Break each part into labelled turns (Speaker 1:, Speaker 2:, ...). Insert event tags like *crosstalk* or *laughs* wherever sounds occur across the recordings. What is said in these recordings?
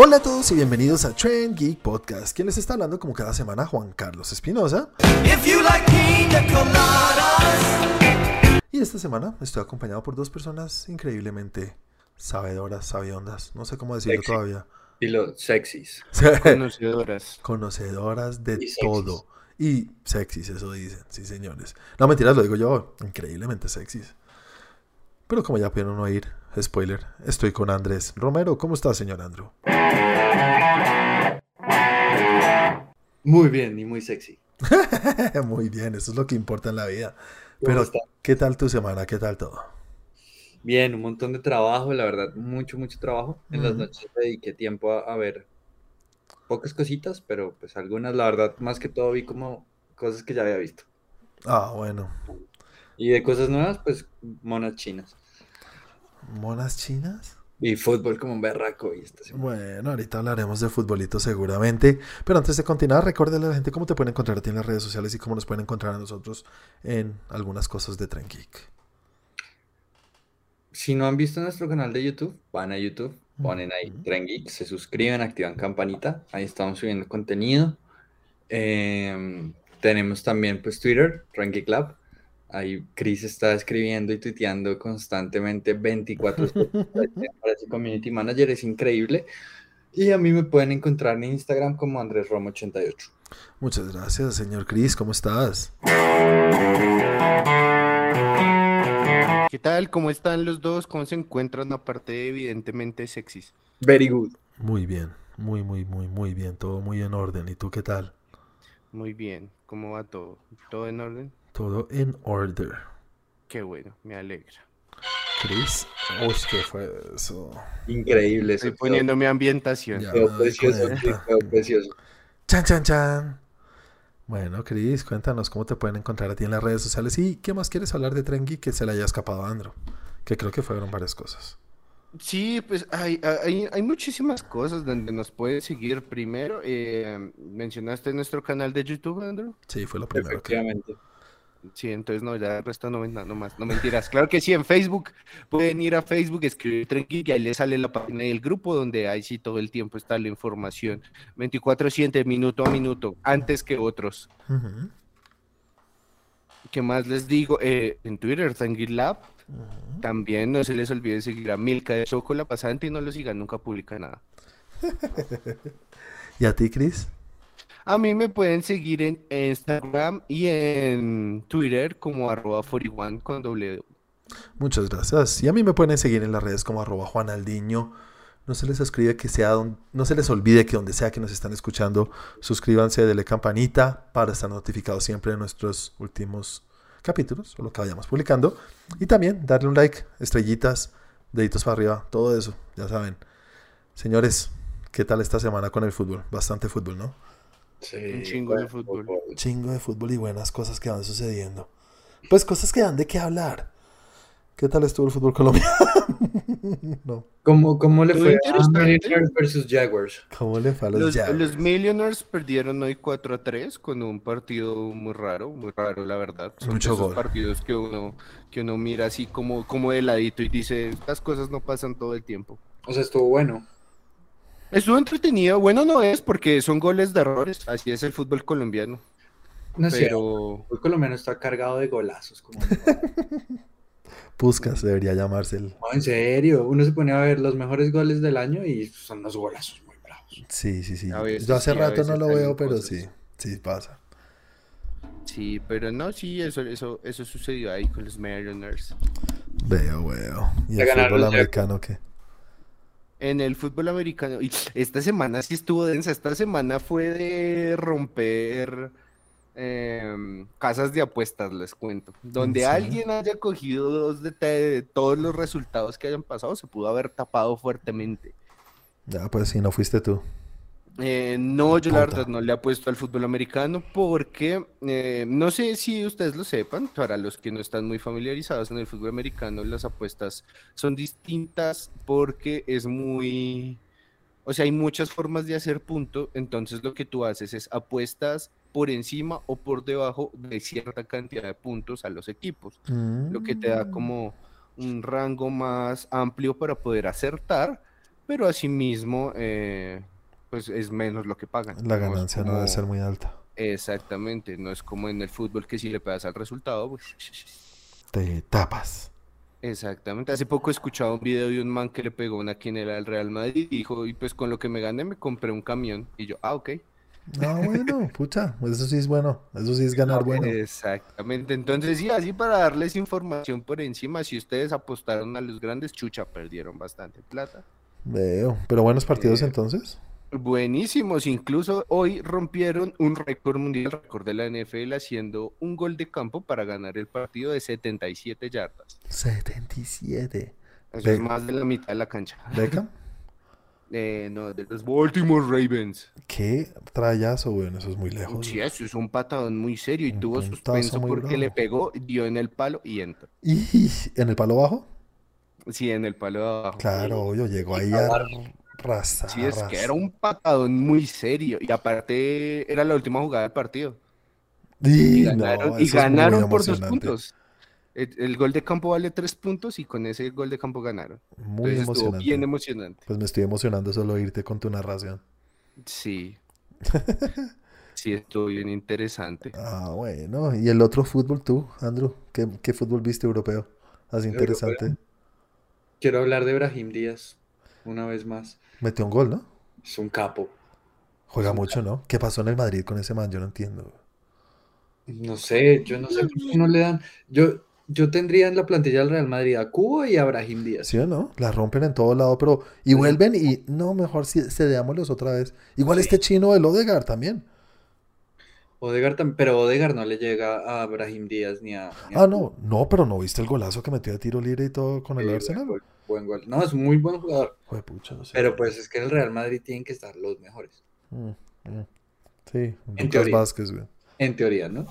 Speaker 1: Hola a todos y bienvenidos a Trend Geek Podcast. Quien les está hablando como cada semana, Juan Carlos Espinosa. Y esta semana estoy acompañado por dos personas increíblemente sabedoras, sabiondas, no sé cómo decirlo
Speaker 2: Sexy.
Speaker 1: todavía.
Speaker 2: Y los sexys. *laughs*
Speaker 3: Conocedoras.
Speaker 1: Conocedoras de
Speaker 2: Y
Speaker 1: todo. Y sexys, eso dicen, sí señores. No, mentiras, lo digo yo, increíblemente sexys. Pero como ya pudieron oír, spoiler, estoy con Andrés Romero. ¿Cómo está, señor Andrew?
Speaker 2: Muy bien y muy sexy. *laughs*
Speaker 1: Muy bien, eso es lo que importa en la vida.
Speaker 2: ¿Cómo
Speaker 1: Pero,
Speaker 2: está?
Speaker 1: ¿qué tal tu semana? ¿Qué tal todo?
Speaker 2: Bien, un montón de trabajo, la verdad, mucho, mucho trabajo. En las noches dediqué tiempo a, a ver pocas cositas, pero pues algunas, la verdad, más que todo vi como cosas que ya había visto.
Speaker 1: Ah, bueno.
Speaker 2: Y de cosas nuevas, pues monas chinas.
Speaker 1: ¿Monas chinas?
Speaker 2: Y fútbol como un berraco y esta.
Speaker 1: Bueno, ahorita hablaremos de futbolito seguramente. Pero antes de continuar, recuérdale a la gente cómo te pueden encontrar a ti en las redes sociales y cómo nos pueden encontrar a nosotros en algunas cosas de Tren Geek.
Speaker 2: Si no han visto nuestro canal de YouTube, van a YouTube, ponen ahí. Tren Geek, se suscriben, activan campanita, ahí estamos subiendo contenido. Em, tenemos también pues Twitter, Tren Geek Lab. Ahí Chris está escribiendo y tuiteando constantemente 24 para su community manager, es increíble. Y a mí me pueden encontrar en Instagram como Andrés Romo 88.
Speaker 1: Muchas gracias, señor Chris. ¿Cómo estás?
Speaker 3: ¿Qué tal? ¿Cómo están los dos? ¿Cómo se encuentran? Aparte de evidentemente sexys.
Speaker 2: Very good.
Speaker 1: Muy bien. Muy, muy, muy, muy bien. Todo muy en orden. ¿Y tú qué tal?
Speaker 3: Muy bien. ¿Cómo va todo? ¿Todo en orden?
Speaker 1: Todo en order.
Speaker 3: Qué bueno, me alegra.
Speaker 1: Chris. Uy, ¿qué fue eso?
Speaker 2: Increíble.
Speaker 3: Estoy
Speaker 2: Eso
Speaker 3: poniendo mi ambientación.
Speaker 1: Ya.
Speaker 2: precioso, quedó precioso.
Speaker 1: Chan, chan, chan. Bueno, Chris, cuéntanos cómo te pueden encontrar a ti en las redes sociales y qué más quieres hablar de Tren Geek que se le haya escapado a Andro. Que creo que fueron varias cosas.
Speaker 3: Sí, pues hay, hay, hay muchísimas cosas donde nos puedes seguir. Primero, eh, mencionaste nuestro canal de YouTube, Andrew.
Speaker 1: Sí, fue lo primero que.
Speaker 3: Sí, entonces no, ya el resto no, no, no más, no mentiras. Claro que sí, en Facebook pueden ir a Facebook, escribir Geek y ahí les sale la página del grupo donde ahí sí todo el tiempo está la información. 24/7, minuto a minuto, antes que otros. ¿Qué más les digo? Eh, en Twitter, Geek Lab. También no se les olvide seguir a Milka de Choco la pasante y no lo sigan, nunca publica nada. *laughs*
Speaker 1: ¿Y a ti, Chris?
Speaker 3: A mí me pueden seguir en Instagram y en Twitter como arroba 41 con D.
Speaker 1: Muchas gracias. Y a mí me pueden seguir en las redes como arroba juanaldiño. No se les escribe que sea no se les olvide que donde sea que nos están escuchando, suscríbanse, denle campanita para estar notificados siempre de nuestros últimos capítulos o lo que vayamos publicando. Y también darle un like, estrellitas, deditos para arriba, todo eso, ya saben. Señores, ¿qué tal esta semana con el fútbol? Bastante fútbol, ¿no?
Speaker 2: Sí,
Speaker 3: Un chingo de fútbol.
Speaker 1: Chingo de fútbol y buenas cosas que van sucediendo. Pues cosas que dan de qué hablar. ¿Qué tal estuvo el fútbol colombiano? *laughs* no.
Speaker 2: ¿Cómo, cómo le fue a. Mariners versus Jaguars?
Speaker 1: ¿Cómo le fue a los,
Speaker 3: Los,
Speaker 1: Jaguars?
Speaker 3: los Millionaires perdieron hoy 4 a 3 con un partido muy raro, muy raro la verdad. Son de
Speaker 1: Mucho
Speaker 3: esos
Speaker 1: gol.
Speaker 3: partidos que uno, que uno mira así como, como de ladito y dice, estas cosas no pasan todo el tiempo.
Speaker 2: O sea, estuvo bueno.
Speaker 3: Estuvo entretenido, bueno no es porque son goles de errores, así es el fútbol colombiano.
Speaker 2: No sé,
Speaker 3: Pero
Speaker 2: el colombiano está cargado de golazos. Como... *laughs*
Speaker 1: Puskas debería llamarse el.
Speaker 2: No, en serio, uno se pone a ver los mejores goles del año y son los golazos muy bravos.
Speaker 1: Sí, sí, sí.
Speaker 3: Veces
Speaker 1: Yo hace
Speaker 3: sí,
Speaker 1: rato no lo veo, pero
Speaker 3: cosas.
Speaker 1: sí, sí pasa.
Speaker 3: sí, pero no, sí, eso, eso, eso sucedió ahí con los Millionaires.
Speaker 1: Veo, veo. ¿Y
Speaker 2: Ya
Speaker 1: el
Speaker 2: ganaron
Speaker 1: fútbol americano qué?
Speaker 3: En el fútbol americano, y esta semana sí estuvo densa, esta semana fue de romper em, casas de apuestas, les cuento. Donde alguien haya cogido dos de, te- de todos los resultados que hayan pasado, se pudo haber tapado fuertemente.
Speaker 1: Ya, pues si no fuiste tú.
Speaker 3: Eh, no, yo la verdad no le apuesto al fútbol americano porque eh, no sé si ustedes lo sepan, para los que no están muy familiarizados en el fútbol americano, las apuestas son distintas porque es muy, o sea, hay muchas formas de hacer punto, entonces lo que tú haces es apuestas por encima o por debajo de cierta cantidad de puntos a los equipos, lo que te da
Speaker 1: Mm.
Speaker 3: como un rango más amplio para poder acertar pero asimismo, eh, pues es menos lo que pagan.
Speaker 1: La
Speaker 3: No
Speaker 1: ganancia no debe ser muy alta.
Speaker 3: Exactamente, no es como en el fútbol que si le pegas al resultado, pues,
Speaker 1: Te tapas.
Speaker 3: Exactamente. Hace poco he escuchado un video de un man que le pegó una quinela al Real Madrid y dijo, y pues con lo que me gané me compré un camión. Y yo, ah, ok.
Speaker 1: Ah, bueno, *laughs* pucha, eso sí es bueno. Eso sí es ganar bueno.
Speaker 3: Exactamente. Entonces, sí, así para darles información por encima, si ustedes apostaron a los grandes, chucha, perdieron bastante plata.
Speaker 1: Veo. Pero buenos partidos
Speaker 3: Eh,
Speaker 1: entonces.
Speaker 3: Buenísimos, incluso hoy rompieron un récord mundial, récord de la NFL, haciendo un gol de campo para ganar el partido de 77 yardas.
Speaker 1: 77.
Speaker 3: Eso
Speaker 1: Ve-
Speaker 3: es más de la mitad de la cancha.
Speaker 1: Beckham. *laughs*
Speaker 3: Eh, no, de los Baltimore Ravens.
Speaker 1: Qué trayazo, weón. Eso es muy lejos.
Speaker 3: Sí, eso es un patadón muy serio y
Speaker 1: Un
Speaker 3: tuvo suspenso porque le pegó, dio en el palo y entró.
Speaker 1: ¿Y en el palo bajo?
Speaker 3: Sí, en el palo de abajo.
Speaker 1: Claro, obvio, llegó ahí a arrasar.
Speaker 3: Sí, es que era un patadón muy serio y aparte era la última jugada del partido.
Speaker 1: Y
Speaker 3: Y
Speaker 1: no,
Speaker 3: ganaron, y ganaron por dos puntos. El, el gol de campo vale tres puntos y con ese gol de campo ganaron.
Speaker 1: Muy
Speaker 3: Entonces estuvo
Speaker 1: emocionante.
Speaker 3: bien emocionante.
Speaker 1: Pues me estoy emocionando solo oírte con tu narración.
Speaker 3: Sí. *laughs* Sí, estuvo bien interesante.
Speaker 1: Ah, bueno. ¿Y el otro fútbol tú, Andrew? ¿Qué, qué fútbol viste europeo? Así interesante.
Speaker 2: Quiero hablar de Brahim Díaz una vez más.
Speaker 1: Metió un gol, ¿no?
Speaker 2: Es un capo.
Speaker 1: Juega mucho, ¿no? ¿Qué pasó en el Madrid con ese man? Yo no entiendo.
Speaker 2: No sé, yo no sé por qué no le dan. Yo, yo tendría en la plantilla del Real Madrid a Cubo y a Brahim Díaz.
Speaker 1: ¿Sí o no? La rompen en todo lado, pero... Y vuelven y... No, mejor si cedámoslos otra vez. Igual
Speaker 2: Sí.
Speaker 1: este chino del Odegaard también.
Speaker 2: Odegaard tam- pero Odegaard no le llega a Brahim Díaz ni a. ni a
Speaker 1: Ah, no. No, pero ¿no viste el golazo que metió de tiro libre y todo con el
Speaker 2: Sí,
Speaker 1: Arsenal?
Speaker 2: Buen gol. No, es muy buen jugador.
Speaker 1: Joder, pucha, no sé.
Speaker 2: Pero pues es que en el Real Madrid tienen que estar los mejores.
Speaker 1: Mm, mm. Sí, Lucas
Speaker 2: teoría.
Speaker 1: Vázquez, güey.
Speaker 2: En teoría, ¿no?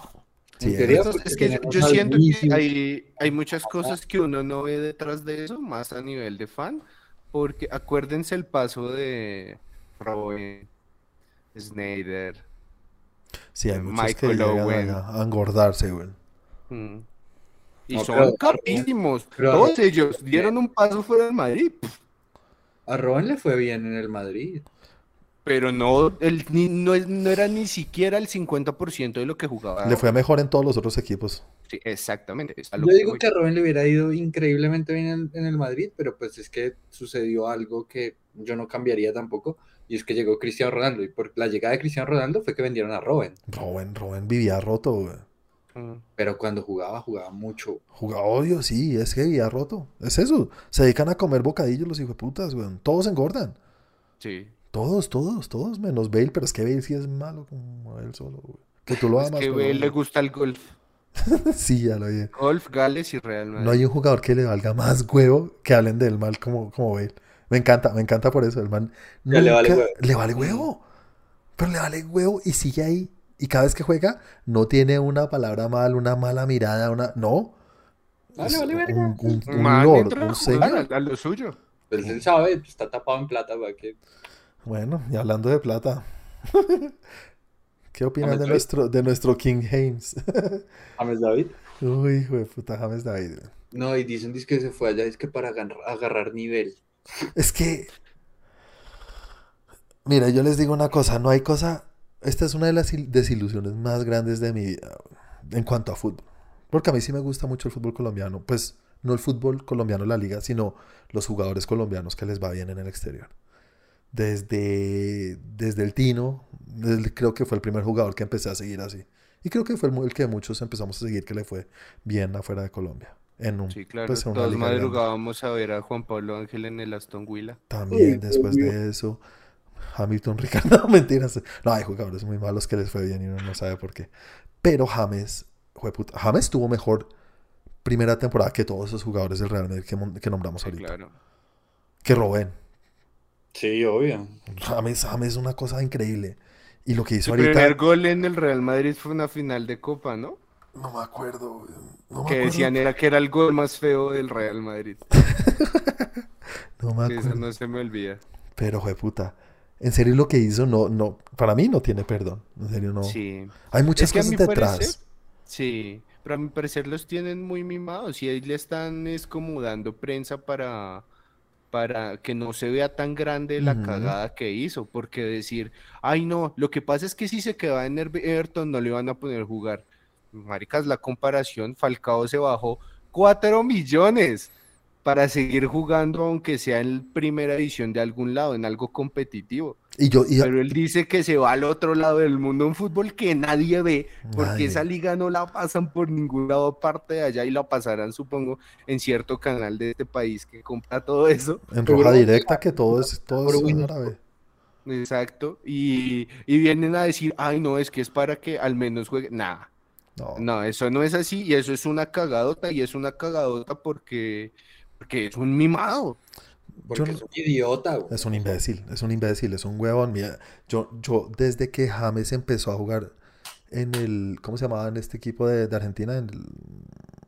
Speaker 1: Sí,
Speaker 2: en teoría,
Speaker 1: es-
Speaker 3: que yo siento que hay, hay muchas cosas que uno no ve detrás de eso, más a nivel de fan, porque acuérdense el paso de Robin, Snyder,
Speaker 1: Sí, hay muchos que
Speaker 3: Michael
Speaker 1: llegan
Speaker 3: Owen.
Speaker 1: a, a engordarse, güey.
Speaker 3: mm, y
Speaker 2: No,
Speaker 3: son
Speaker 2: pero- pero-
Speaker 3: Todos ellos dieron un paso fuera del Madrid,
Speaker 2: A Robin le fue bien en el Madrid.
Speaker 3: pero no, el, ni- no, es- no era ni siquiera el 50% de lo que jugaba.
Speaker 1: Le fue mejor en todos los otros equipos.
Speaker 3: Sí, exactamente.
Speaker 2: Yo
Speaker 3: que
Speaker 2: digo
Speaker 3: voy.
Speaker 2: que a Robin le hubiera ido increíblemente bien en, en el Madrid, pero pues es que sucedió algo que yo no cambiaría tampoco, y es que llegó Cristiano Ronaldo, y por la llegada de Cristiano Ronaldo fue que vendieron a Robin,
Speaker 1: Robin, Robin vivía roto, güey.
Speaker 3: Mm.
Speaker 2: pero cuando jugaba, jugaba mucho.
Speaker 1: Jugaba odio, sí, es que vivía roto. Es eso. Se dedican a comer bocadillos los hijueputas, güey. Todos engordan.
Speaker 3: Sí.
Speaker 1: Todos, todos, todos, menos Bale, pero es que Bale sí es malo como él solo, güey. Que tú lo
Speaker 3: Es
Speaker 1: amas,
Speaker 3: que
Speaker 1: pero
Speaker 3: a él le gusta el golf. *laughs*
Speaker 1: Sí, ya lo oí.
Speaker 3: Golf, Gales y Real Madrid.
Speaker 1: No hay un jugador que le valga más huevo que hablen de él mal como, como Bale. Me encanta, me encanta por eso. El man
Speaker 2: Ya le vale
Speaker 1: nunca-
Speaker 2: huevo.
Speaker 1: le vale huevo. Pero le vale huevo y sigue ahí. Y cada vez que juega, no tiene una palabra mal, una mala mirada, una. No.
Speaker 2: Vale, vale, verga.
Speaker 1: un, un- un
Speaker 3: Man,
Speaker 1: lord,
Speaker 3: entra a
Speaker 1: un
Speaker 3: jugar
Speaker 1: señor.
Speaker 3: a, a lo suyo.
Speaker 2: Pues él sabe, pues, está tapado en plata, ¿para qué?
Speaker 1: Bueno, y hablando de plata. *laughs* ¿Qué opinan
Speaker 2: James
Speaker 1: de
Speaker 2: David.
Speaker 1: nuestro, de nuestro King James? *laughs*
Speaker 2: James David.
Speaker 1: Uy, hijo de puta, James David.
Speaker 2: No, y dicen dice que se fue allá, es que para agarrar, agarrar nivel.
Speaker 1: Es que. Mira, yo les digo una cosa, no hay cosa. Esta es una de las il- desilusiones más grandes de mi vida en cuanto a fútbol. Porque a mí sí me gusta mucho el fútbol colombiano. Pues no el fútbol colombiano, la liga, sino los jugadores colombianos que les va bien en el exterior. Desde, desde el Tino, desde- creo que fue el primer jugador que empecé a seguir así. Y creo que fue el, el que muchos empezamos a seguir que le fue bien afuera de Colombia. En un,
Speaker 3: Sí, claro.
Speaker 1: pues, en una
Speaker 3: Todos madrugábamos a ver a Juan Pablo Ángel en el Aston Villa.
Speaker 1: También después de eso, Hamilton, *laughs* Ricardo, no, mentiras. No, hay jugadores muy malos que les fue bien y uno no sabe por qué. Pero James, jueputa, James tuvo mejor primera temporada que todos esos jugadores del Real Madrid que, nombramos
Speaker 3: Sí,
Speaker 1: ahorita.
Speaker 3: claro.
Speaker 1: Que Robben.
Speaker 2: Sí, obvio.
Speaker 1: James, James es una cosa increíble. Y lo que hizo
Speaker 3: Su
Speaker 1: ahorita,
Speaker 3: primer gol en el Real Madrid fue una final de Copa, ¿no?
Speaker 1: no me acuerdo. No me
Speaker 3: Que
Speaker 1: acuerdo.
Speaker 3: decían era que era el gol más feo del Real Madrid. *laughs*
Speaker 1: No me
Speaker 3: Sí, Eso
Speaker 1: acuerdo.
Speaker 3: no se me olvida.
Speaker 1: Pero jueputa. En serio lo que hizo no, no, para mí no tiene perdón. En serio no.
Speaker 3: Sí.
Speaker 1: Hay muchas
Speaker 3: Es que a
Speaker 1: cosas detrás.
Speaker 3: parecer, sí, pero a mi parecer los tienen muy mimados y ahí le están es como dando prensa para, para que no se vea tan grande la cagada que hizo, porque decir, ay no, lo que pasa es que si se queda en Ever- Everton no le van a poner jugar. Maricas, la comparación, Falcao se bajó 4 millones para seguir jugando, aunque sea en primera edición de algún lado, en algo competitivo.
Speaker 1: Y yo, y,
Speaker 3: Pero él dice que se va al otro lado del mundo, un fútbol que nadie ve, porque
Speaker 1: Nadie.
Speaker 3: esa liga no la pasan por ningún lado aparte de allá y la pasarán, supongo, en cierto canal de este país que compra todo eso.
Speaker 1: en roja directa que todo es, todo es árabe.
Speaker 3: Exacto. Y, y vienen a decir, ay, no, es que es para que al menos juegue. Nada,
Speaker 1: No,
Speaker 3: no, eso no es así y eso es una cagadota y es una cagadota porque, porque es un mimado.
Speaker 2: Porque
Speaker 1: Yo
Speaker 2: es un idiota, güey.
Speaker 1: Es un imbécil, es un imbécil, es un huevón. Mira, yo, yo desde que James empezó a jugar en el, ¿cómo se llamaba en este equipo de, de Argentina? En, el-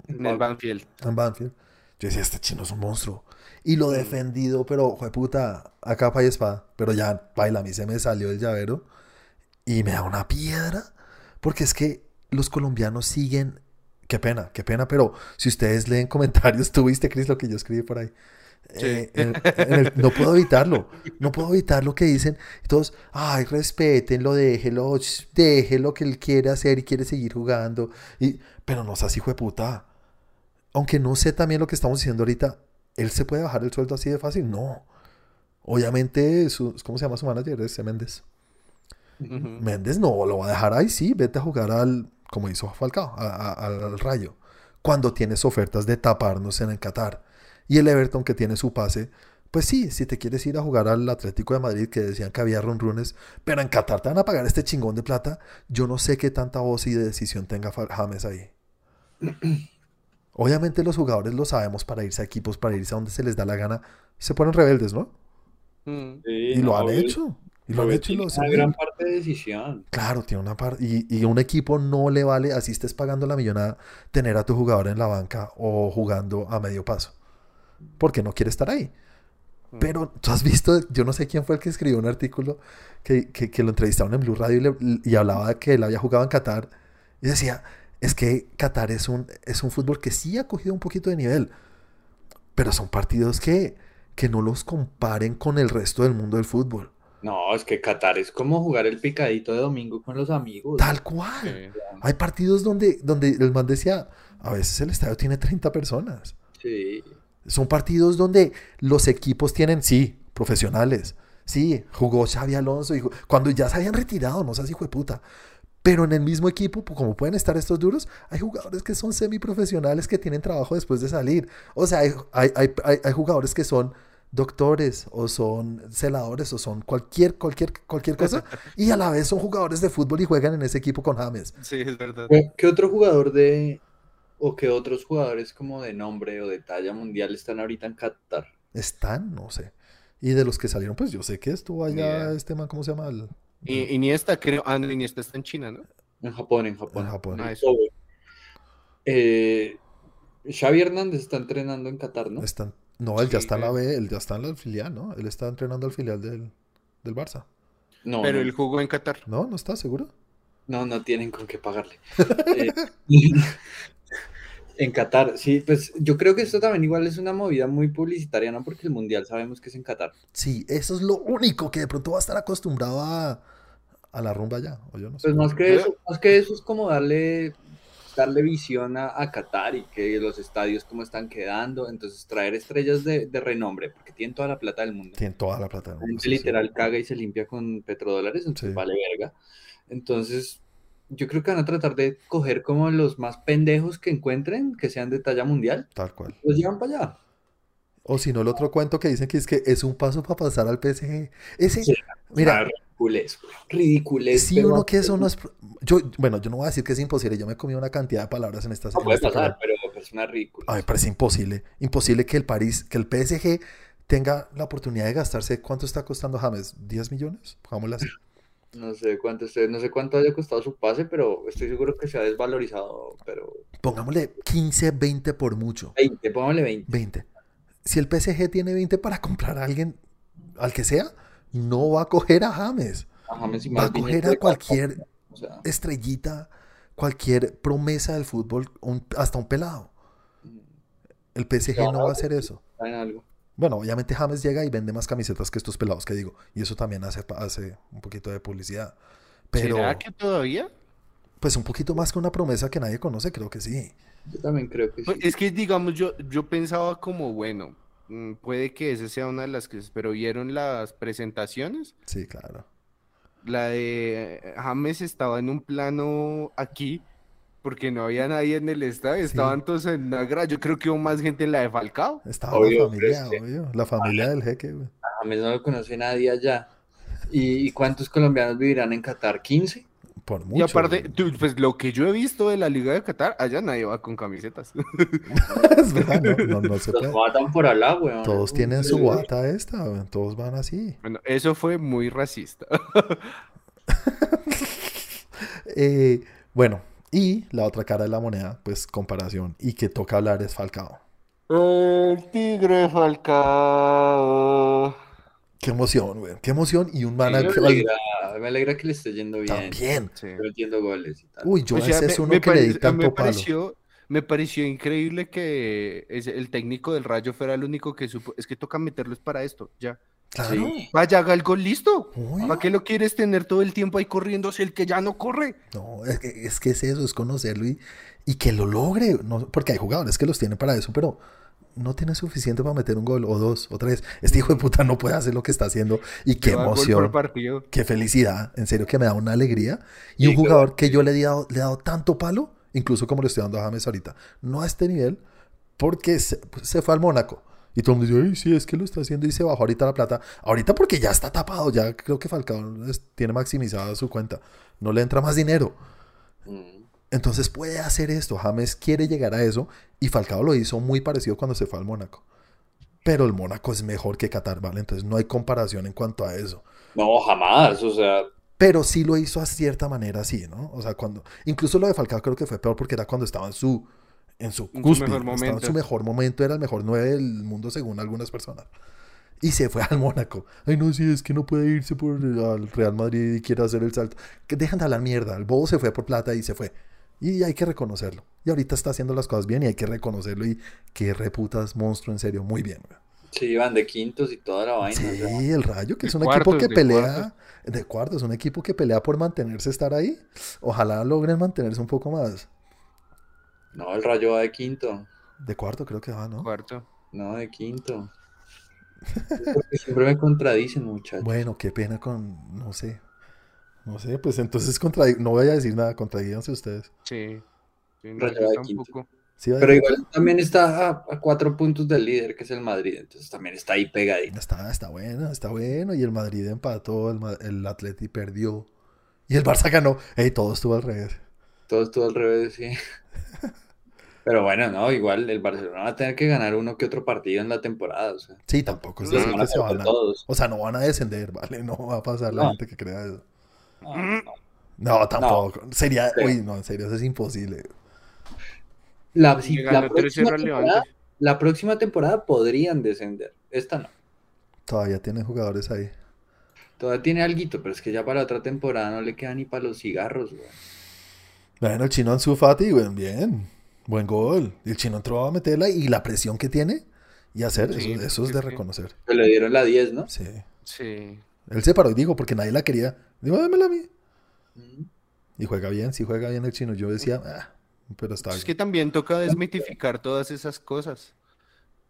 Speaker 3: En el Banfield.
Speaker 1: en Banfield. Yo decía, este chino es un monstruo. Y lo he defendido, pero, puta, a capa y espada. Pero ya, baila, a mí se me salió el llavero y me da una piedra. Porque es que los colombianos siguen. Qué pena, qué pena, pero si ustedes leen *laughs* comentarios, tú viste, Cris, lo que yo escribí por ahí. Eh, en- en el- no puedo evitarlo, no puedo evitar lo que dicen. Todos, ay, respétenlo, déjelo, ch, déjelo que él quiere hacer y quiere seguir jugando. Y, pero no seas hijo de puta. Aunque no sé también lo que estamos diciendo ahorita, ¿él se puede bajar el sueldo así de fácil? No. Obviamente, su, ¿cómo se llama su manager? Es Méndez. Méndez no lo va a dejar ahí, sí, vete a jugar al, como hizo Falcao, a- a- al, Rayo. Cuando tienes ofertas de taparnos en el Qatar. Y el Everton que tiene su pase, pues sí, si te quieres ir a jugar al Atlético de Madrid, que decían que había runrunes, pero en Qatar te van a pagar este chingón de plata, yo no sé qué tanta voz y de decisión tenga James ahí. Obviamente los jugadores lo sabemos para irse a equipos, para irse a donde se les da la gana, y se ponen rebeldes, ¿no?
Speaker 3: Mm.
Speaker 2: Sí,
Speaker 1: Y lo
Speaker 2: no,
Speaker 1: han
Speaker 2: obvio,
Speaker 1: hecho. Y lo han hecho y lo
Speaker 2: una gran parte de decisión.
Speaker 1: Claro, tiene una parte. Y, y un equipo no le vale, así estés pagando la millonada, tener a tu jugador en la banca o jugando a medio paso. Porque no quiere estar ahí. Pero tú has visto, yo no sé quién fue el que escribió un artículo que, que- que lo entrevistaron en Blue Radio y, le- y hablaba de que él había jugado en Qatar. Y decía, es que Qatar es un, es un fútbol que sí ha cogido un poquito de nivel. Pero son partidos que, que no los comparen con el resto del mundo del fútbol.
Speaker 2: No, es que Qatar es como jugar el picadito de domingo con los amigos.
Speaker 1: Tal cual.
Speaker 3: Sí.
Speaker 1: Hay partidos donde, donde el man decía, a veces el estadio tiene 30 personas.
Speaker 2: Sí.
Speaker 1: Son partidos donde los equipos tienen, sí, profesionales. Sí, jugó Xavi Alonso y cuando ya se habían retirado, no seas hijo de puta. Pero en el mismo equipo, como pueden estar estos duros, hay jugadores que son semiprofesionales que tienen trabajo después de salir. O sea, hay, hay, hay- hay- hay jugadores que son doctores o son celadores o son cualquier, cualquier, cualquier cosa *laughs* y a la vez son jugadores de fútbol y juegan en ese equipo con James.
Speaker 3: Sí, es verdad.
Speaker 2: ¿Qué otro jugador de, o qué otros jugadores como de nombre o de talla mundial están ahorita en Qatar?
Speaker 1: Están, no sé. Y de los que salieron, pues yo sé que estuvo allá este man, ¿cómo se llama? El-
Speaker 3: Y Iniesta, creo. Ah, Iniesta está en China, ¿no?
Speaker 2: En Japón, en Japón.
Speaker 1: En Japón.
Speaker 2: En
Speaker 3: Ah.
Speaker 2: Eh, Xavi Hernández está entrenando en Qatar, ¿no?
Speaker 1: están, no, él ya está en la
Speaker 3: eh.
Speaker 1: B, él ya está en la filial, ¿no? Él está entrenando al filial del, del Barça.
Speaker 2: No,
Speaker 3: Pero
Speaker 2: no,
Speaker 3: él jugó en Qatar.
Speaker 1: ¿No? ¿No está seguro?
Speaker 2: no, no tienen con qué pagarle. *laughs* Eh, *laughs* en Qatar, sí, pues yo creo que esto también igual es una movida muy publicitaria, ¿no? Porque el Mundial sabemos que es en Qatar.
Speaker 1: Sí, eso es lo único que de pronto va a estar acostumbrado a, a la rumba ya, o yo no sé.
Speaker 2: Pues más que eso, más que eso es como darle, darle visión a, a Qatar y que los estadios cómo están quedando, entonces traer estrellas de, de renombre, porque tienen toda la plata del mundo.
Speaker 1: Tienen toda la plata.
Speaker 2: La
Speaker 1: del mundo,
Speaker 2: gente
Speaker 1: sí, sí.
Speaker 2: literal caga y se limpia con petrodólares, entonces
Speaker 1: Sí.
Speaker 2: vale verga. Entonces, yo creo que van a tratar de coger como los más pendejos que encuentren, que sean de talla mundial,
Speaker 1: Tal cual.
Speaker 2: los llevan para allá.
Speaker 1: O si no, el otro cuento que dicen que es que es un paso para pasar al PSG. Ese, mira,
Speaker 2: ridiculez, güey, ridiculez.
Speaker 1: si
Speaker 2: pero
Speaker 1: uno que eso no es... Yo, bueno, yo no voy a decir que es imposible, yo me he comido una cantidad de palabras en esta
Speaker 2: No
Speaker 1: en
Speaker 2: puede
Speaker 1: este
Speaker 2: pasar, pero es una ridícula.
Speaker 1: A mí me parece imposible. Imposible que el París, que el PSG tenga la oportunidad de gastarse. ¿Cuánto está costando James? ¿10 millones? Pongámoslo así. *laughs*
Speaker 2: No sé cuánto no sé cuánto haya costado su pase, pero estoy seguro que se ha desvalorizado, pero
Speaker 1: Pongámosle 15, 20 por mucho.
Speaker 2: 20, póngale 20.
Speaker 1: 20. Si el PSG tiene 20 para comprar a alguien, al que sea, no va a coger a James.
Speaker 2: Ajá, me- si
Speaker 1: Va a coger a cualquier
Speaker 2: o sea,
Speaker 1: estrellita, cualquier promesa del fútbol, un- hasta un pelado. El PSG no va a hacer eso.
Speaker 2: algo.
Speaker 1: Bueno, obviamente James llega y vende más camisetas que estos pelados que digo. Y eso también hace, hace un poquito de publicidad. Pero,
Speaker 3: ¿Será que todavía?
Speaker 1: pues un poquito más que una promesa que nadie conoce, creo que sí.
Speaker 2: Yo también creo que sí.
Speaker 3: Pues, Es que, digamos, yo, yo pensaba como, bueno, puede que esa sea una de las que... Pero vieron las presentaciones.
Speaker 1: Sí, claro.
Speaker 3: La de eh, James estaba en un plano aquí, porque no había nadie en el estadio, estaban todos en grada. Yo creo que hubo más gente en la de Falcao.
Speaker 1: Estaba
Speaker 2: Obvio,
Speaker 1: la familia,
Speaker 2: pero es que-
Speaker 1: obvio. La familia del jeque, güey.
Speaker 2: A James no lo conoce nadie allá. ¿Y, y cuántos colombianos vivirán en Qatar? ¿15?
Speaker 1: Por mucho.
Speaker 3: Y aparte, tú, pues lo que yo he visto de la Liga de Qatar, allá nadie va con camisetas. *laughs*
Speaker 1: es verdad, no, no, no se
Speaker 2: Los matan por weón.
Speaker 1: Todos tienen su guata esta, güey. Todos van así.
Speaker 3: Bueno, eso fue muy racista. *laughs*
Speaker 1: Eh, bueno, y la otra cara de la moneda, pues comparación. Y que toca hablar es Falcao.
Speaker 3: El Tigre Falcao.
Speaker 1: Qué emoción, güey. Qué emoción. Y un
Speaker 2: Sí,
Speaker 1: man
Speaker 2: me,
Speaker 1: al-
Speaker 2: alegra, me alegra que le esté yendo bien.
Speaker 1: también.
Speaker 3: Sí.
Speaker 2: Metiendo goles y tal.
Speaker 1: Uy, yo
Speaker 3: O sea,
Speaker 1: ese
Speaker 3: me-
Speaker 1: es uno
Speaker 3: me
Speaker 1: que le di tanto
Speaker 3: me
Speaker 1: palo.
Speaker 3: pareció, me pareció increíble que el técnico del Rayo fuera el único que supo. Es que toca meterlos para esto, ya.
Speaker 1: Claro.
Speaker 2: Sí.
Speaker 3: Vaya, haga el gol listo.
Speaker 1: Uy.
Speaker 3: ¿Para qué lo quieres tener todo el tiempo ahí corriendo si el que ya no corre?
Speaker 1: No, es que, es que es eso, es conocerlo y, y que lo logre. No, porque hay jugadores que los tienen para eso, pero no tiene suficiente para meter un gol o dos o tres. Este hijo de puta no puede hacer lo que está haciendo. Y qué emoción,
Speaker 3: partido.
Speaker 1: qué felicidad. En serio que me da una alegría. Y un jugador que yo le he, dado, le he dado tanto palo, incluso como le estoy dando a James ahorita, no a este nivel, porque se, se fue al Mónaco. Y todo el mundo dice, "Ay, sí, es que lo está haciendo y se bajó ahorita la plata. Ahorita porque ya está tapado, ya creo que Falcao tiene maximizada su cuenta. No le entra más dinero.
Speaker 2: Mm.
Speaker 1: Entonces puede hacer esto. James quiere llegar a eso y Falcao lo hizo muy parecido cuando se fue al Mónaco. Pero el Mónaco es mejor que Qatar, ¿vale? Entonces no hay comparación en cuanto a eso.
Speaker 2: No, jamás. O sea,
Speaker 1: Pero sí lo hizo a cierta manera, sí, ¿no? O sea, cuando... Incluso lo de Falcao creo que fue peor porque era cuando estaba en su... En su
Speaker 3: En su
Speaker 1: cúspide,
Speaker 3: mejor
Speaker 1: estaba en
Speaker 3: momento.
Speaker 1: su mejor momento, era el mejor 9 del mundo según algunas personas. Y se fue *laughs* al Mónaco. Ay, no, sí, es que no puede irse por al Real Madrid y quiere hacer el salto. Que dejan de hablar mierda. El bobo se fue por plata y se fue. Y hay que reconocerlo. Y ahorita está haciendo las cosas bien y hay que reconocerlo. Y qué reputas monstruo, en serio, muy bien. güey.
Speaker 2: sí, van de quintos y toda la vaina.
Speaker 1: Sí, el Rayo, que es un equipo que
Speaker 3: de
Speaker 1: pelea
Speaker 3: cuartos.
Speaker 1: de cuartos, es un equipo que pelea por mantenerse, estar ahí. Ojalá logren mantenerse un poco más.
Speaker 2: No, el Rayo va de quinto.
Speaker 1: De cuarto creo que va, ¿no?
Speaker 3: Cuarto.
Speaker 2: No, de quinto. *laughs* Porque siempre me contradicen, muchachos.
Speaker 1: Bueno, qué pena con, no sé. No sé, pues entonces no voy a decir nada, contradíganse ustedes.
Speaker 3: Sí. Sí, no, yo tampoco.
Speaker 1: Sí,
Speaker 2: Pero igual también está a, a cuatro puntos del líder, que es el Madrid. Entonces también está ahí pegadito.
Speaker 1: Está, está bueno, está bueno. Y el Madrid empató, el, el Atleti perdió. Y el Barça ganó. Ey, todo estuvo al revés.
Speaker 2: Todo estuvo al revés, sí. *laughs* Pero bueno, no, igual el Barcelona va a tener que ganar uno que otro partido en la temporada. O sea,
Speaker 1: Sí, tampoco es que se van a...
Speaker 2: todos.
Speaker 1: O sea, no van a descender, *laughs* ¿vale? No va a pasar la
Speaker 2: No.
Speaker 1: gente que crea eso.
Speaker 2: No, no.
Speaker 1: No, tampoco. Sería,
Speaker 2: Sí.
Speaker 1: uy, no, en serio, eso es imposible.
Speaker 2: La, próxima
Speaker 3: 3-0 al
Speaker 2: temporada,
Speaker 3: Levante.
Speaker 2: la próxima temporada podrían descender. Esta no.
Speaker 1: Todavía tienen jugadores ahí.
Speaker 2: Todavía tiene alguito, pero es que ya para la otra temporada no le queda ni para los cigarros, güey.
Speaker 1: Bueno, el chino Ansu Fati, güey, bien. Buen gol. Y el chino entró a meterla y la presión que tiene y hacer,
Speaker 3: Sí,
Speaker 1: eso, eso es de reconocer.
Speaker 2: Que le dieron la 10, ¿no?
Speaker 1: Sí.
Speaker 3: Sí.
Speaker 1: Él se paró y dijo, porque nadie la quería. Digo, dámela a mí.
Speaker 2: Mm.
Speaker 1: Y juega bien, sí juega bien el chino. Yo decía, ah, pero está
Speaker 3: Es que
Speaker 1: bien.
Speaker 3: también toca desmitificar todas esas cosas.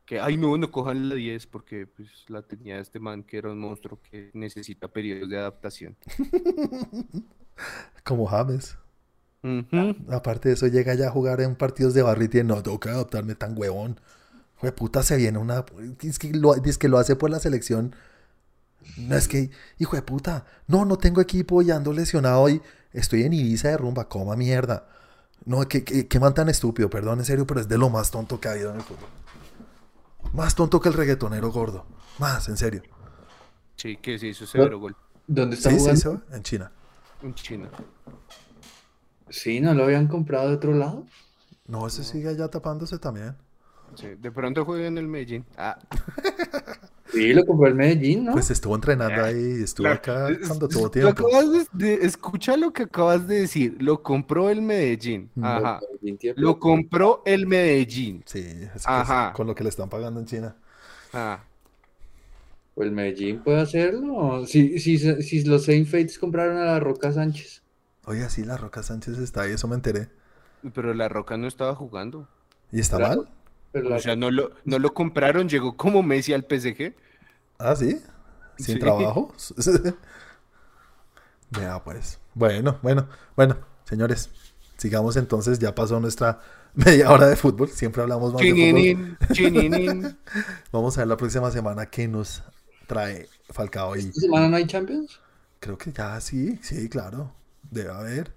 Speaker 3: Que, ay, no, no cojan la 10 porque pues, la tenía este man que era un monstruo que necesita periodos de adaptación. *laughs*
Speaker 1: Como James. Aparte de eso, llega ya a jugar en partidos de barrio y tiene, no, tengo que adaptarme tan huevón. Jue puta, se viene una. Es que lo, es que lo hace por la selección. No es que, hijo de puta, no, no tengo equipo y ando lesionado y estoy en Ibiza de rumba, coma mierda. No, que, que, que man tan estúpido, perdón, en serio, pero es de lo más tonto que ha habido en el fútbol. Más tonto que el reggaetonero gordo. Más, en serio.
Speaker 3: Sí, que se hizo severo gol
Speaker 2: ¿Dónde está
Speaker 1: Sí, sí,
Speaker 2: jugando?
Speaker 1: sí, en China.
Speaker 3: en China.
Speaker 2: Sí, ¿no lo habían comprado de otro lado?
Speaker 1: No, ese sigue allá tapándose también.
Speaker 3: Sí, de pronto juega en el Medellín. Ah, *laughs*
Speaker 2: Sí, lo compró el Medellín, ¿no?
Speaker 1: Pues estuvo entrenando ahí, estuvo
Speaker 3: la-
Speaker 1: acá cuando tuvo
Speaker 3: lo
Speaker 1: tiempo.
Speaker 3: acabas de- de- escucha lo que acabas de decir. Lo compró el Medellín.
Speaker 1: Mm.
Speaker 3: Ajá. Lo compró el Medellín.
Speaker 1: Sí, es que es
Speaker 3: Ajá.
Speaker 1: con lo que le están pagando en China.
Speaker 3: Ah,
Speaker 2: Pues el Medellín puede hacerlo. Si, si, si los Saint Fates compraron a la Roca Sánchez.
Speaker 1: Oye, sí, la Roca Sánchez está ahí, eso me enteré.
Speaker 3: Pero la Roca no estaba jugando.
Speaker 1: ¿Y está
Speaker 2: Claro.
Speaker 1: mal?
Speaker 2: Pero
Speaker 3: O sea, no lo, no lo compraron, llegó como Messi al PSG.
Speaker 1: Ah, sí. Sin
Speaker 3: Sí.
Speaker 1: trabajo. *laughs* Vea, pues. Bueno, bueno, bueno, señores. Sigamos entonces. Ya pasó nuestra *laughs* media hora de fútbol. Siempre hablamos más de fútbol.
Speaker 3: Chininin, chininin. *laughs*
Speaker 1: Vamos a ver la próxima semana qué nos trae Falcao y
Speaker 2: ¿Esta semana no hay Champions?
Speaker 1: creo que ya sí, sí, claro. Debe haber.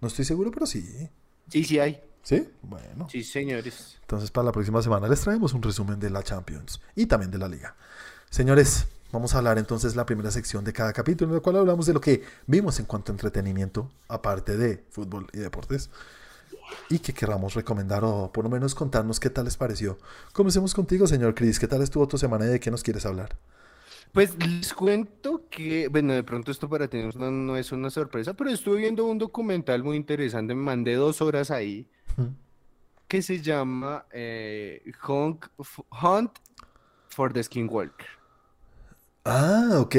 Speaker 1: No estoy seguro, pero sí.
Speaker 3: Sí, sí hay.
Speaker 1: ¿Sí? Bueno.
Speaker 3: Sí, señores.
Speaker 1: Entonces, para la próxima semana les traemos un resumen de la Champions y también de la Liga. Señores, vamos a hablar entonces la primera sección de cada capítulo, en la cual hablamos de lo que vimos en cuanto a entretenimiento, aparte de fútbol y deportes, y que querramos recomendar o por lo menos contarnos qué tal les pareció. Comencemos contigo, señor Chris. ¿Qué tal estuvo tu semana y de qué nos quieres hablar?
Speaker 3: Pues les cuento que, bueno, de pronto esto para tener no, no es una sorpresa, pero estuve viendo un documental muy interesante, me mandé dos horas ahí, que se llama eh, Hunt, Hunt for the Skinwalker.
Speaker 1: Ah, ok,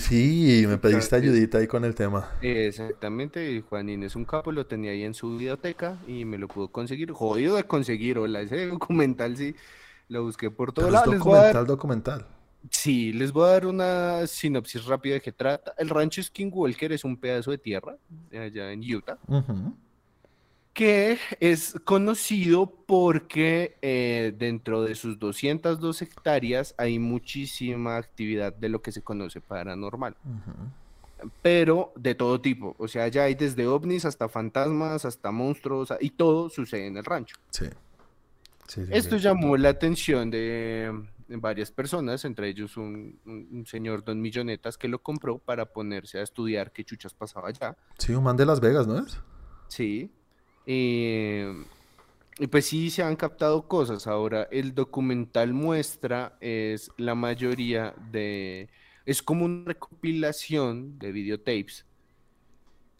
Speaker 1: sí, me pediste ayudita ahí con el tema.
Speaker 3: Exactamente, y Juanín es un capo, lo tenía ahí en su videoteca y me lo pudo conseguir, jodido de conseguir, hola, ese documental sí, lo busqué por todo
Speaker 1: Pero es
Speaker 3: lado. Les voy a dar-
Speaker 1: documental, documental.
Speaker 3: Sí, les voy a dar una sinopsis rápida de qué trata. El rancho Skinwalker es un pedazo de tierra de allá en Utah que es conocido porque eh, dentro de sus 202 hectáreas hay muchísima actividad de lo que se conoce paranormal,
Speaker 1: Ujú.
Speaker 3: pero de todo tipo. O sea, ya hay desde ovnis hasta fantasmas, hasta monstruos, y todo sucede en el rancho.
Speaker 1: Sí. Sí, sí,
Speaker 3: Esto
Speaker 1: sí.
Speaker 3: llamó la atención de varias personas, entre ellos un, un- un señor Don Millonetas que lo compró para ponerse a estudiar qué chuchas pasaba allá.
Speaker 1: Sí, un man de Las Vegas, ¿no es?
Speaker 3: Sí. Eh, y pues sí se han captado cosas. Ahora, el documental muestra es la mayoría de... Es como una recopilación de videotapes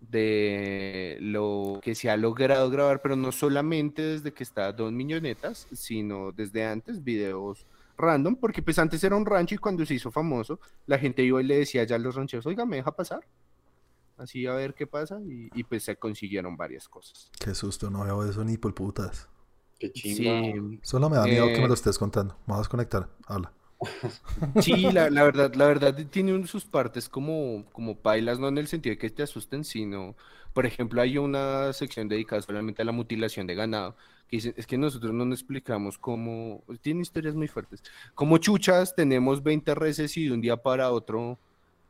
Speaker 3: de lo que se ha logrado grabar, pero no solamente desde que está Don Millonetas, sino desde antes, videos random, porque pues antes era un rancho y cuando se hizo famoso, la gente iba y le decía ya a los rancheros, oiga, ¿me deja pasar? Así a ver qué pasa, y, y, pues se consiguieron varias cosas.
Speaker 1: Qué susto, no veo eso ni por putas.
Speaker 2: Qué chimba.
Speaker 3: Sí,
Speaker 1: Solo me da miedo que me
Speaker 3: Eh,
Speaker 1: lo estés contando. Me vas a desconectar. Habla. *laughs*
Speaker 3: sí, la, verdad, la verdad tiene sus partes como, como pailas, no en el sentido de que te asusten, sino, por ejemplo, hay una sección dedicada solamente a la mutilación de ganado, que dice, es que nosotros no nos explicamos cómo, tiene historias muy fuertes, como chuchas tenemos 20 reses y de un día para otro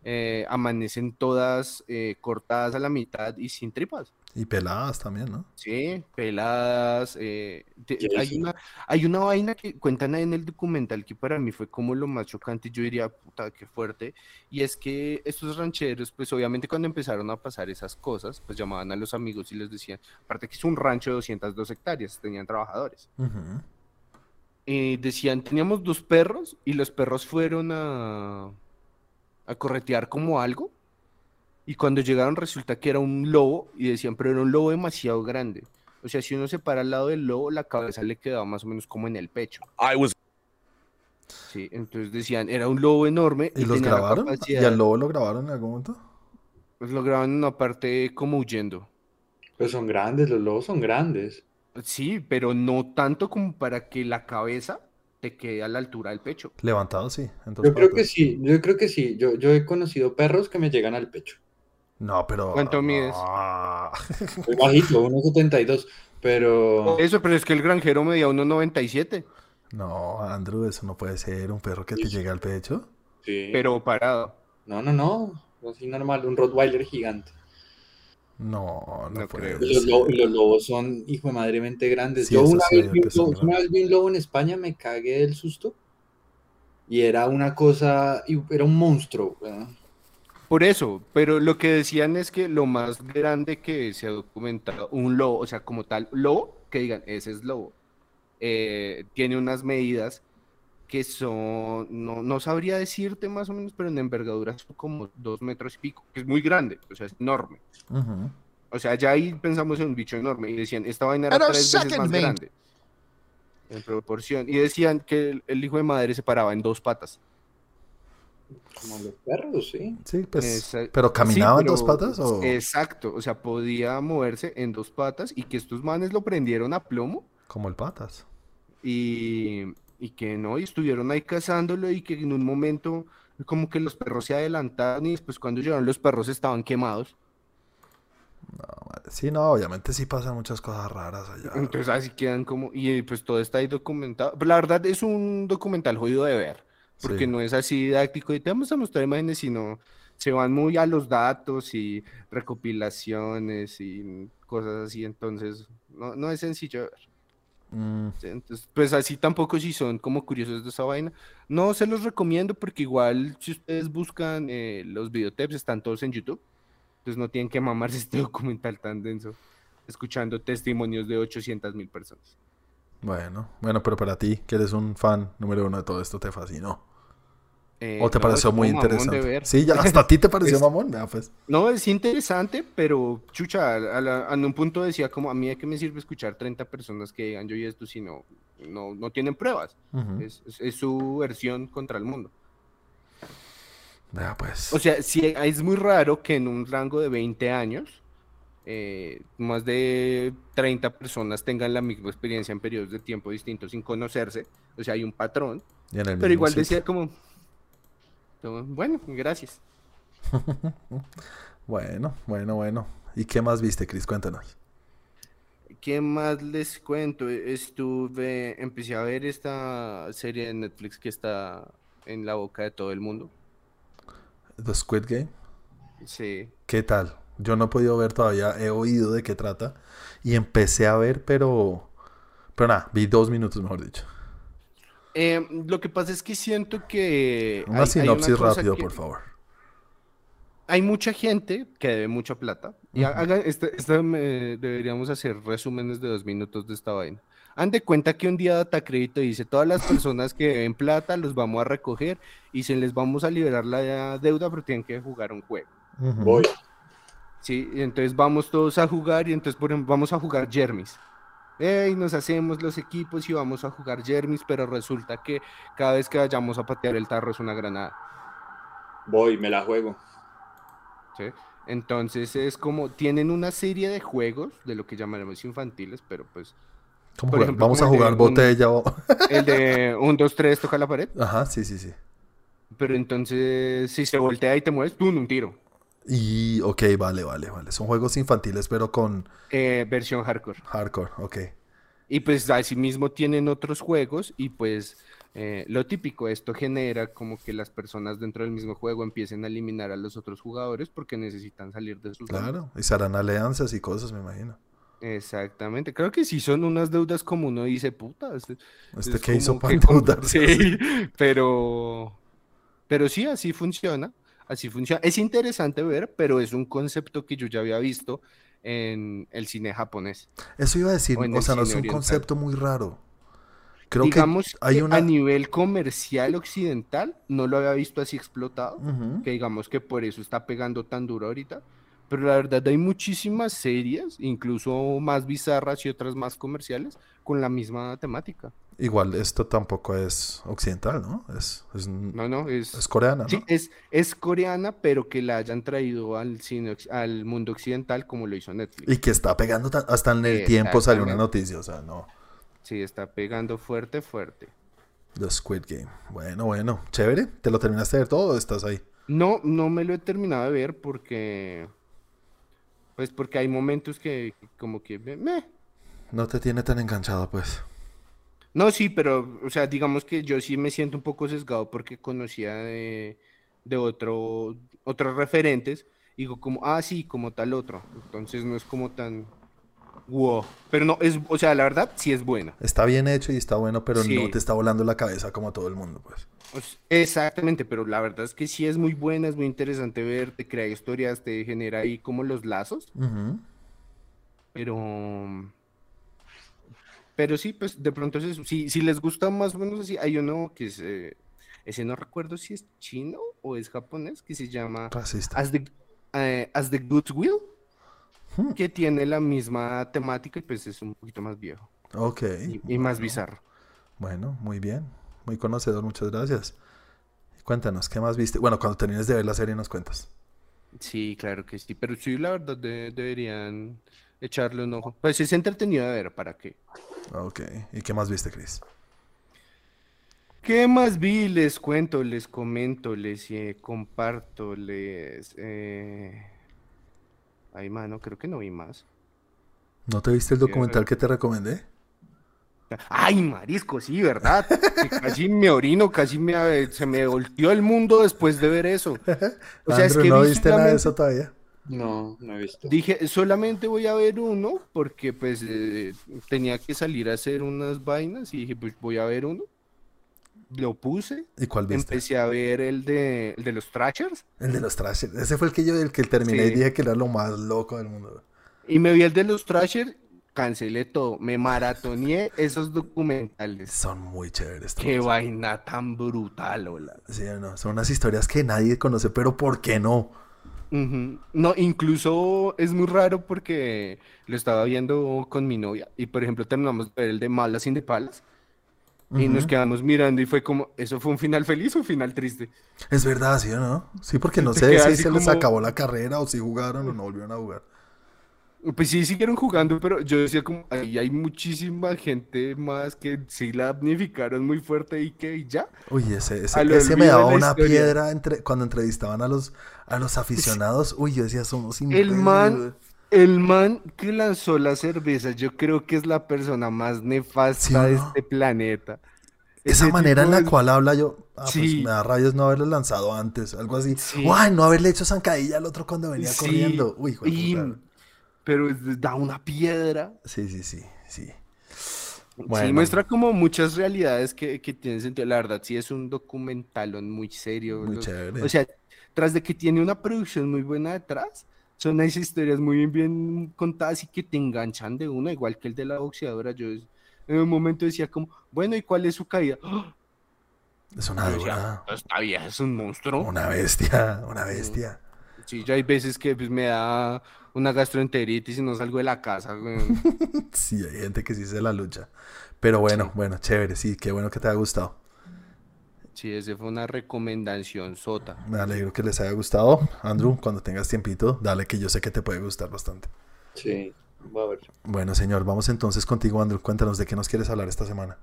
Speaker 3: eh, amanecen todas eh, cortadas a la mitad y sin tripas.
Speaker 1: Y peladas también, ¿no?
Speaker 3: Sí, peladas. eh, te-
Speaker 2: ¿Qué
Speaker 3: hay una, hay una vaina que cuentan ahí en el documental que para mí fue como lo más chocante. Yo diría, puta, qué fuerte. Y es que estos rancheros, pues obviamente cuando empezaron a pasar esas cosas, pues llamaban a los amigos y les decían, aparte que es un rancho de 202 hectáreas, tenían trabajadores. Eh, decían, teníamos dos perros y los perros fueron a, a corretear como algo. Y cuando llegaron resulta que era un lobo y decían, pero era un lobo demasiado grande. O sea, si uno se para al lado del lobo, la cabeza le quedaba más o menos como en el pecho.
Speaker 4: I was
Speaker 3: Sí, entonces decían, era un lobo enorme
Speaker 1: ¿Y los grabaron? ¿Y al lobo lo grabaron en algún momento?
Speaker 3: pues lo grababan en una parte como huyendo.
Speaker 2: Pues son grandes, los lobos son grandes.
Speaker 3: Sí, pero no tanto como para que la cabeza te quede a la altura del pecho.
Speaker 1: Levantado, sí.
Speaker 2: Yo creo que sí, yo creo que sí. Yo, yo he conocido perros que me llegan al pecho.
Speaker 1: No, pero.
Speaker 3: ¿Cuánto mides? *laughs*
Speaker 1: Ah.
Speaker 2: Soy bajito, 1,72. Pero
Speaker 3: Eso, pero es que el granjero medía 1.97,
Speaker 1: No, Andrew, eso no puede ser. Un perro que te
Speaker 2: Sí.
Speaker 1: llegue al pecho.
Speaker 2: sí.
Speaker 3: pero parado.
Speaker 2: No, no, no. Así normal, un Rottweiler gigante.
Speaker 1: No, no,
Speaker 3: No
Speaker 1: puede
Speaker 3: creo.
Speaker 2: Los,
Speaker 1: ser.
Speaker 2: lo- y los lobos son hijo de madremente grandes.
Speaker 1: Sí,
Speaker 2: Yo una
Speaker 1: sí,
Speaker 2: vez, vi lobo, una vez vi un lobo en España, me cagué del susto. Y era una cosa, y era un monstruo. weón.
Speaker 3: Por eso, pero lo que decían es que lo más grande que se ha documentado, un lobo, o sea, como tal, lobo, que digan, ese es lobo, eh, tiene unas medidas que son, no, no sabría decirte más o menos, pero en envergadura son como dos metros y pico, que es muy grande, o sea, es enorme. O sea, ya ahí pensamos en un bicho enorme y decían, esta vaina era tres veces más grande en proporción. Y decían que el, el hijo de madre se paraba en dos patas.
Speaker 2: Como los perros, sí.
Speaker 1: Sí, pues.
Speaker 3: Esa-
Speaker 1: ¿Pero
Speaker 3: Sí,
Speaker 1: caminaba en dos patas o.?
Speaker 3: Exacto, o sea, podía moverse en dos patas y que estos manes lo prendieron a plomo
Speaker 1: Como el patas.
Speaker 3: y, y que no, y estuvieron ahí cazándolo y que en un momento como que los perros se adelantaron y después cuando llegaron los perros estaban quemados.
Speaker 1: Sí, no, obviamente sí pasan muchas cosas raras allá.
Speaker 3: Entonces así quedan como, y pues todo está ahí documentado. Pero la verdad es un documental jodido de ver, porque
Speaker 1: Sí.
Speaker 3: no es así didáctico y te vamos a mostrar imágenes, sino se van muy a los datos y recopilaciones y cosas así, entonces no, no es sencillo de ver.
Speaker 1: Mm.
Speaker 3: Entonces, pues así tampoco si son como curiosos de esa vaina. No se los recomiendo porque igual si ustedes buscan eh, los videotapes están todos en YouTube. Entonces no tienen que mamarse *laughs* este documental tan denso escuchando testimonios de 800 mil personas.
Speaker 1: Bueno, bueno, pero para ti, que eres un fan número uno de todo esto, ¿te fascinó?
Speaker 3: Eh,
Speaker 1: ¿O te
Speaker 3: no,
Speaker 1: pareció muy interesante? Sí, ya hasta a ti te pareció *laughs*
Speaker 3: Es-
Speaker 1: mamón, vea pues.
Speaker 3: No, es interesante, pero chucha, a, la- en un punto decía como a mí de qué me sirve escuchar 30 personas que digan yo y esto si no, no, no tienen pruebas.
Speaker 1: Ujú.
Speaker 3: Es, es- es su versión contra el mundo.
Speaker 1: Vea pues.
Speaker 3: O sea, sí, es muy raro que en un rango de 20 años, eh, más de 30 personas tengan la misma experiencia en periodos de tiempo distintos sin conocerse. O sea, hay un patrón. Pero igual
Speaker 1: sitio.
Speaker 3: decía como, como, bueno, gracias. *laughs*
Speaker 1: Bueno, bueno, bueno. ¿Y qué más viste, Chris? Cuéntanos.
Speaker 3: ¿Qué más les cuento? Estuve, empecé a ver esta serie de Netflix que está en la boca de todo el mundo.
Speaker 1: The Squid Game.
Speaker 3: Sí.
Speaker 1: ¿Qué tal? Yo no he podido ver todavía, he oído de qué trata. Y empecé a ver, pero. Pero nada, vi dos minutos, mejor dicho.
Speaker 3: Eh, lo que pasa es que siento que...
Speaker 1: Una
Speaker 3: hay- hay
Speaker 1: sinopsis
Speaker 3: cosa
Speaker 1: rápido,
Speaker 3: que-
Speaker 1: por favor.
Speaker 3: Hay mucha gente que debe mucha plata. Y hagan, este, este me- deberíamos hacer resúmenes de dos minutos de esta vaina. Han de cuenta que un día Data Crédito dice, todas las personas que deben plata los vamos a recoger y se les vamos a liberar la deuda, pero tienen que jugar un juego.
Speaker 2: Voy.
Speaker 3: Sí, y entonces vamos todos a jugar y entonces por ejemplo, vamos a jugar Jermis. Ey, nos hacemos los equipos y vamos a jugar Jermis, pero resulta que cada vez que vayamos a patear el tarro es una granada.
Speaker 2: Voy, me la juego.
Speaker 3: ¿sí? Entonces es como, tienen una serie de juegos, de lo que llamaremos infantiles, pero pues
Speaker 1: ¿Cómo
Speaker 3: por
Speaker 1: jugar?
Speaker 3: ejemplo,
Speaker 1: Vamos a
Speaker 3: el
Speaker 1: jugar
Speaker 3: un-
Speaker 1: botella o...
Speaker 3: el de 1, 2, 3 toca la pared,
Speaker 1: Ajá, sí, sí, sí.
Speaker 3: pero entonces si se voltea y te mueves, ¡pum! un tiro.
Speaker 1: Y, ok, vale, vale, vale. Son juegos infantiles, pero con
Speaker 3: Eh, versión hardcore.
Speaker 1: hardcore, ok.
Speaker 3: Y pues asimismo tienen otros juegos y pues eh, lo típico, esto genera como que las personas dentro del mismo juego empiecen a eliminar a los otros jugadores porque necesitan salir de sus.
Speaker 1: Claro. Y se harán alianzas y cosas, me imagino.
Speaker 3: Exactamente, creo que sí son unas deudas como uno dice, puta. es-
Speaker 1: Este
Speaker 3: es
Speaker 1: que hizo para endeudarse. *laughs*
Speaker 3: Sí, pero, pero sí, así funciona, así funciona. Es interesante ver, pero es un concepto que yo ya había visto en el cine japonés.
Speaker 1: Eso iba a decir,
Speaker 3: O
Speaker 1: sea, no es un
Speaker 3: oriental.
Speaker 1: concepto muy raro. Creo
Speaker 3: Digamos
Speaker 1: que hay
Speaker 3: que
Speaker 1: una...
Speaker 3: a nivel comercial occidental no lo había visto así explotado, que digamos que por eso está pegando tan duro ahorita. Pero la verdad hay muchísimas series, incluso más bizarras y otras más comerciales, con la misma temática.
Speaker 1: Igual, esto tampoco es occidental, ¿no? Es, es,
Speaker 3: No, no, es,
Speaker 1: es coreana, ¿no?
Speaker 3: sí, es, es coreana, pero que la hayan traído al cine, al mundo occidental como lo hizo Netflix.
Speaker 1: Y que está pegando hasta en el tiempo salió una noticia, o sea, no.
Speaker 3: Sí, está pegando fuerte, fuerte.
Speaker 1: The Squid Game. Bueno, bueno, chévere. ¿Te lo terminaste de ver todo o estás ahí?
Speaker 3: No, no me lo he terminado de ver porque, pues porque hay momentos que como que, meh.
Speaker 1: No te tiene tan enganchado, pues.
Speaker 3: No, sí, pero, o sea, digamos que yo sí me siento un poco sesgado porque conocía de, de otro, otros referentes. y Digo como, ah, sí, como tal otro. Entonces no es como tan wow. Pero no, es, o sea, la verdad sí es buena.
Speaker 1: Está bien hecho y está bueno, pero no te está volando la cabeza como a todo el mundo, pues.
Speaker 3: Exactamente, pero la verdad es que sí es muy buena, es muy interesante ver, te crea historias, te genera ahí como los lazos. Pero. Pero sí, pues de pronto es eso. Si, si les gusta más o menos así, hay uno que es. eh, ese no recuerdo si es chino o es japonés, que se llama. As the, eh, As the
Speaker 1: Hmm.
Speaker 3: que tiene la misma temática y pues es un poquito más viejo
Speaker 1: Ok.
Speaker 3: y, y más
Speaker 1: bueno.
Speaker 3: bizarro.
Speaker 1: Bueno, muy bien. Muy conocedor, muchas gracias. Cuéntanos, ¿qué más viste? Bueno, cuando termines de ver la serie nos cuentas.
Speaker 3: Sí, claro que sí, pero sí, la verdad de- deberían echarle un ojo. Pues es entretenido de ver, ¿para qué?
Speaker 1: Ok. ¿Y qué más viste, Chris?
Speaker 3: ¿Qué más vi? Les cuento, les comento, les eh, comparto, les... Eh... Ay, mano, creo que no vi más.
Speaker 1: ¿No te viste el documental que te recomendé?
Speaker 3: Ay, marisco, sí, ¿verdad? Que casi me orino, casi me, se me volteó el mundo después de ver eso. *laughs* O sea, es que
Speaker 1: ¿no
Speaker 3: vi
Speaker 1: viste nada de eso todavía?
Speaker 2: No, no he visto.
Speaker 3: Dije, solamente voy a ver uno porque pues eh, tenía que salir a hacer unas vainas y dije, pues voy a ver uno. Lo puse,
Speaker 1: ¿Y cuál viste?
Speaker 3: empecé a ver el de, el de los Trashers
Speaker 1: El de los Trashers. Ese fue el que yo, el que terminé y dije que era lo más loco del mundo.
Speaker 3: y me vi el de los Trashers, cancelé todo, me maratoneé esos documentales.
Speaker 1: Son muy chéveres.
Speaker 3: Qué vaina tan brutal, hola.
Speaker 1: Sí, no, son unas historias que nadie conoce, pero ¿por qué no?
Speaker 3: No, incluso es muy raro porque lo estaba viendo con mi novia y por ejemplo terminamos de ver el de Malas in the Palace y nos quedamos mirando y fue como, ¿eso fue un final feliz o un final triste?
Speaker 1: Es verdad, ¿sí o no? Sí, porque no
Speaker 3: Te
Speaker 1: sé si se les acabó la carrera o si jugaron o no volvieron a jugar.
Speaker 3: Pues sí, siguieron jugando, pero yo decía como, ahí hay muchísima gente más que sí la damnificaron muy fuerte y que y ya.
Speaker 1: Uy, ese, ese, ese me daba una
Speaker 3: historia.
Speaker 1: piedra entre, cuando entrevistaban a los, a los aficionados. Uy, yo decía, somos
Speaker 3: El
Speaker 1: imbéciles.
Speaker 3: man, el man que lanzó la cerveza, yo creo que es la persona más nefasta
Speaker 1: ¿Sí o
Speaker 3: de este planeta.
Speaker 1: Esa manera en la cual habla yo, ah, pues me da rayos no haberlo lanzado antes, algo así.
Speaker 3: Sí.
Speaker 1: Uy, no haberle hecho zancadilla al otro cuando venía corriendo. Uy, hijo de
Speaker 3: y-
Speaker 1: puta.
Speaker 3: Pero es- da una piedra.
Speaker 1: Sí, sí, sí, sí.
Speaker 3: Muestra como muchas realidades que, que tienen sentido. La verdad, sí es un documental muy serio.
Speaker 1: Muy.
Speaker 3: O sea, tras de que tiene una producción muy buena detrás, son esas historias muy bien, bien contadas y que te enganchan de una, igual que el de la boxeadora. Yo en un momento decía como, bueno, ¿y cuál es su caída? ¡Ah!
Speaker 1: Es una dura,
Speaker 3: esta vieja es un monstruo.
Speaker 1: una bestia, una bestia.
Speaker 3: Sí, yo hay veces que pues, me da una gastroenteritis y no salgo de la casa. güey. *laughs*
Speaker 1: Sí, hay gente que sí se la lucha. Pero bueno, bueno, chévere, sí, qué bueno que te haya gustado.
Speaker 3: Sí, esa fue una recomendación sota.
Speaker 1: Me alegro que les haya gustado. Andrew, cuando tengas tiempito, dale que yo sé que te puede gustar bastante.
Speaker 2: Sí, voy a ver.
Speaker 1: Bueno, señor, vamos entonces contigo, Andrew. Cuéntanos de qué nos quieres hablar esta semana.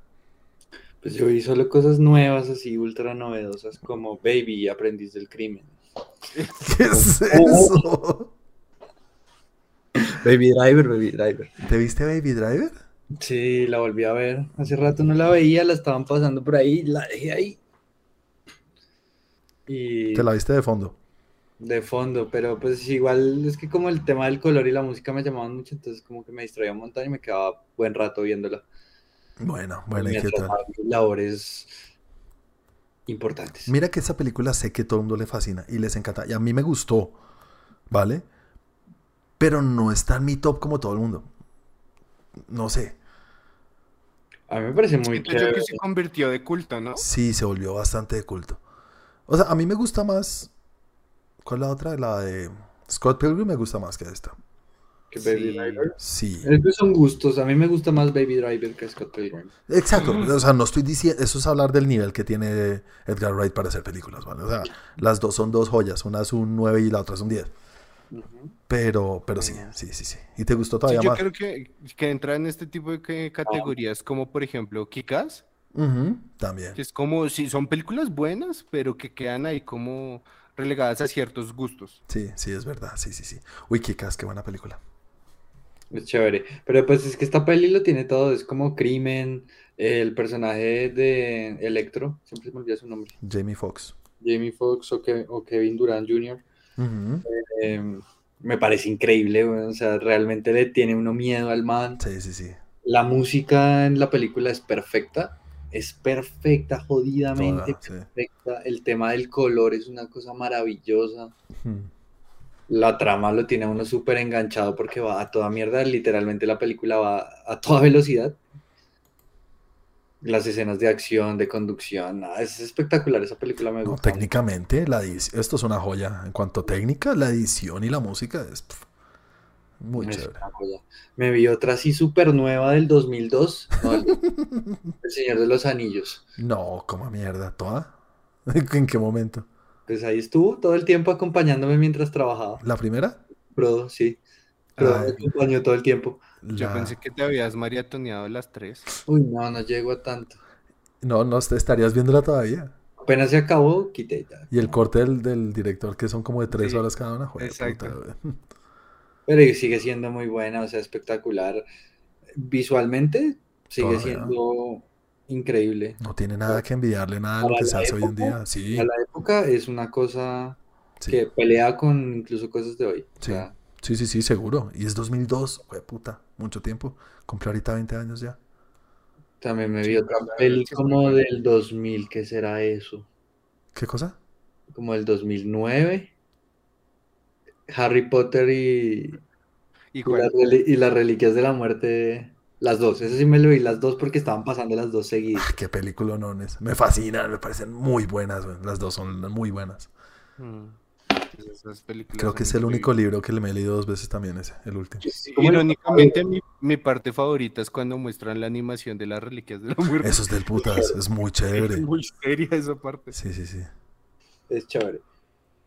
Speaker 2: Pues yo vi solo cosas nuevas, así ultra novedosas, como Baby, aprendiz del crimen. *laughs*
Speaker 1: ¿Qué es eso?
Speaker 2: Baby Driver, Baby Driver.
Speaker 1: ¿Te viste Baby Driver?
Speaker 2: Sí, la volví a ver. Hace rato no la veía, la estaban pasando por ahí, la dejé ahí. Y
Speaker 1: Te la viste de fondo.
Speaker 2: de fondo, pero pues igual es que como el tema del color y la música me llamaban mucho, entonces como que me distraía un montón y me quedaba buen rato viéndola.
Speaker 1: Bueno, bueno, ¿y qué
Speaker 2: mientras
Speaker 1: tal?
Speaker 2: labores importantes.
Speaker 1: Mira que esa película sé que todo el mundo le fascina y les encanta. Y a mí me gustó, ¿vale? Pero no está en mi top como todo el mundo. No sé.
Speaker 2: A mí me parece muy
Speaker 3: yo que
Speaker 2: chévere.
Speaker 3: se convirtió de culto, ¿no?
Speaker 1: Sí, se volvió bastante de culto. O sea, a mí me gusta más. ¿Cuál es la otra? La de Scott Pilgrim me gusta más que esta.
Speaker 2: Que Baby
Speaker 3: Sí.
Speaker 2: Driver.
Speaker 1: Sí.
Speaker 2: Es que son gustos. A mí me gusta más Baby Driver que Scott Pilgrim.
Speaker 1: Exacto. O sea, no estoy diciendo. Eso es hablar del nivel que tiene Edgar Wright para hacer películas, ¿vale? O sea, las dos son dos joyas. Una es un 9 y la otra es un 10. Pero, pero sí, sí, sí, sí. ¿Y te gustó
Speaker 3: Sí,
Speaker 1: todavía
Speaker 3: yo
Speaker 1: más?
Speaker 3: creo que, que entra en este tipo de que- categorías, como por ejemplo Kikas,
Speaker 1: También.
Speaker 3: que es como si son películas buenas, pero que quedan ahí como relegadas a ciertos gustos.
Speaker 1: Sí, sí, es verdad. Sí, sí, sí. Uy, Kikas, qué buena película.
Speaker 2: Es chévere. Pero pues es que esta peli lo tiene todo. Es como crimen. El personaje de Electro, siempre se me olvida su nombre.
Speaker 1: Jamie Foxx.
Speaker 2: Jamie Foxx o, Ke- o Kevin Durant Jr. Eh, me parece increíble. O sea, realmente le tiene uno miedo al man.
Speaker 1: Sí, sí, sí.
Speaker 2: La música en la película es perfecta. Es perfecta, jodidamente
Speaker 1: Toda, sí.
Speaker 2: perfecta. El tema del color es una cosa maravillosa.
Speaker 1: Ujú.
Speaker 2: La trama lo tiene a uno súper enganchado porque va a toda mierda. Literalmente la película va a toda velocidad. Las escenas de acción, de conducción, es espectacular. Esa película me
Speaker 1: No,
Speaker 2: gusta.
Speaker 1: técnicamente, la esto es una joya. En cuanto a técnica, la edición y la música es muy
Speaker 2: Es
Speaker 1: chévere.
Speaker 2: una joya. Me vi otra así súper nueva del 2002. no, el, *laughs* El Señor de los Anillos.
Speaker 1: No, como mierda, toda. *laughs* ¿En qué momento?
Speaker 2: Pues ahí estuvo todo el tiempo acompañándome mientras trabajaba.
Speaker 1: ¿La primera?
Speaker 2: Frodo, sí. Frodo
Speaker 1: Ay.
Speaker 2: me acompañó todo el tiempo.
Speaker 3: Yo pensé que te habías maratoneado las tres.
Speaker 2: Uy, no, no llego a tanto.
Speaker 1: No, no, te estarías viéndola todavía.
Speaker 2: Apenas se acabó, quité ya.
Speaker 1: Y el corte del, del director, que son como de tres
Speaker 3: Sí,
Speaker 1: horas cada una. Joder,
Speaker 3: exacto.
Speaker 1: puta.
Speaker 2: Pero sigue siendo muy buena, o sea, espectacular. Visualmente sigue
Speaker 1: Todavía.
Speaker 2: siendo increíble.
Speaker 1: No tiene nada que envidiarle nada a lo que se hace hoy en día. Sí,
Speaker 2: A la época es una cosa
Speaker 1: sí,
Speaker 2: que pelea con incluso cosas de hoy. O
Speaker 1: Sí.
Speaker 2: sea,
Speaker 1: sí, sí, sí, seguro. Y es 2002, güey, puta, mucho tiempo. Cumple ahorita 20 años ya.
Speaker 2: también me
Speaker 3: Sí,
Speaker 2: vi otra peli como del 2000, ¿qué será eso?
Speaker 1: ¿Qué cosa?
Speaker 2: Como del 2009. Harry Potter y,
Speaker 3: ¿Y
Speaker 2: y, las, y las Reliquias de la Muerte. Las dos, eso sí me lo vi las dos porque estaban pasando las dos seguidas.
Speaker 1: Ah, qué película no es. Me fascinan, me parecen muy buenas, güey. Las dos son muy buenas.
Speaker 3: Mm. Esas películas
Speaker 1: Creo que es el único libro que le me he leído dos veces también ese, el último.
Speaker 2: El-
Speaker 3: Irónicamente, mi, mi parte favorita es cuando muestran la animación de las reliquias de la muerte.
Speaker 1: Eso es del putas, es muy *laughs* chévere.
Speaker 3: Es muy seria esa parte.
Speaker 1: Sí, sí, sí.
Speaker 2: Es chévere.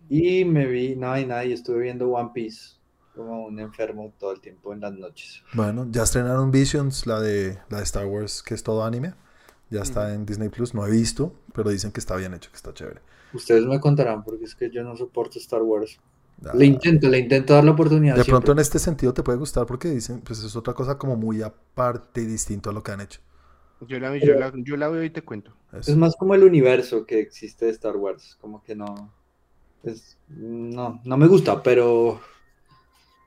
Speaker 2: Y me vi, no hay nada, y estuve viendo One Piece como un enfermo todo el tiempo en las noches.
Speaker 1: Bueno, ya estrenaron Visions, la de, la de Star Wars, que es todo anime. Ya está en Disney Plus. No he visto, pero dicen que está bien hecho, que está chévere.
Speaker 2: Ustedes me contarán porque es que yo no soporto Star Wars.
Speaker 1: Ah,
Speaker 2: Le intento, le intento dar la oportunidad.
Speaker 1: De
Speaker 2: siempre.
Speaker 1: pronto en este sentido te puede gustar porque dicen, pues es otra cosa como muy aparte y distinto a lo que han hecho.
Speaker 3: Yo la, yo, la, yo la veo y te cuento.
Speaker 1: Eso.
Speaker 2: Es más como el universo que existe de Star Wars, como que no, es, no, no me gusta, pero,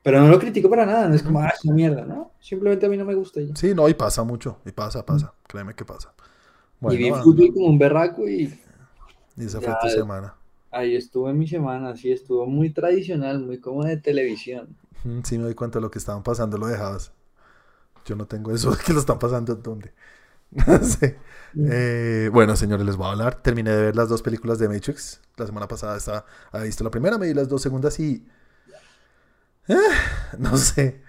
Speaker 2: pero no lo critico para nada, no es como, ah, es una mierda, ¿no? Simplemente a mí no me gusta ya.
Speaker 1: Sí, no, y pasa mucho, y pasa, pasa, créeme que pasa.
Speaker 2: y vi
Speaker 1: Bueno,
Speaker 2: fútbol como un berraco y
Speaker 1: y esa fue tu semana.
Speaker 2: ahí estuvo en mi semana, sí, estuvo muy tradicional, muy como de televisión.
Speaker 1: Sí me doy cuenta de lo que estaban pasando, lo dejabas. Yo no tengo eso, *laughs* que lo están pasando ¿dónde? *laughs* No sé. Eh, bueno, señores, les voy a hablar. Terminé de ver las dos películas de Matrix. La semana pasada estaba, había visto la primera, me vi las dos segundas y... eh, *laughs* no sé.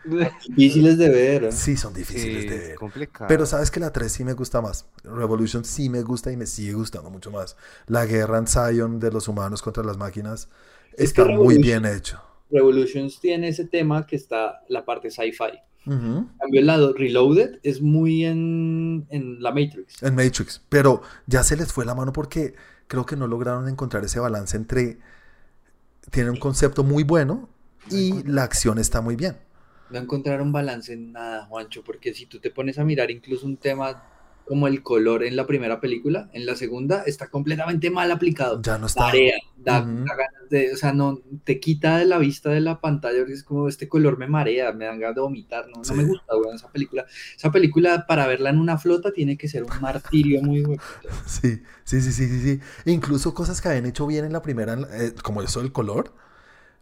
Speaker 2: Difíciles de ver. ¿eh?
Speaker 1: Sí, son difíciles
Speaker 3: Sí,
Speaker 1: de ver.
Speaker 3: complicado.
Speaker 1: Pero sabes que la 3 sí me gusta más. Revolution sí me gusta y me sigue gustando mucho más. La guerra en Zion de los humanos contra las máquinas
Speaker 2: Es
Speaker 1: está muy bien hecho.
Speaker 2: Revolutions tiene ese tema que está la parte sci-fi.
Speaker 1: Ujú.
Speaker 2: En cambio, el lado Reloaded es muy en, en la Matrix.
Speaker 1: En Matrix. Pero ya se les fue la mano porque creo que no lograron encontrar ese balance entre. Tiene un concepto muy bueno y la acción está muy bien.
Speaker 2: No encontraron balance en nada, Juancho, porque si tú te pones a mirar incluso un tema como el color en la primera película, en la segunda está completamente mal aplicado.
Speaker 1: Ya no está.
Speaker 2: Marea, da, da ganas de, o sea, no, te quita de la vista de la pantalla, porque es como este color me marea, me dan ganas de vomitar, no, me gusta, weón, esa película. Esa película para verla en una flota tiene que ser un martirio muy bueno. *laughs*
Speaker 1: Sí, sí, sí, sí, sí, sí. Incluso cosas que habían hecho bien en la primera, eh, como eso del color.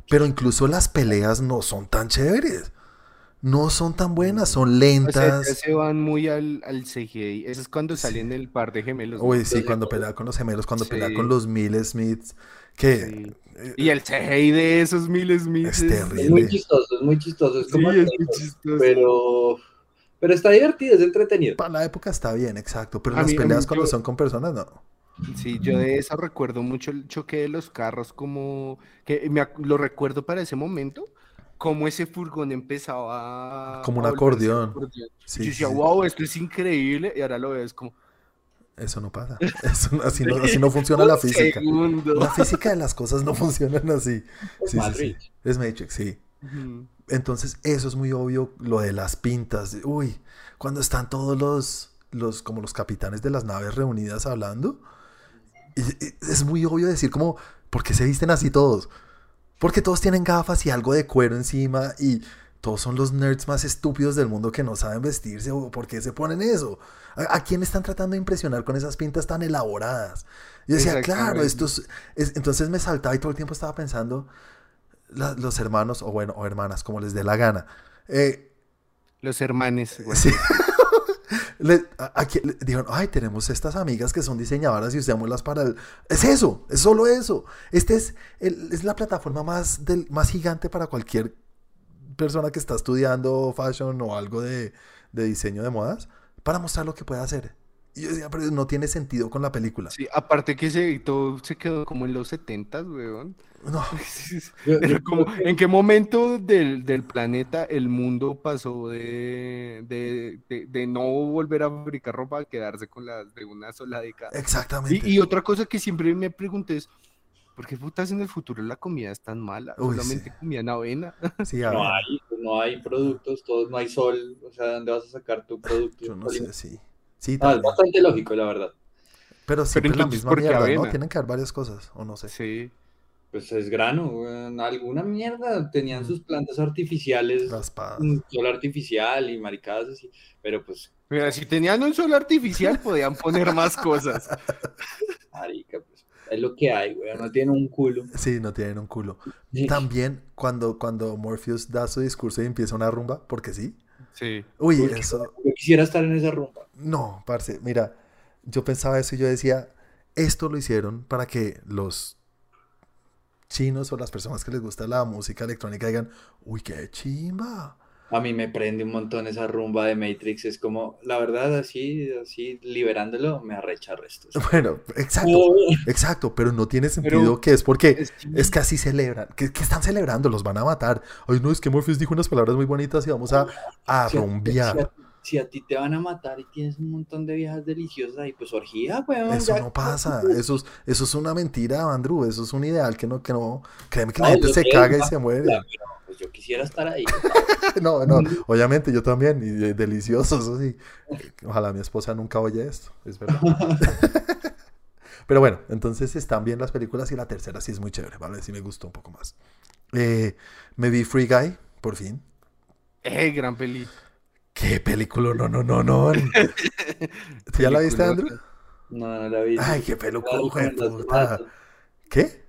Speaker 1: Pero incluso las peleas no son tan chéveres. No son tan buenas, son
Speaker 3: O sea,
Speaker 1: lentas.
Speaker 3: se van muy al, al CGI. Eso es cuando salen el par de gemelos.
Speaker 1: Uy, sí, cuando pelea con los gemelos, cuando pelea con los Mil Smiths, que
Speaker 3: Sí.
Speaker 1: eh,
Speaker 3: Y el CGI de esos Will Smith
Speaker 1: Es terrible.
Speaker 2: Es muy chistoso, es muy chistoso, es
Speaker 3: Sí,
Speaker 2: como
Speaker 3: es muy chistoso.
Speaker 2: pero, pero está divertido, es entretenido.
Speaker 1: para la época está bien, exacto. Pero
Speaker 3: A
Speaker 1: las
Speaker 3: mí- a mí
Speaker 1: peleas cuando
Speaker 3: yo-
Speaker 1: son con personas, no.
Speaker 3: Sí, yo de eso recuerdo mucho el choque de los carros, como que me ac- lo recuerdo para ese momento, como ese furgón empezaba
Speaker 1: Como un
Speaker 3: a volverse
Speaker 1: acordeón. Sí,
Speaker 3: yo decía,
Speaker 1: sí.
Speaker 3: wow, esto es increíble, y ahora lo ves como
Speaker 1: Eso no pasa. *laughs* Eso- así, no, así no *laughs* funciona la física.
Speaker 3: segundo.
Speaker 1: La física de las cosas no *laughs* funcionan así. Sí, sí, sí. Es Matrix, sí. Entonces, eso es muy obvio, lo de las pintas. de- Uy, cuando están todos los, los, como los capitanes de las naves reunidas hablando, es muy obvio decir como, ¿por qué se visten así todos? Porque todos tienen gafas y algo de cuero encima y todos son los nerds más estúpidos del mundo que no saben vestirse o por qué se ponen eso. ¿A, a quién están tratando de impresionar con esas pintas tan elaboradas? Yo decía, claro, esto es, es- Entonces me saltaba y todo el tiempo estaba pensando, la- los hermanos, o bueno, o hermanas, como les dé la gana. Eh,
Speaker 3: Los hermanes. *laughs*
Speaker 1: sí. Le- dijeron, ay, tenemos estas amigas que son diseñadoras y usémoslas para el... Es eso, es solo eso. Este es, es la plataforma más, del, más gigante para cualquier persona que está estudiando fashion o algo de, de diseño de modas para mostrar lo que puede hacer. Y yo decía, pero no tiene sentido con la película.
Speaker 3: Sí, aparte que se, todo se quedó como en los 70, weón.
Speaker 1: No, *laughs*
Speaker 3: como, ¿En qué momento del, del planeta el mundo pasó de, de, de- de no volver a fabricar ropa a quedarse con las de una sola década?
Speaker 1: exactamente.
Speaker 3: Y, y otra cosa que siempre me pregunté es, ¿por qué putas en el futuro la comida es tan mala?
Speaker 1: Uy,
Speaker 3: Solamente
Speaker 1: sí.
Speaker 3: comían avena. *laughs*
Speaker 1: Sí,
Speaker 2: No hay, no hay productos, todos, no hay sol, o sea, ¿dónde vas a sacar tu producto?
Speaker 1: yo no sé, sí. Sí,
Speaker 2: Ah, es bastante lógico, la verdad.
Speaker 1: Pero siempre la
Speaker 3: entonces,
Speaker 1: misma
Speaker 3: ¿por qué
Speaker 1: mierda, ¿no? Tienen que haber varias cosas, o no sé.
Speaker 3: Sí.
Speaker 2: Pues es grano, weón, alguna mierda. Tenían
Speaker 1: Mm.
Speaker 2: sus plantas artificiales,
Speaker 1: Raspadas.
Speaker 2: un sol artificial y maricadas así, pero pues,
Speaker 3: Mira, si tenían un sol artificial podían poner más *laughs* cosas.
Speaker 2: marica, pues, es lo que hay, weón, no tiene un culo.
Speaker 1: Sí, no tienen un culo. También cuando, cuando Morpheus da su discurso y empieza una rumba, porque sí.
Speaker 3: Sí.
Speaker 1: Uy, eso.
Speaker 2: Yo quisiera estar en esa rumba.
Speaker 1: No, parce, mira, yo pensaba eso y yo decía, esto lo hicieron para que los chinos o las personas que les gusta la música electrónica digan, uy, qué chimba.
Speaker 2: A mí me prende un montón esa rumba de Matrix, es como, la verdad, así, así, liberándolo, me arrecha restos. *laughs*
Speaker 1: Bueno, exacto, exacto, pero no tiene sentido
Speaker 3: Pero-
Speaker 1: que es porque
Speaker 3: Es que-
Speaker 1: es que así celebran. ¿Qué, qué están celebrando? Los van a matar. Ay, no, es que Morpheus dijo unas palabras muy bonitas y vamos a, a
Speaker 2: Si a-
Speaker 1: rumbear.
Speaker 2: Si a, si a ti te van a matar y tienes un montón de viejas deliciosas ahí, pues orgía, weón.
Speaker 1: Eso
Speaker 2: ya-
Speaker 1: no pasa, *laughs* eso es, eso es una mentira, Andrew, eso es un ideal que no, que no, créeme que la gente se caga y se muere.
Speaker 2: Pues yo quisiera estar ahí. *laughs*
Speaker 1: No, no, obviamente yo también, y eh, delicioso, eso sí. Ojalá mi esposa nunca oye esto, es verdad. *laughs* Pero bueno, entonces están bien las películas y la tercera sí es muy chévere, ¿vale? Sí me gustó un poco más. Eh, me vi Free Guy, por fin.
Speaker 3: Eh, gran peli.
Speaker 1: ¿Qué película? No, no, no, no. ¿Tú *laughs* ya la viste. Andrew?
Speaker 2: No, no la vi.
Speaker 1: Ay, qué película. ¿Qué?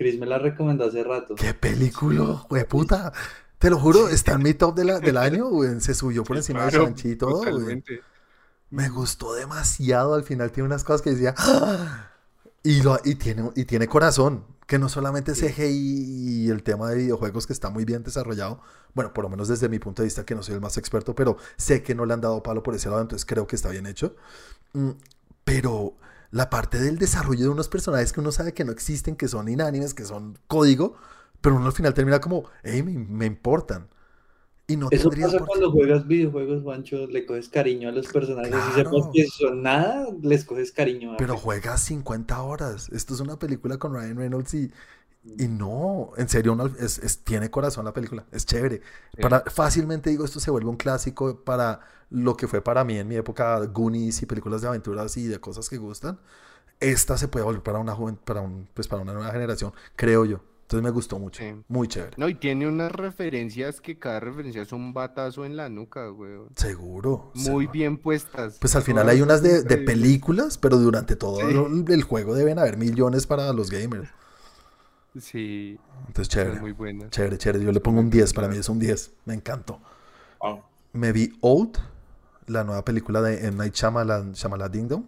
Speaker 2: Chris me la recomendó hace rato.
Speaker 1: ¿Qué película, puta? Te lo juro, está en mi top de la- del año, güey. Se subió por encima de Shang-Chi y todo, güey. Me gustó demasiado. Al final tiene unas cosas que decía. "Ah". Y, lo, y, tiene, y tiene corazón. Que no solamente es CGI y el tema de videojuegos que está muy bien desarrollado. Bueno, por lo menos desde mi punto de vista, que no soy el más experto, pero sé que no le han dado palo por ese lado, entonces creo que está bien hecho. Mm, Pero la parte del desarrollo de unos personajes que uno sabe que no existen, que son inánimes, que son código, pero uno al final termina como, hey, me, me importan. Y no
Speaker 2: Eso pasa
Speaker 1: por
Speaker 2: cuando juegas videojuegos, Juancho, le coges cariño a los personajes. Si sepas
Speaker 1: Claro.
Speaker 2: que son nada, les coges cariño.
Speaker 1: Pero juegas 50 horas. Esto es una película con Ryan Reynolds y, y no, en serio, es, es- tiene corazón la película. Es chévere.
Speaker 3: Sí.
Speaker 1: Para, fácilmente digo, esto se vuelve un clásico para lo que fue para mí en mi época Goonies y películas de aventuras y de cosas que gustan. Esta se puede volver para una joven, para un, pues para una nueva generación, creo yo. Entonces me gustó mucho.
Speaker 3: Sí.
Speaker 1: Muy chévere.
Speaker 3: No, y tiene unas referencias que cada referencia es un batazo en la nuca, weón.
Speaker 1: Seguro.
Speaker 3: Muy
Speaker 1: seguro.
Speaker 3: bien puestas.
Speaker 1: Pues al final hay unas de, películas, pero durante todo
Speaker 3: Sí.
Speaker 1: el, el juego deben haber millones para los gamers.
Speaker 3: Sí,
Speaker 1: Entonces, chévere.
Speaker 3: muy buenas.
Speaker 1: Chévere, chévere. Yo le pongo un 10. Para mí es un 10. Me encantó.
Speaker 2: Wow.
Speaker 1: Me vi Old, la nueva película de M. Night Shyamalan, Shyamalan Ding Dong.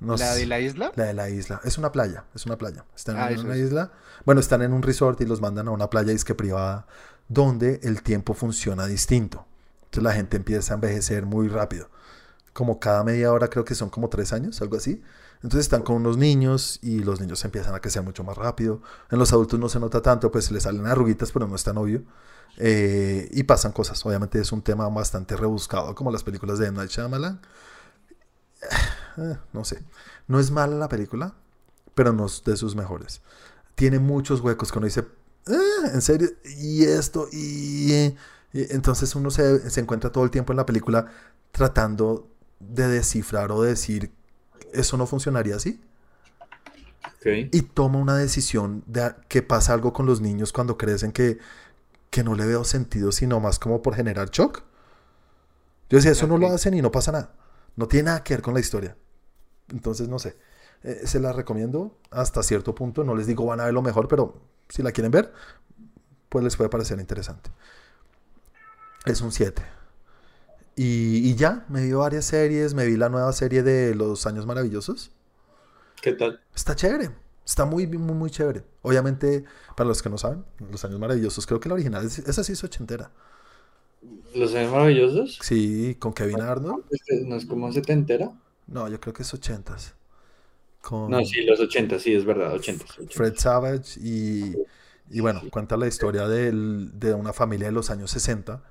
Speaker 1: No
Speaker 3: ¿La
Speaker 1: sé-
Speaker 3: de la isla?
Speaker 1: la de la isla. Es una playa. Es una playa. Están
Speaker 3: Ah,
Speaker 1: en una
Speaker 3: es.
Speaker 1: isla. Bueno, están en un resort y los mandan a una playa disque privada donde el tiempo funciona distinto. Entonces la gente empieza a envejecer muy rápido. Como cada media hora, creo que son como tres años, algo así. Entonces están con unos niños y los niños empiezan a crecer mucho más rápido. En los adultos no se nota tanto, pues les salen arruguitas, pero no es tan obvio. Eh, y pasan cosas. Obviamente es un tema bastante rebuscado, como las películas de M. Night Shyamalan. Eh, no sé. No es mala la película, pero no es de sus mejores. Tiene muchos huecos que uno dice, "Ah, ¿en serio? Y esto, y... entonces uno se, se encuentra todo el tiempo en la película tratando de descifrar o decir, eso no funcionaría así. Y toma una decisión de que pasa algo con los niños cuando crecen que, que no le veo sentido, sino más como por generar shock. Yo decía, eso no lo hacen y no pasa nada. No tiene nada que ver con la historia. Entonces, no sé. Eh, se la recomiendo hasta cierto punto. No les digo van a ver lo mejor, pero si la quieren ver, pues les puede parecer interesante. Es un 7. Y, y ya, me vi varias series. Me vi la nueva serie de Los Años Maravillosos.
Speaker 2: ¿Qué tal?
Speaker 1: Está chévere. Está muy, muy, muy chévere. Obviamente, para los que no saben, Los Años Maravillosos, creo que la original, es, esa sí es ochentera.
Speaker 2: ¿Los años maravillosos?
Speaker 1: Sí, con Kevin Arnold.
Speaker 2: Este, ¿No es como setentera?
Speaker 1: No, yo creo que es 80s. Con
Speaker 2: No, sí, los 80, sí, es verdad, 80.
Speaker 1: Fred Savage y, y bueno, cuenta la historia del- de una familia de los años 60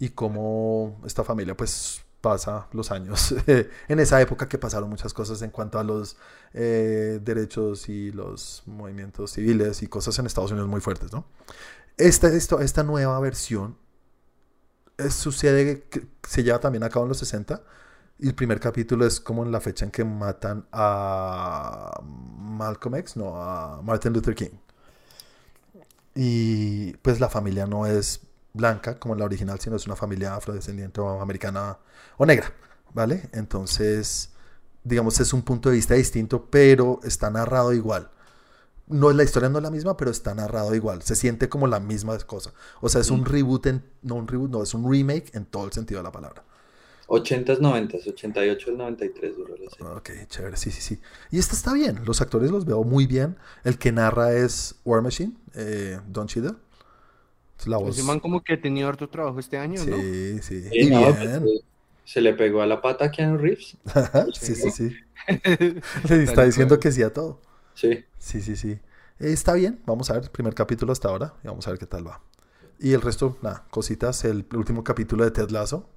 Speaker 1: y cómo esta familia pues pasa los años *laughs* en esa época que pasaron muchas cosas en cuanto a los eh, derechos y los movimientos civiles y cosas en Estados Unidos muy fuertes, ¿no? Esta, esto, esta nueva versión eh, sucede que se lleva también a cabo en los 60 y el primer capítulo es como en la fecha en que matan a Malcolm X, no, a Martin Luther King. Y pues la familia no es blanca como la original, sino es una familia afrodescendiente o americana o negra, ¿vale? Entonces, digamos, es un punto de vista distinto, pero está narrado igual. No, la historia no es la misma, pero está narrado igual. Se siente como la misma cosa. O sea, es un
Speaker 2: Mm.
Speaker 1: reboot, en, no un reboot, no, es un remake en todo el sentido de la palabra.
Speaker 2: 80s, 90s, 88 al 93 duró la serie.
Speaker 1: Ok, chévere, sí, sí, sí. Y esta está bien, los actores los veo muy bien. El que narra es War Machine, eh, Don Cheadle. La voz.
Speaker 3: Ese man como que ha tenido harto trabajo este año, ¿no?
Speaker 1: Sí, sí.
Speaker 2: Sí,
Speaker 1: Y
Speaker 2: no,
Speaker 1: bien.
Speaker 2: pues, se le pegó a la pata a Keanu Reeves. *laughs*
Speaker 1: sí, sí, sí. Le está *laughs* diciendo que sí a todo.
Speaker 2: Sí.
Speaker 1: Sí, sí, sí. Eh, Está bien, vamos a ver el primer capítulo hasta ahora y vamos a ver qué tal va. Y el resto, nada, cositas. El último capítulo de Ted Lasso.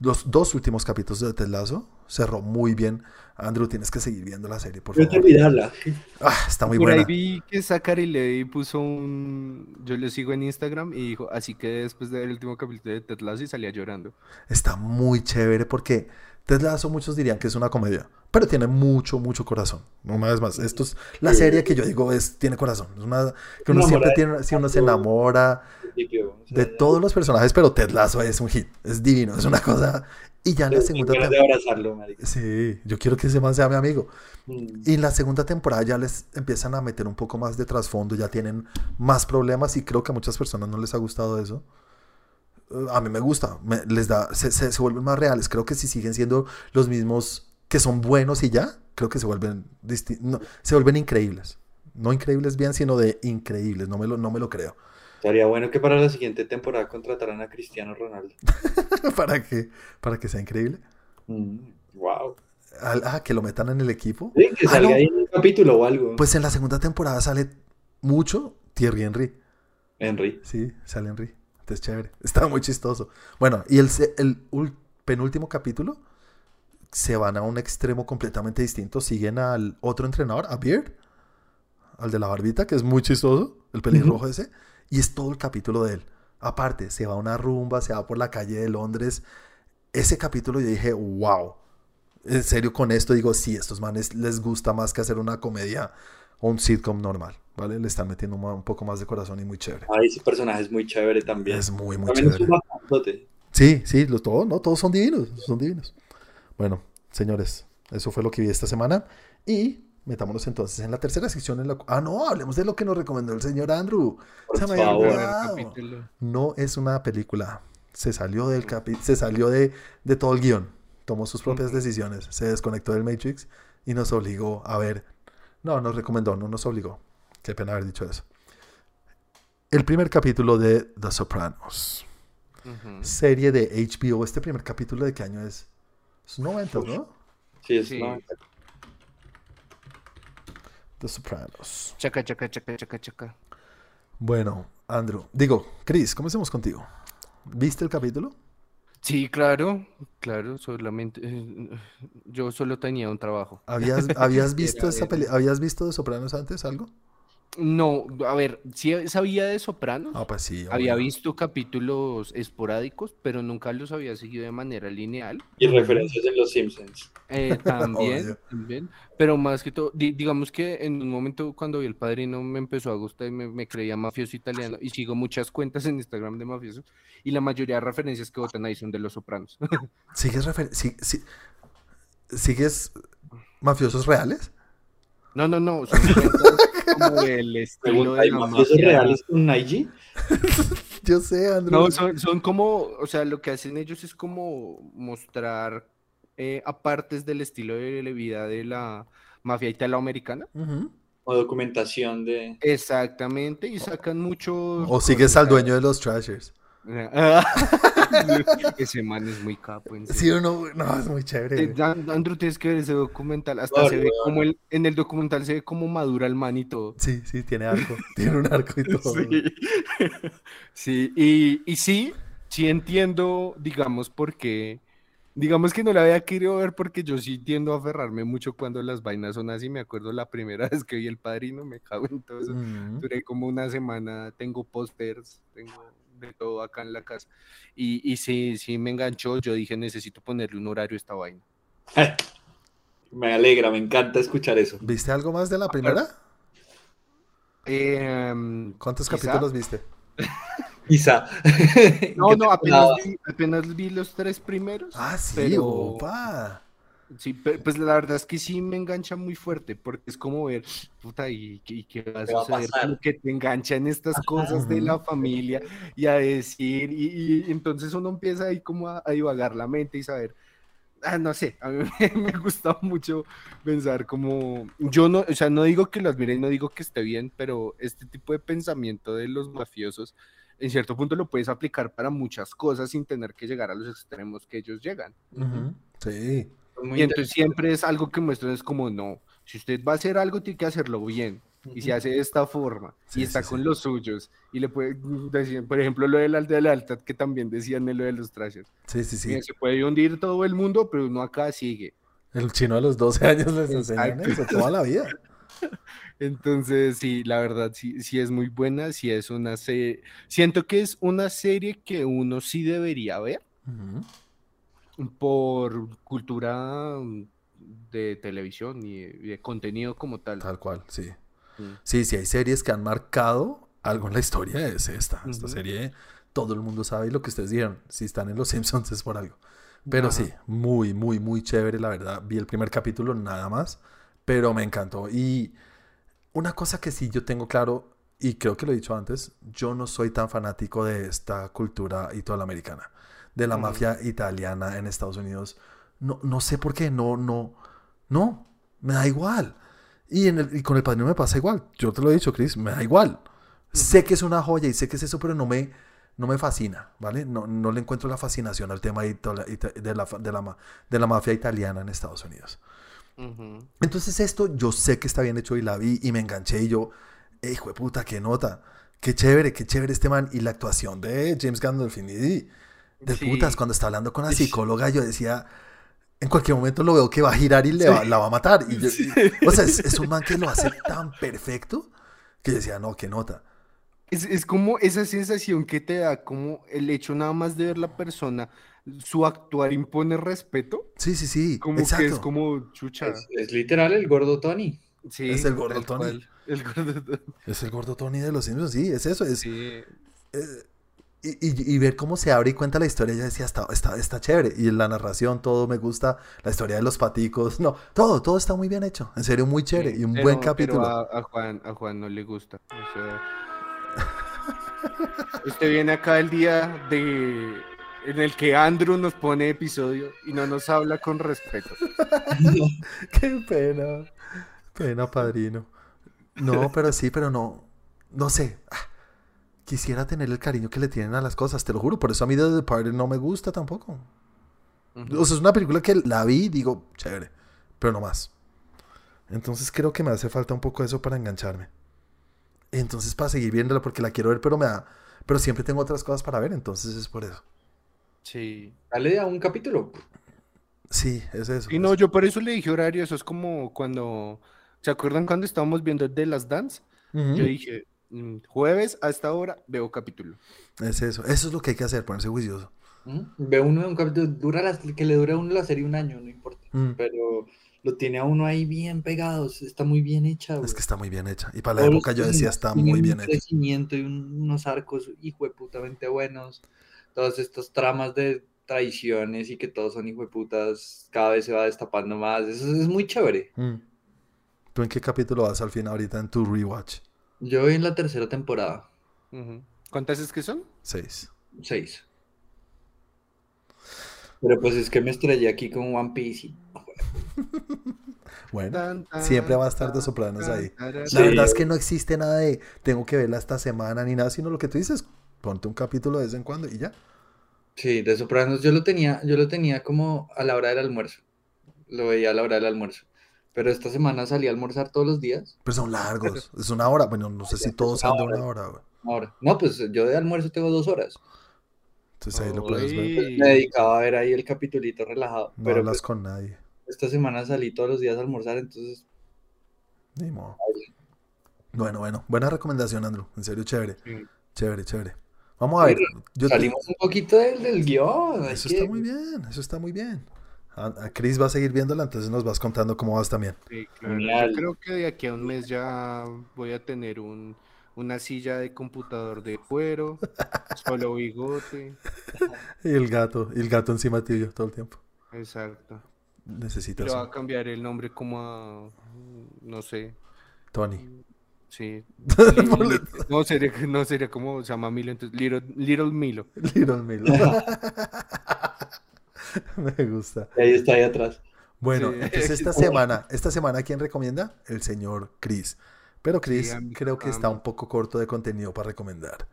Speaker 1: Los dos últimos capítulos de Ted Lasso cerró muy bien. Andrew, tienes que seguir viendo la serie, por
Speaker 2: Voy a
Speaker 1: favor.
Speaker 2: terminarla.
Speaker 1: Ah, está muy
Speaker 3: Por ahí
Speaker 1: buena.
Speaker 3: vi que Zachary Levi puso un... Yo le sigo en Instagram y dijo, así que después del último capítulo de Ted Lasso y salía llorando.
Speaker 1: Está muy chévere porque Ted Lasso muchos dirían que es una comedia, pero tiene mucho, mucho corazón. Una vez más, esto es la serie que yo digo es tiene corazón. Es una que uno siempre tiene, si uno se enamora
Speaker 2: Principio, o sea,
Speaker 1: de todos los personajes, pero Ted Lasso es un hit, es divino, es una cosa. Y ya en la segunda
Speaker 2: de
Speaker 1: temporada,
Speaker 2: abrazarlo, marica.
Speaker 1: sí, yo quiero que ese man sea mi amigo.
Speaker 2: Mm.
Speaker 1: Y en la segunda temporada ya les empiezan a meter un poco más de trasfondo, ya tienen más problemas y creo que a muchas personas no les ha gustado eso. Eh, A mí me gusta, me- les da, se, se- se vuelven más reales. Creo que si siguen siendo los mismos que son buenos y ya, creo que se vuelven, no, se vuelven increíbles. No increíbles bien, sino de increíbles. No me lo, no me lo creo.
Speaker 2: Estaría bueno que para la siguiente temporada contrataran a Cristiano Ronaldo. *laughs*
Speaker 1: ¿Para que ¿Para que sea increíble?
Speaker 2: Wow.
Speaker 1: Al- ah, que lo metan en el equipo.
Speaker 2: Sí, que
Speaker 1: Ah,
Speaker 2: salga
Speaker 1: no.
Speaker 2: ahí en un capítulo o algo.
Speaker 1: Pues en la segunda temporada sale mucho Thierry Henry.
Speaker 2: Henry.
Speaker 1: Sí, sale Henry. Entonces, chévere. *laughs* Estaba muy chistoso. Bueno, y el, el ul- penúltimo capítulo se van a un extremo completamente distinto. Siguen al otro entrenador, a Beard, al de la barbita, que es muy chistoso, el pelirrojo ese. Y es todo el capítulo de él. Aparte, se va a una rumba, se va por la calle de Londres. Ese capítulo yo dije, wow. En serio, con esto digo, sí, estos manes les gusta más que hacer una comedia o un sitcom normal, ¿vale? Le están metiendo un poco más de corazón y muy chévere.
Speaker 2: Ay, ese personaje es muy chévere también.
Speaker 1: Es muy, muy
Speaker 2: También
Speaker 1: chévere. Sí, sí, los, todos, no, todos son divinos, son divinos. Bueno, señores, eso fue lo que vi esta semana. Y metámonos entonces en la tercera sección. En la... Ah, no, hablemos de lo que nos recomendó el señor Andrew.
Speaker 2: Por
Speaker 1: Se me había
Speaker 2: favor.
Speaker 3: Capítulo.
Speaker 1: No es una película. Se salió del capi- se salió de, de todo el guion. Tomó sus propias decisiones. Se desconectó del Matrix y nos obligó a ver. No, nos recomendó, no nos obligó. Qué pena haber dicho eso. El primer capítulo de The Sopranos serie de HBO. Este primer capítulo de qué año es? Es 90, ¿no?
Speaker 2: Sí, es
Speaker 3: Sí.
Speaker 2: no,
Speaker 1: The Sopranos.
Speaker 3: Chaca, chaca, chaca, chaca, chaca.
Speaker 1: Bueno, Andrew. Digo, Chris, comencemos contigo. ¿Viste el capítulo?
Speaker 3: Sí, claro, claro, solamente eh, yo solo tenía un trabajo.
Speaker 1: ¿Habías, ¿habías *laughs* visto peli ¿Habías visto The Sopranos antes algo?
Speaker 3: No, a ver, sí sabía de Sopranos,
Speaker 1: Ah, pues sí.
Speaker 3: había visto capítulos esporádicos, pero nunca los había seguido de manera lineal.
Speaker 2: Y referencias en Los Simpsons.
Speaker 3: Eh, *laughs* también, también, pero más que todo, di- digamos que en un momento cuando vi el padrino me empezó a gustar y me, me creía mafioso italiano y sigo muchas cuentas en Instagram de mafiosos y la mayoría de referencias que botan ahí son de los sopranos. *laughs*
Speaker 1: ¿Sigues, refer- si- si- ¿Sigues mafiosos reales?
Speaker 3: No, no, no, son cuentas como del estilo
Speaker 2: ¿Hay
Speaker 3: de la
Speaker 2: reales con? *laughs*
Speaker 1: Yo sé, Andrew.
Speaker 3: No, son, son como, o sea, lo que hacen ellos es como mostrar eh, apartes del estilo de la vida de la mafia italoamericana.
Speaker 1: Ujú.
Speaker 2: O documentación de...
Speaker 3: Exactamente, y sacan muchos.
Speaker 1: O sigues al dueño de los Trashers. *laughs*
Speaker 3: Ese man es muy capo. En
Speaker 1: Sí o no, no, es muy chévere.
Speaker 3: Eh, Andrew, tienes que ver ese documental. Hasta
Speaker 2: No,
Speaker 3: se
Speaker 2: no,
Speaker 3: ve
Speaker 2: no.
Speaker 3: como el, en el documental se ve como madura el man y todo.
Speaker 1: Sí, sí, tiene arco. *laughs* Tiene un arco y todo.
Speaker 3: Sí, Sí, y, y sí, sí entiendo, digamos, porque, digamos que no la había querido ver porque yo sí tiendo a aferrarme mucho cuando las vainas son así. Me acuerdo la primera *laughs* vez que vi El Padrino, me cago en todo eso.
Speaker 1: Mm.
Speaker 3: Duré como una semana, tengo pósters, tengo de todo acá en la casa. Y, y sí, sí me enganchó, yo dije, necesito ponerle un horario a esta vaina. *laughs*
Speaker 2: Me alegra, me encanta escuchar eso.
Speaker 1: ¿Viste algo más de la primera?
Speaker 3: Em,
Speaker 1: ¿Cuántos
Speaker 3: quizá.
Speaker 1: capítulos viste? *laughs*
Speaker 2: Quizá.
Speaker 3: No,
Speaker 2: ¿Qué
Speaker 3: no, apenas vi, apenas vi los tres primeros.
Speaker 1: Ah, sí,
Speaker 3: pero-
Speaker 1: opa.
Speaker 3: Sí, pues la verdad es que sí me engancha muy fuerte, porque es como ver, puta, ¿y, qué- y qué va a
Speaker 2: ¿Qué va a
Speaker 3: suceder? Como que te enganchan estas cosas de la familia y a decir, y, y entonces uno empieza ahí como a, a divagar la mente y saber, ah, no sé, a mí me, *laughs* me gusta mucho pensar como, yo no, o sea, no digo que lo admire y no digo que esté bien, pero este tipo de pensamiento de los mafiosos, en cierto punto lo puedes aplicar para muchas cosas sin tener que llegar a los extremos que ellos llegan.
Speaker 1: Sí.
Speaker 2: Muy
Speaker 3: Y entonces siempre es algo que muestran, es como, no, si usted va a hacer algo, tiene que hacerlo bien. Y se hace de esta forma,
Speaker 1: Sí,
Speaker 3: y está
Speaker 1: sí,
Speaker 3: con
Speaker 1: sí.
Speaker 3: los suyos, y le puede decir, por ejemplo, lo del de la lealtad, que también decían de lo de los trashers.
Speaker 1: Sí, sí, sí.
Speaker 3: Se puede hundir todo el mundo, pero uno acá sigue.
Speaker 1: El chino a los 12 años les enseñan eso toda la vida. *laughs*
Speaker 3: Entonces, sí, la verdad, sí, sí es muy buena, sí es una serie, siento que es una serie que uno sí debería ver
Speaker 1: Ujú.
Speaker 3: Por cultura mm, de televisión y de, contenido como tal.
Speaker 1: Tal cual, sí.
Speaker 3: Mm.
Speaker 1: Sí, sí, hay series que han marcado algo en la historia, es esta. Esta serie, todo el mundo sabe y lo que ustedes dijeron. Si están en Los Simpsons es por algo. Pero
Speaker 3: Ajá.
Speaker 1: sí, muy, muy, muy chévere, la verdad. Vi el primer capítulo, nada más, pero me encantó. Y una cosa que sí yo tengo claro, y creo que lo he dicho antes, yo no soy tan fanático de esta cultura italoamericana, de la mafia italiana en Estados Unidos. No, no sé por qué, no, no, no, me da igual. Y, en el- y con el padrino me pasa igual. Yo te lo he dicho, Chris, me da igual. Sé que es una joya y sé que es eso, pero no me, no me fascina, ¿vale? No, no le encuentro la fascinación al tema de la, de, la, de la mafia italiana en Estados Unidos. Entonces esto yo sé que está bien hecho y la vi y me enganché y yo, "Eh, hijo de puta, qué nota, qué chévere, qué chévere este man. Y la actuación de James Gandolfini, de,
Speaker 3: Sí.
Speaker 1: putas, cuando está hablando con la psicóloga, yo decía, en cualquier momento lo veo que va a girar y le va- la va a matar. Y yo- y- o sea, es, es un man que lo hace tan perfecto que yo decía, no, qué nota.
Speaker 3: Es, es como esa sensación que te da, como el hecho nada más de ver la persona, su actuar impone respeto,
Speaker 1: Sí, sí, sí,
Speaker 3: como que
Speaker 1: exacto.
Speaker 3: es como chucha.
Speaker 2: Es, es literal el gordo Tony.
Speaker 3: Sí,
Speaker 1: es el gordo Tony.
Speaker 3: cual, El gordo Tony.
Speaker 1: Es el gordo Tony de los Simpsons, sí, es eso, es,
Speaker 3: Sí,
Speaker 1: eh, y, y- y ver cómo se abre y cuenta la historia, ya decía, está, está, está chévere. Y la narración, todo me gusta, la historia de los paticos, no, todo, todo está muy bien hecho, en serio, muy chévere.
Speaker 3: sí,
Speaker 1: y un
Speaker 3: pero-
Speaker 1: buen
Speaker 3: pero
Speaker 1: capítulo.
Speaker 3: a, a Juan, a Juan no le gusta. o sea, Usted viene acá el día de en el que Andrew nos pone episodio y no nos habla con respeto. *laughs*
Speaker 1: Qué pena, pena, padrino. No, pero sí, pero no, no sé. ah, Quisiera tener el cariño que le tienen a las cosas, te lo juro. Por eso a mí The Departed no me gusta tampoco. O sea, es una película que la vi y digo, chévere, pero no más. Entonces creo que me hace falta un poco eso para engancharme. Entonces para seguir viéndola porque la quiero ver, pero me da... Pero siempre tengo otras cosas para ver, entonces es por eso.
Speaker 3: Sí.
Speaker 2: Dale a un capítulo.
Speaker 1: Sí, es eso.
Speaker 3: Y no, yo por eso le dije horario, eso es como cuando, ¿se acuerdan cuando estábamos viendo The Last Dance?
Speaker 1: Ujú.
Speaker 3: Yo dije, jueves a esta hora veo capítulo.
Speaker 1: Es eso. Eso es lo que hay que hacer, ponerse juicioso.
Speaker 2: Ve uno de un capítulo, dura las- que le dure a uno la serie un año, no importa.
Speaker 1: Mm.
Speaker 2: Pero lo tiene a uno ahí bien pegado, está muy bien hecha.
Speaker 1: Es
Speaker 2: güey.
Speaker 1: que está muy bien hecha. Y para la
Speaker 2: Todos
Speaker 1: época yo decía, está muy bien
Speaker 2: un
Speaker 1: hecha.
Speaker 2: crecimiento y un- unos arcos hijo de putamente buenos. Todas estas tramas de traiciones y que todos son hijo de putas, cada vez se va destapando más. Eso es muy chévere.
Speaker 1: Mm. ¿Tú en qué capítulo vas al fin ahorita en tu rewatch?
Speaker 2: Yo voy en la tercera temporada.
Speaker 3: ¿Cuántas es que son?
Speaker 1: Seis.
Speaker 2: seis. Pero pues es que me estrellé aquí con One Piece. y- *laughs*
Speaker 1: Bueno,
Speaker 3: Tan, tan,
Speaker 1: siempre va a estar de sopranos
Speaker 3: tan,
Speaker 1: ahí. La
Speaker 2: Sí.
Speaker 1: verdad es que no existe nada de tengo que verla esta semana ni nada, sino lo que tú dices, Ponte un capítulo de vez en cuando y ya.
Speaker 2: Sí, de Sopranos yo lo tenía, yo lo tenía como a la hora del almuerzo. Lo veía a la hora del almuerzo. Pero esta semana salí a almorzar todos los días.
Speaker 1: Pero son largos. *laughs* Es una hora. Bueno, no sé si todos
Speaker 2: una
Speaker 1: son de
Speaker 2: hora.
Speaker 1: una hora. güey.
Speaker 2: Ahora, no, pues yo de almuerzo tengo dos horas.
Speaker 1: Entonces ahí lo puedes ver.
Speaker 2: Me dedicaba a ver ahí el capitulito relajado.
Speaker 1: No
Speaker 2: pero
Speaker 1: hablas
Speaker 2: pues,
Speaker 1: con nadie.
Speaker 2: esta semana salí todos los días a almorzar, entonces
Speaker 1: Ni modo. Bueno, bueno. Buena recomendación, Andrew. En serio, chévere.
Speaker 3: Sí.
Speaker 1: Chévere, chévere. Vamos a ver. Yo te-
Speaker 2: salimos un poquito del, del guion.
Speaker 1: Eso
Speaker 2: que-
Speaker 1: está muy bien. Eso está muy bien. A, a Chris va a seguir viéndola, entonces nos vas contando cómo vas también.
Speaker 3: Sí, claro. Yo creo que de aquí a un mes ya voy a tener un, una silla de computador de cuero, *laughs* solo bigote.
Speaker 1: Y el gato, y el gato encima tuyo todo el tiempo.
Speaker 3: Exacto.
Speaker 1: Necesitas
Speaker 3: Le va a cambiar el nombre como a, no sé,
Speaker 1: Tony.
Speaker 3: sí. *laughs* *laughs* No, sería, no sería como se llama Milo, entonces Little, Little Milo.
Speaker 1: Little Milo. *laughs* Me gusta.
Speaker 2: Ahí está, ahí atrás.
Speaker 1: Bueno,
Speaker 3: Sí.
Speaker 1: entonces *laughs* esta semana, esta semana, ¿quién recomienda? El señor Chris. Pero Chris creo que está un poco corto de contenido para recomendar.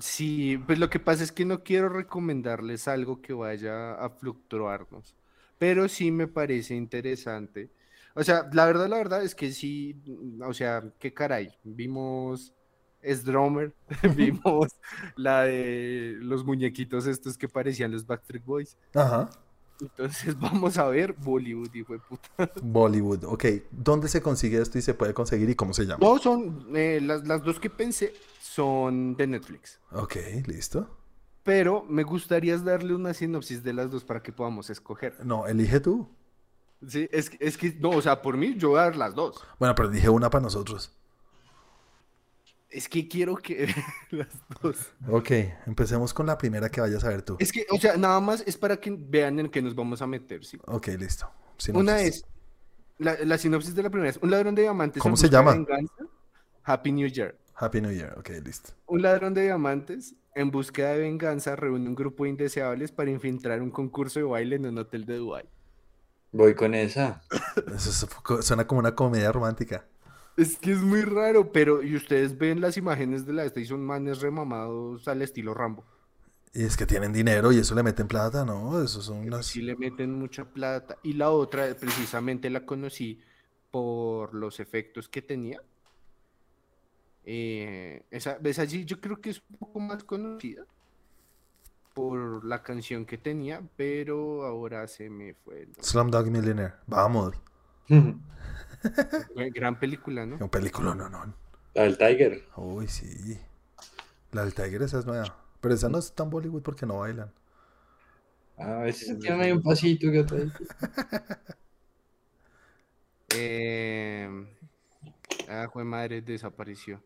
Speaker 3: Sí, pues lo que pasa es que no quiero recomendarles algo que vaya a fluctuarnos, pero sí me parece interesante. O sea, la verdad, la verdad es que sí, o sea, qué caray, vimos S-Drummer, *laughs* vimos la de los muñequitos estos que parecían los Backstreet Boys.
Speaker 1: Ajá.
Speaker 3: Entonces *laughs* vamos a ver Bollywood, hijo de puta.
Speaker 1: Bollywood. Ok, ¿dónde se consigue esto y se puede conseguir y cómo se llama?
Speaker 3: No, son, eh, las, las dos que pensé son de Netflix.
Speaker 1: Ok, listo.
Speaker 3: Pero me gustaría darle una sinopsis de las dos para que podamos escoger.
Speaker 1: No, elige tú.
Speaker 3: Sí, es, es que, no, o sea, por mí yo voy a dar las dos.
Speaker 1: Bueno, pero dije una para nosotros.
Speaker 3: Es que quiero que *laughs* las dos.
Speaker 1: Ok, empecemos con la primera que vayas a ver tú.
Speaker 3: Es que, o sea, nada más es para que vean en qué nos vamos a meter, ¿sí?
Speaker 1: Ok, listo.
Speaker 3: Una es, la, la sinopsis de la primera es, un ladrón de diamantes en
Speaker 1: ¿Cómo se
Speaker 3: busca de
Speaker 1: llama?
Speaker 3: venganza. Happy New Year.
Speaker 1: Happy New Year. Ok, listo.
Speaker 3: Un ladrón de diamantes en búsqueda de venganza reúne un grupo de indeseables para infiltrar un concurso de baile en un hotel de Dubái.
Speaker 2: Voy con esa. *laughs*
Speaker 1: Eso es- suena como una comedia romántica.
Speaker 3: Es que es muy raro, pero y ustedes ven las imágenes de la esta y son manes remamados al estilo Rambo.
Speaker 1: Y es que tienen dinero y eso le meten plata, ¿no? Eso son unas...
Speaker 3: Sí le meten mucha plata. Y la otra, precisamente la conocí por los efectos que tenía. Eh, esa, esa sí, yo creo que es un poco más conocida por la canción que tenía, pero ahora se me fue. el.
Speaker 1: Slumdog Millionaire. Vamos.
Speaker 3: Gran película, ¿no?
Speaker 1: Un película, no, no.
Speaker 2: La del Tiger.
Speaker 1: Uy, sí. La del Tiger esa es nueva. Pero esa no es tan Bollywood porque no bailan.
Speaker 2: A si se tienen ahí un pasito que otra vez. *laughs*
Speaker 3: Eh, ah, jue madre, desapareció.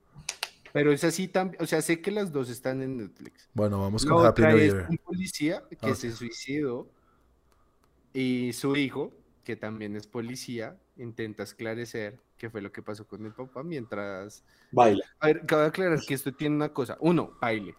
Speaker 3: Pero es así también, o sea, sé que las dos están en Netflix.
Speaker 1: Bueno, vamos
Speaker 3: La
Speaker 1: con Happy
Speaker 3: otra
Speaker 1: New
Speaker 3: es
Speaker 1: Year.
Speaker 3: un policía que
Speaker 1: Ah.
Speaker 3: se suicidó y su hijo, que también es policía, intenta esclarecer qué fue lo que pasó con el papá mientras...
Speaker 2: Baila.
Speaker 3: A ver, cabe aclarar que esto tiene una cosa. Uno, baile.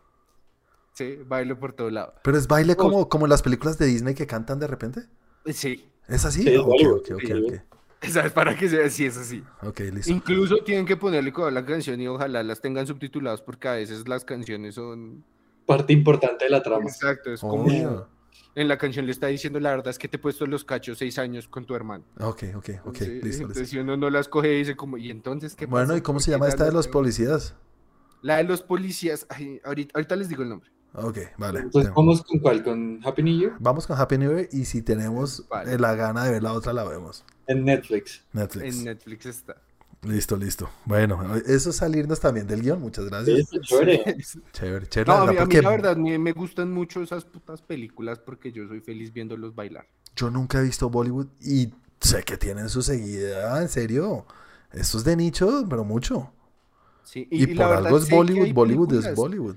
Speaker 3: Sí, baile por todo lado.
Speaker 1: Pero es baile
Speaker 3: Dos.
Speaker 1: como, como en las películas de Disney que cantan de repente.
Speaker 3: Sí,
Speaker 1: ¿Es así?
Speaker 2: Sí, es
Speaker 1: ok,
Speaker 2: Bollywood,
Speaker 1: ok, ok,
Speaker 2: sí.
Speaker 1: ok. *laughs*
Speaker 3: ¿sabes? Para que sea así, es así.
Speaker 1: Ok, listo.
Speaker 3: Incluso tienen que ponerle cuidado a la canción y ojalá las tengan subtituladas porque a veces las canciones son...
Speaker 2: Parte importante de la trama.
Speaker 3: Exacto, es
Speaker 1: Oh,
Speaker 3: como... En la canción le está diciendo la verdad es que te he puesto los cachos seis años con tu hermano.
Speaker 1: Ok, ok, ok,
Speaker 3: Sí,
Speaker 1: listo, listo.
Speaker 3: entonces si uno no las coge dice como, ¿y entonces qué
Speaker 1: Bueno? ¿y cómo
Speaker 3: ¿Por
Speaker 1: se llama esta de los
Speaker 3: esto?".
Speaker 1: policías?
Speaker 3: La de los policías, ay, ahorita, ahorita les digo el nombre.
Speaker 1: Ok, vale.
Speaker 2: Entonces, ¿vamos con cuál? ¿Con Happy New Year?
Speaker 1: Vamos con Happy New Year y si tenemos
Speaker 3: Vale.
Speaker 1: la gana de ver la otra, la vemos.
Speaker 2: En Netflix.
Speaker 1: Netflix.
Speaker 3: En Netflix está.
Speaker 1: Listo, listo. Bueno, eso es salirnos también del guion. Muchas gracias.
Speaker 2: chévere. *laughs*
Speaker 1: Chévere, chévere.
Speaker 3: No,
Speaker 1: la
Speaker 3: a mí,
Speaker 1: verdad,
Speaker 3: a mí
Speaker 1: porque
Speaker 3: la verdad me, me gustan mucho esas putas películas porque yo soy feliz viéndolos bailar.
Speaker 1: Yo nunca he visto Bollywood y sé que tienen su seguida, en serio. Esto es de nicho, pero mucho.
Speaker 3: Sí,
Speaker 1: Y, por
Speaker 3: verdad
Speaker 1: algo es Bollywood, Bollywood es Bollywood.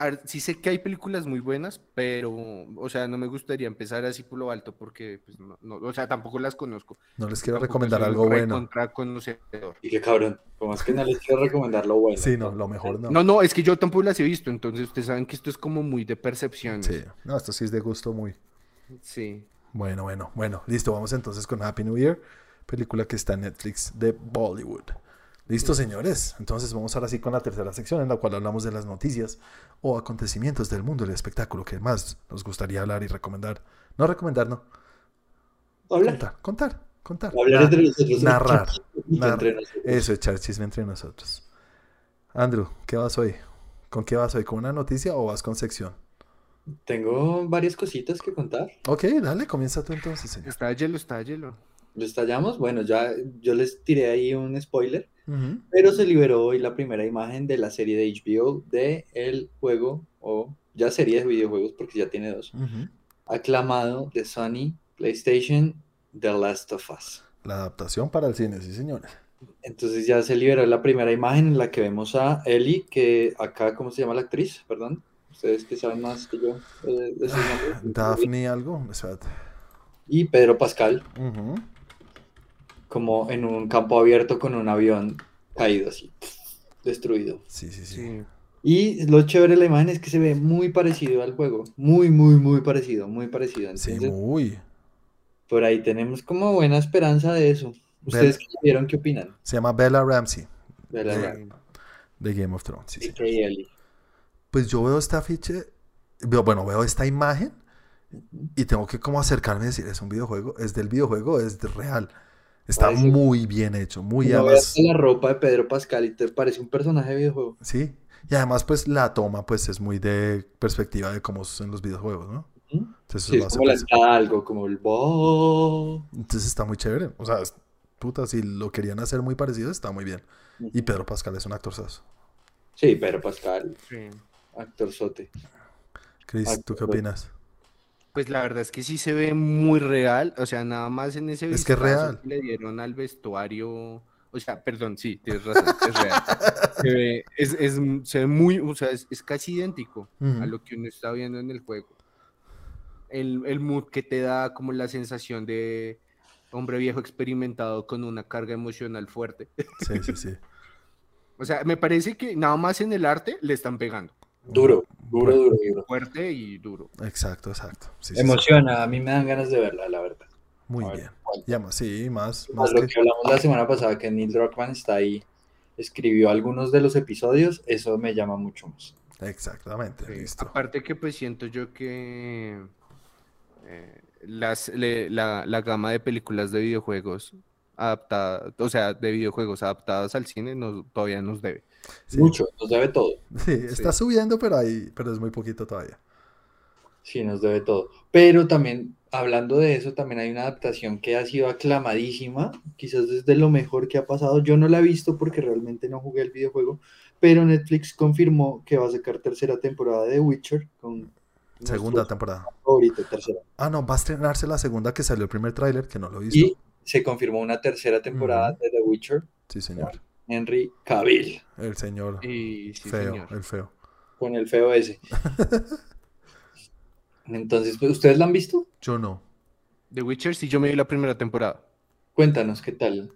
Speaker 3: A ver, sí sé que hay películas muy buenas, pero, o sea, no me gustaría empezar así por lo alto porque, pues, no, no, o sea, tampoco las conozco.
Speaker 1: No les quiero
Speaker 3: Tampoco
Speaker 1: recomendar algo bueno.
Speaker 3: conocedor.
Speaker 2: Y qué cabrón. Como es que no les quiero recomendar lo bueno.
Speaker 1: Sí, no, lo mejor no.
Speaker 3: No, no, es que yo tampoco las he visto, entonces ustedes saben que esto es como muy de percepciones.
Speaker 1: Sí, no, esto sí es de gusto muy.
Speaker 3: Sí.
Speaker 1: Bueno, bueno, bueno. Listo, vamos entonces con Happy New Year, película que está en Netflix de Bollywood. Listo, señores. Entonces vamos ahora sí con la tercera sección en la cual hablamos de las noticias o acontecimientos del mundo del espectáculo que más nos gustaría hablar y recomendar. No recomendar, no.
Speaker 2: Hablar.
Speaker 1: Contar, contar, contar.
Speaker 2: Hablar entre nosotros.
Speaker 1: narrar,
Speaker 2: Entre
Speaker 1: narrar.
Speaker 2: nosotros.
Speaker 1: Eso, echar chisme entre nosotros. Andrew, ¿qué vas hoy? ¿Con qué vas hoy? ¿Con una noticia o vas con sección?
Speaker 2: Tengo varias cositas que contar.
Speaker 1: Ok, dale, comienza tú entonces, señor.
Speaker 3: Está hielo, está hielo.
Speaker 2: ¿Lo estallamos? Bueno, ya yo les tiré ahí un spoiler, pero se liberó hoy la primera imagen de la serie de HBO de el juego, o ya serie de videojuegos porque ya tiene dos, aclamado de Sony PlayStation The Last of Us.
Speaker 1: La adaptación para el cine, sí, señores.
Speaker 2: Entonces ya se liberó la primera imagen en la que vemos a Ellie, que acá, ¿cómo se llama la actriz? Perdón. Ustedes que saben más que yo eh, de nombres.
Speaker 1: Daphne algo.
Speaker 2: Y Pedro Pascal,
Speaker 1: Ujú.
Speaker 2: Como en un campo abierto con un avión caído así, destruido.
Speaker 1: Sí, sí, sí.
Speaker 3: Sí.
Speaker 2: Y lo chévere de la imagen es que se ve muy parecido al juego. Muy, muy, muy parecido, muy parecido.
Speaker 1: Sí,
Speaker 2: Entonces,
Speaker 1: muy.
Speaker 2: por ahí tenemos como buena esperanza de eso. ¿Ustedes vieron qué opinan?
Speaker 1: Se llama Bella Ramsey,
Speaker 2: De la
Speaker 1: Sí. de Game of Thrones. sí, sí. Pues yo veo esta afiche, veo- bueno, veo esta imagen y tengo que como acercarme y decir, es un videojuego, es del videojuego, es de real. Está
Speaker 2: Parece-
Speaker 1: muy bien hecho, muy
Speaker 2: ve
Speaker 1: además,
Speaker 2: la ropa de Pedro Pascal y te parece un personaje de videojuego.
Speaker 1: sí. Y además pues la toma pues es muy de perspectiva de cómo son los videojuegos, ¿no? Entonces,
Speaker 2: Sí,
Speaker 1: lo
Speaker 2: es
Speaker 1: hace,
Speaker 2: como la
Speaker 1: pues-
Speaker 2: algo, como el bo.
Speaker 1: entonces está muy chévere. O sea, es- puta, si lo querían hacer muy parecido, está muy bien. Y Pedro Pascal es un actorzazo.
Speaker 2: Sí, Pedro Pascal,
Speaker 3: Sí.
Speaker 2: actor sote.
Speaker 1: Chris,
Speaker 2: Ay,
Speaker 1: ¿tú qué opinas?
Speaker 3: Pues la verdad es que sí se ve muy real, o sea, nada más en ese
Speaker 1: Es que es
Speaker 3: vistazo
Speaker 1: real.
Speaker 3: que le dieron al vestuario, o sea, perdón, sí, tienes razón, es real. Se ve, es, es- se ve muy, o sea, es, es casi idéntico a lo que uno está viendo en el juego. El, el mood que te da como la sensación de hombre viejo experimentado con una carga emocional fuerte.
Speaker 1: Sí, sí, sí. *laughs*
Speaker 3: O sea, me parece que nada más en el arte le están pegando.
Speaker 2: Duro, duro, duro, duro.
Speaker 3: Fuerte y duro.
Speaker 1: Exacto, exacto. Sí, sí, sí.
Speaker 2: Emociona, a mí me dan ganas de verla, la verdad.
Speaker 1: Muy
Speaker 2: ver,
Speaker 1: bien. más, sí, más,
Speaker 2: Más
Speaker 1: más
Speaker 2: lo
Speaker 1: que...
Speaker 2: que hablamos la semana pasada, que Neil Druckmann está ahí, escribió algunos de los episodios, eso me llama mucho más.
Speaker 1: Exactamente,
Speaker 3: Sí,
Speaker 1: listo.
Speaker 3: Aparte que pues siento yo que eh, las, le- la, la gama de películas de videojuegos adaptadas, o sea, de videojuegos adaptadas al cine nos, todavía nos debe.
Speaker 1: Sí,
Speaker 2: Mucho, nos debe todo.
Speaker 1: sí, está subiendo, pero ahí, pero es muy poquito todavía.
Speaker 2: Sí, nos debe todo. Pero también, hablando de eso, también hay una adaptación que ha sido aclamadísima, quizás es de lo mejor que ha pasado. Yo no la he visto porque realmente no jugué el videojuego, pero Netflix confirmó que va a sacar tercera temporada de Witcher con
Speaker 1: Segunda temporada.
Speaker 2: favorito, tercera.
Speaker 1: Ah, no, va a estrenarse la segunda que salió el primer tráiler, que no lo he visto.
Speaker 2: Y se confirmó una tercera temporada de The Witcher,
Speaker 1: Sí, señor.
Speaker 2: Henry Cavill,
Speaker 1: El señor
Speaker 3: Y sí,
Speaker 1: feo,
Speaker 3: señor.
Speaker 1: el feo.
Speaker 2: con el feo ese. *laughs* Entonces, pues, ¿ustedes la han visto?
Speaker 1: Yo no.
Speaker 3: The Witcher sí yo me vi la primera temporada.
Speaker 2: Cuéntanos qué tal.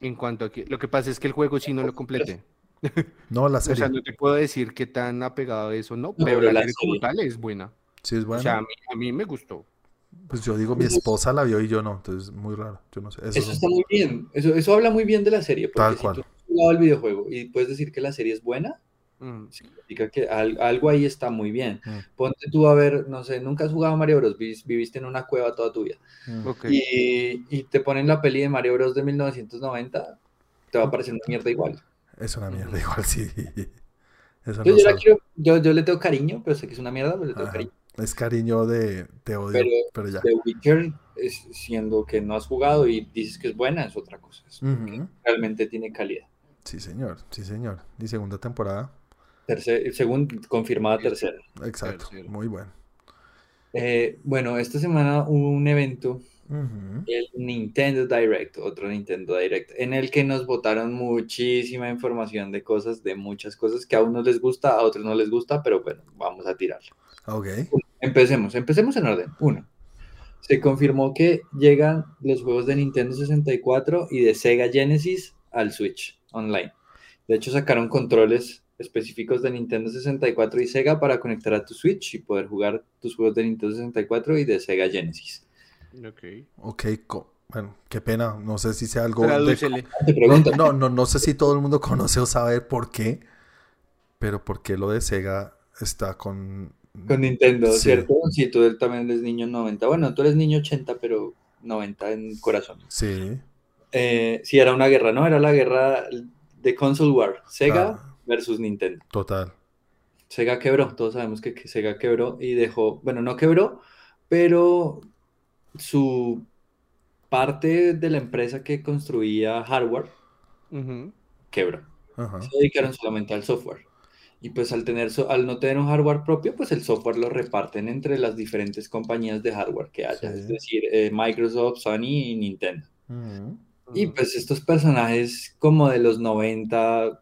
Speaker 3: En cuanto a que lo que pasa es que el juego sí no lo completé. *laughs*
Speaker 1: No, la *laughs*
Speaker 3: O sea,
Speaker 1: serie.
Speaker 3: no te puedo decir qué tan apegado es o no,
Speaker 2: No,
Speaker 3: pero
Speaker 2: pero
Speaker 3: la serie como
Speaker 2: serie.
Speaker 3: tal es buena.
Speaker 1: Sí, es
Speaker 3: O
Speaker 1: bueno.
Speaker 3: sea, a mí, a mí me gustó.
Speaker 1: Pues yo digo, mi esposa la vio y yo no, entonces muy raro. Yo no sé. Eso,
Speaker 2: Eso
Speaker 1: es un-
Speaker 2: está muy bien. Eso, eso habla muy bien de la serie. Porque
Speaker 1: Tal
Speaker 2: si
Speaker 1: cual.
Speaker 2: tú has jugado el videojuego y puedes decir que la serie es buena,
Speaker 3: Mm,
Speaker 2: significa que al- algo ahí está muy bien.
Speaker 1: Mm.
Speaker 2: Ponte tú a ver, no sé, nunca has jugado Mario Bros. vis- Viviste en una cueva toda tu vida.
Speaker 1: Mm.
Speaker 2: Y, y te ponen la peli de Mario Bros. de 1990, te va a parecer una mierda igual.
Speaker 1: Es una mierda, igual *laughs* sí. Eso
Speaker 2: Yo,
Speaker 1: no
Speaker 2: yo, la quiero- yo, yo le tengo cariño, pero sé que es una mierda, pero le tengo
Speaker 1: Ajá.
Speaker 2: cariño.
Speaker 1: Es cariño de, de odio, pero,
Speaker 2: Pero-
Speaker 1: ya.
Speaker 2: The Witcher, es, siendo que no has jugado y dices que es buena, es otra cosa. Es-. Realmente tiene calidad.
Speaker 1: Sí, señor, sí, señor. Y segunda temporada.
Speaker 2: Tercer, según confirmada
Speaker 3: Sí.
Speaker 2: tercera.
Speaker 1: Exacto,
Speaker 3: Tercero.
Speaker 1: muy bueno.
Speaker 2: Eh, bueno, esta semana hubo un evento, el Nintendo Direct, otro Nintendo Direct, en el que nos botaron muchísima información de cosas, de muchas cosas que a unos les gusta, a otros no les gusta, pero bueno, vamos a tirarlo.
Speaker 1: Ok.
Speaker 2: Empecemos, empecemos en orden. Uno, se confirmó que llegan los juegos de Nintendo 64 y de Sega Genesis al Switch online. De hecho, sacaron controles específicos de Nintendo 64 y Sega para conectar a tu Switch y poder jugar tus juegos de Nintendo 64 y de Sega Genesis.
Speaker 3: Ok.
Speaker 1: Ok, Bueno, qué pena. No sé si sea algo. de-
Speaker 2: pregunto.
Speaker 1: No, no, no sé si todo el mundo conoce o sabe por qué. Pero por qué lo de Sega está con.
Speaker 2: Con Nintendo,
Speaker 1: Sí.
Speaker 2: ¿cierto? Sí, tú también eres niño 90. Bueno, tú eres niño 80, pero 90 en corazón.
Speaker 1: Sí.
Speaker 2: Eh, sí, era una guerra, ¿no? Era la guerra de console war. Sega
Speaker 1: Ah,
Speaker 2: versus Nintendo.
Speaker 1: total.
Speaker 2: Sega quebró, todos sabemos que, que Sega quebró y dejó, bueno, no quebró, pero su parte de la empresa que construía hardware
Speaker 3: Ujú.
Speaker 2: quebró. Se dedicaron solamente al software. Y pues al tener al no tener un hardware propio, pues el software lo reparten entre las diferentes compañías de hardware que haya,
Speaker 1: Sí.
Speaker 2: es decir, eh, Microsoft, Sony y Nintendo.
Speaker 1: Ujú.
Speaker 2: Y pues estos personajes como de los 90,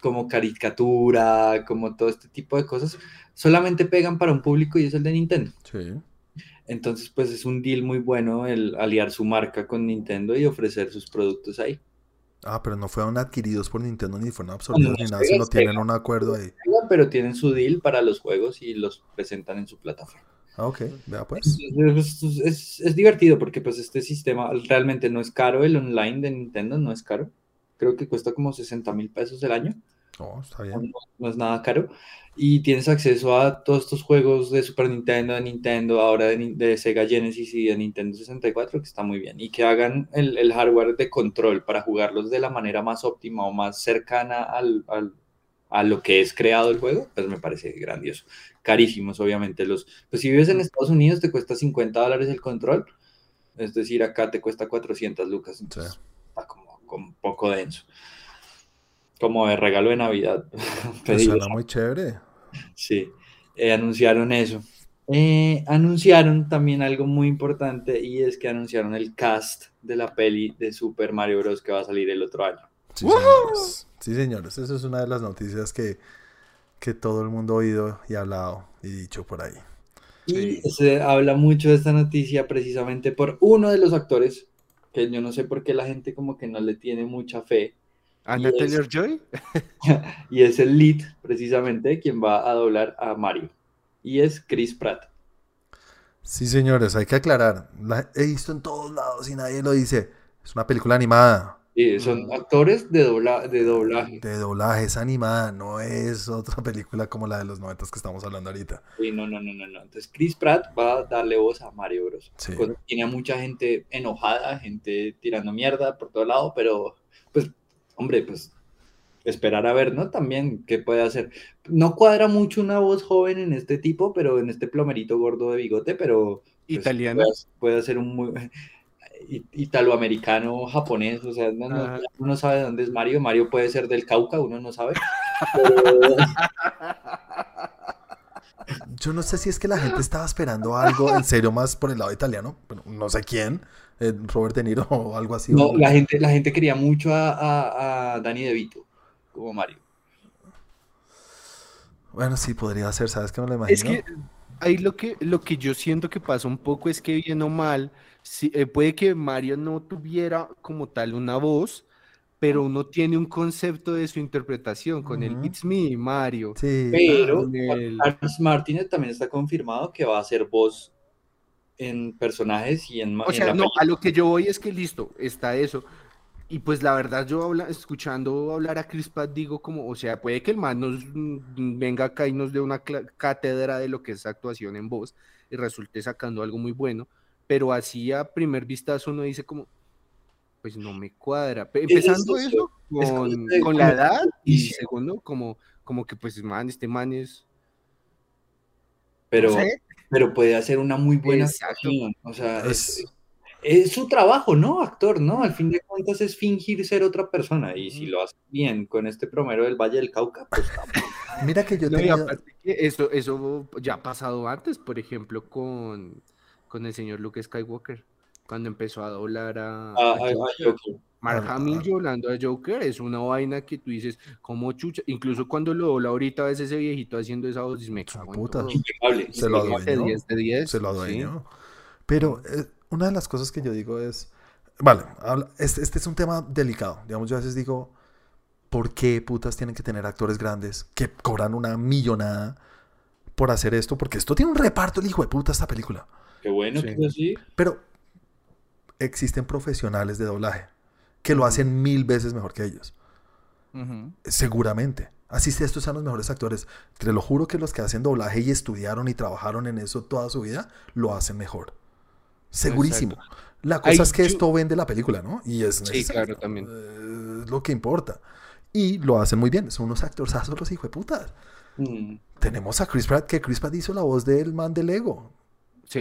Speaker 2: como caricatura, como todo este tipo de cosas, solamente pegan para un público y es el de Nintendo.
Speaker 1: Sí.
Speaker 2: Entonces pues es un deal muy bueno el aliar su marca con Nintendo y ofrecer sus productos ahí.
Speaker 1: Ah, pero no fueron adquiridos por Nintendo ni fueron absorbidos ni nada, sino tienen un acuerdo ahí.
Speaker 2: Pero tienen su deal para los juegos y los presentan en su plataforma.
Speaker 1: Ah, ok. Vea pues.
Speaker 2: Es, es- es- es divertido porque pues este sistema realmente no es caro, el online de Nintendo no es caro. Creo que cuesta como 60 mil pesos el año.
Speaker 1: Oh, está
Speaker 2: no,
Speaker 1: bien.
Speaker 2: no es nada caro. Y tienes acceso a todos estos juegos de Super Nintendo, de Nintendo, ahora de, de Sega Genesis y de Nintendo 64, que está muy bien. Y que hagan el, el hardware de control para jugarlos de la manera más óptima o más cercana al, al- a lo que es creado el juego, pues me parece grandioso. Carísimos, obviamente. Los, pues si vives en Estados Unidos te cuesta 50 dólares el control, es decir, acá te cuesta 400 lucas. Entonces está como, como un poco denso. Como de regalo de Navidad. *laughs*
Speaker 1: Pues suena muy chévere.
Speaker 2: Sí, eh, anunciaron eso. Eh, anunciaron también algo muy importante y es que anunciaron el cast de la peli de Super Mario Bros. que va a salir el otro año.
Speaker 1: Sí, señores. Sí, señores. Esa es una de las noticias que, que todo el mundo ha oído y hablado y dicho por ahí.
Speaker 2: Y se habla mucho de esta noticia precisamente por uno de los actores, que yo no sé por qué la gente como que no le tiene mucha fe,
Speaker 3: ¿Anya
Speaker 2: Y es-
Speaker 3: Taylor-Joy? *laughs*
Speaker 2: y es el lead precisamente quien va a doblar a Mario, y es Chris Pratt.
Speaker 1: Sí, señores, hay que aclarar. La he visto en todos lados y nadie lo dice. Es una película animada.
Speaker 2: Y son
Speaker 3: Mm.
Speaker 2: actores de, dobla- de doblaje.
Speaker 1: De doblaje, es animada, no es otra película como la de los noventas que estamos hablando ahorita.
Speaker 2: Sí, no, no, no, no, no. Entonces Chris Pratt va a darle voz a Mario Bros.
Speaker 1: Sí.
Speaker 2: Que Tiene a mucha gente enojada, gente tirando mierda por todo lado, pero pues, hombre, pues esperar a ver, ¿no? También qué puede hacer. No cuadra mucho una voz joven en este tipo, pero en este plomerito gordo de bigote, pero pues,
Speaker 3: Italiana.
Speaker 2: puede, puede hacer un muy i- italoamericano, japonés, o sea, no, no, uno no sabe dónde es Mario. Mario puede ser del Cauca, uno no sabe. Pero- *laughs*
Speaker 1: Yo no sé si es que la gente estaba esperando algo en serio más por el lado italiano, pero no sé quién, eh, Robert De Niro *laughs* o algo así.
Speaker 2: No,
Speaker 1: o-
Speaker 2: la gente, la gente quería mucho a, a, a Danny DeVito como Mario.
Speaker 1: Bueno, sí, podría ser, ¿sabes qué me lo imagino?
Speaker 3: Es que ahí lo que, lo que yo siento que pasa un poco es que bien o mal, sí, eh, puede que Mario no tuviera como tal una voz, pero uno tiene un concepto de su interpretación con el. It's Me, Mario.
Speaker 1: Sí,
Speaker 2: Pero
Speaker 3: el-
Speaker 2: Martínez también está confirmado que va a ser voz en personajes y en,
Speaker 3: O
Speaker 2: en
Speaker 3: sea, no,
Speaker 2: película.
Speaker 3: a lo que yo voy es que listo, está eso. Y pues la verdad, yo habla- escuchando hablar a Chris Pratt digo como, o sea, puede que el man nos mm, venga acá y nos dé una cátedra de lo que es actuación en voz y resulte sacando algo muy bueno, pero así a primer vistazo uno dice como, pues no me cuadra.
Speaker 2: Es
Speaker 3: Empezando
Speaker 2: eso,
Speaker 3: eso
Speaker 2: es
Speaker 3: con, con la edad y segundo, como, como que pues man, este man es...
Speaker 2: pero,
Speaker 3: no sé,
Speaker 2: pero puede hacer una muy buena
Speaker 3: Exacto.
Speaker 2: actuación. O sea, es,
Speaker 1: Es-
Speaker 2: es su trabajo, ¿no? Actor, ¿no? Al fin de cuentas es fingir ser otra persona. Y si lo hace bien con este promero del Valle del Cauca, pues
Speaker 1: Mira que yo
Speaker 3: No,
Speaker 1: tenía...
Speaker 3: eso, eso ya ha pasado antes, por ejemplo, con, con el señor Luke Skywalker, cuando empezó a doblar a,
Speaker 2: a-
Speaker 3: a
Speaker 2: a- a
Speaker 3: Joker. Mark Hamill doblando a Joker es una vaina que tú dices, como chucha, incluso cuando lo dobla ahorita ves ese viejito haciendo esa voz, dices, me cago en
Speaker 1: puta.
Speaker 3: todo".
Speaker 2: Impecable.
Speaker 1: Se lo adueñó.
Speaker 3: 10 de 10,
Speaker 1: se lo adueñó. Pero eh, una de las cosas que yo digo es, vale, habla- este, este es un tema delicado. Digamos, yo a veces digo, ¿por qué putas tienen que tener actores grandes que cobran una millonada por hacer esto? Porque esto tiene un reparto el hijo de puta esta película.
Speaker 2: Qué bueno
Speaker 3: Sí.
Speaker 2: que es así.
Speaker 1: Pero existen profesionales de doblaje que lo hacen mil veces mejor que ellos. Seguramente. Así sea, estos sean los mejores actores. Te lo juro que los que hacen doblaje y estudiaron y trabajaron en eso toda su vida, lo hacen mejor. Segurísimo. La cosa
Speaker 3: Ay,
Speaker 1: es que
Speaker 3: yo-
Speaker 1: esto vende la película, ¿no? Y es
Speaker 3: Sí, claro, también.
Speaker 1: Eh, lo que importa. Y lo hacen muy bien. Son unos actorzazos los hijos de putas.
Speaker 2: Mm,
Speaker 1: Tenemos a Chris Pratt, que Chris Pratt hizo la voz del man de Lego.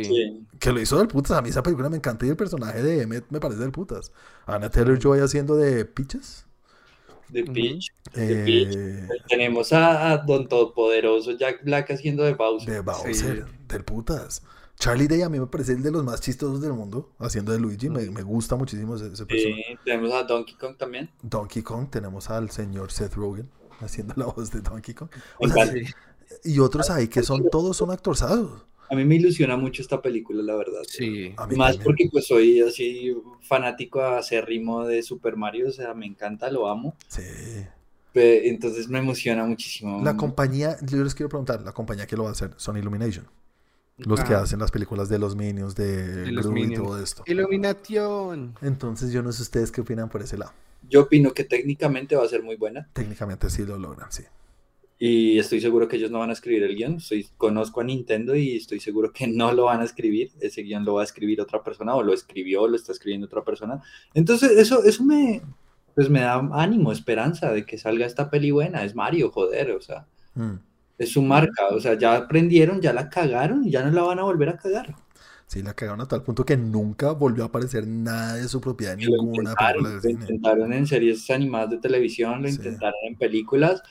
Speaker 3: Sí.
Speaker 2: sí.
Speaker 1: Que lo hizo del putas. A mí esa película me encanta y el personaje de Emmett me parece del putas. Anna Taylor Joy haciendo de Peaches.
Speaker 2: De Peach.
Speaker 1: Eh,
Speaker 2: Tenemos a, a Don Todopoderoso Jack Black haciendo de Bowser.
Speaker 1: de Bowser, del putas. Charlie Day a mí me parece el de los más chistosos del mundo, haciendo de Luigi. Me, me gusta muchísimo ese, ese personaje.
Speaker 2: Sí, tenemos a Donkey Kong también.
Speaker 1: Donkey Kong, tenemos al señor Seth Rogen haciendo la voz de Donkey Kong. O sea, y otros ahí que son, todos son actorzados.
Speaker 2: A mí me ilusiona mucho esta película, la verdad.
Speaker 3: Sí.
Speaker 1: A mí
Speaker 2: Más
Speaker 1: también.
Speaker 2: porque pues soy así fanático acérrimo de Super Mario, o sea, me encanta, lo amo.
Speaker 1: Sí.
Speaker 2: Entonces me emociona muchísimo.
Speaker 1: La compañía, yo les quiero preguntar, la compañía que lo va a hacer, Sony Illumination. Los que
Speaker 3: Ah.
Speaker 1: hacen las películas de los Minions, de,
Speaker 3: De los
Speaker 1: Gru y
Speaker 3: Minions.
Speaker 1: todo esto.
Speaker 3: Iluminación.
Speaker 1: Entonces yo no sé ustedes qué opinan por ese lado.
Speaker 2: Yo opino que técnicamente va a ser muy buena
Speaker 1: Técnicamente sí lo logran, sí.
Speaker 2: Y estoy seguro que ellos no van a escribir el guion. Soy, conozco a Nintendo y estoy seguro que no lo van a escribir. Ese guion lo va a escribir otra persona o lo escribió o lo está escribiendo otra persona. Entonces eso, eso me, pues me da ánimo, esperanza de que salga esta peli buena. Es Mario, joder, o sea,
Speaker 1: Mm.
Speaker 2: es su marca. O sea, ya aprendieron, ya la cagaron y ya no la van a volver a cagar.
Speaker 1: Sí, la cagaron a tal punto que nunca volvió a aparecer nada de su propiedad en ninguna película del
Speaker 2: lo
Speaker 1: cine.
Speaker 2: intentaron en series animadas de televisión, lo
Speaker 1: Sí.
Speaker 2: intentaron en películas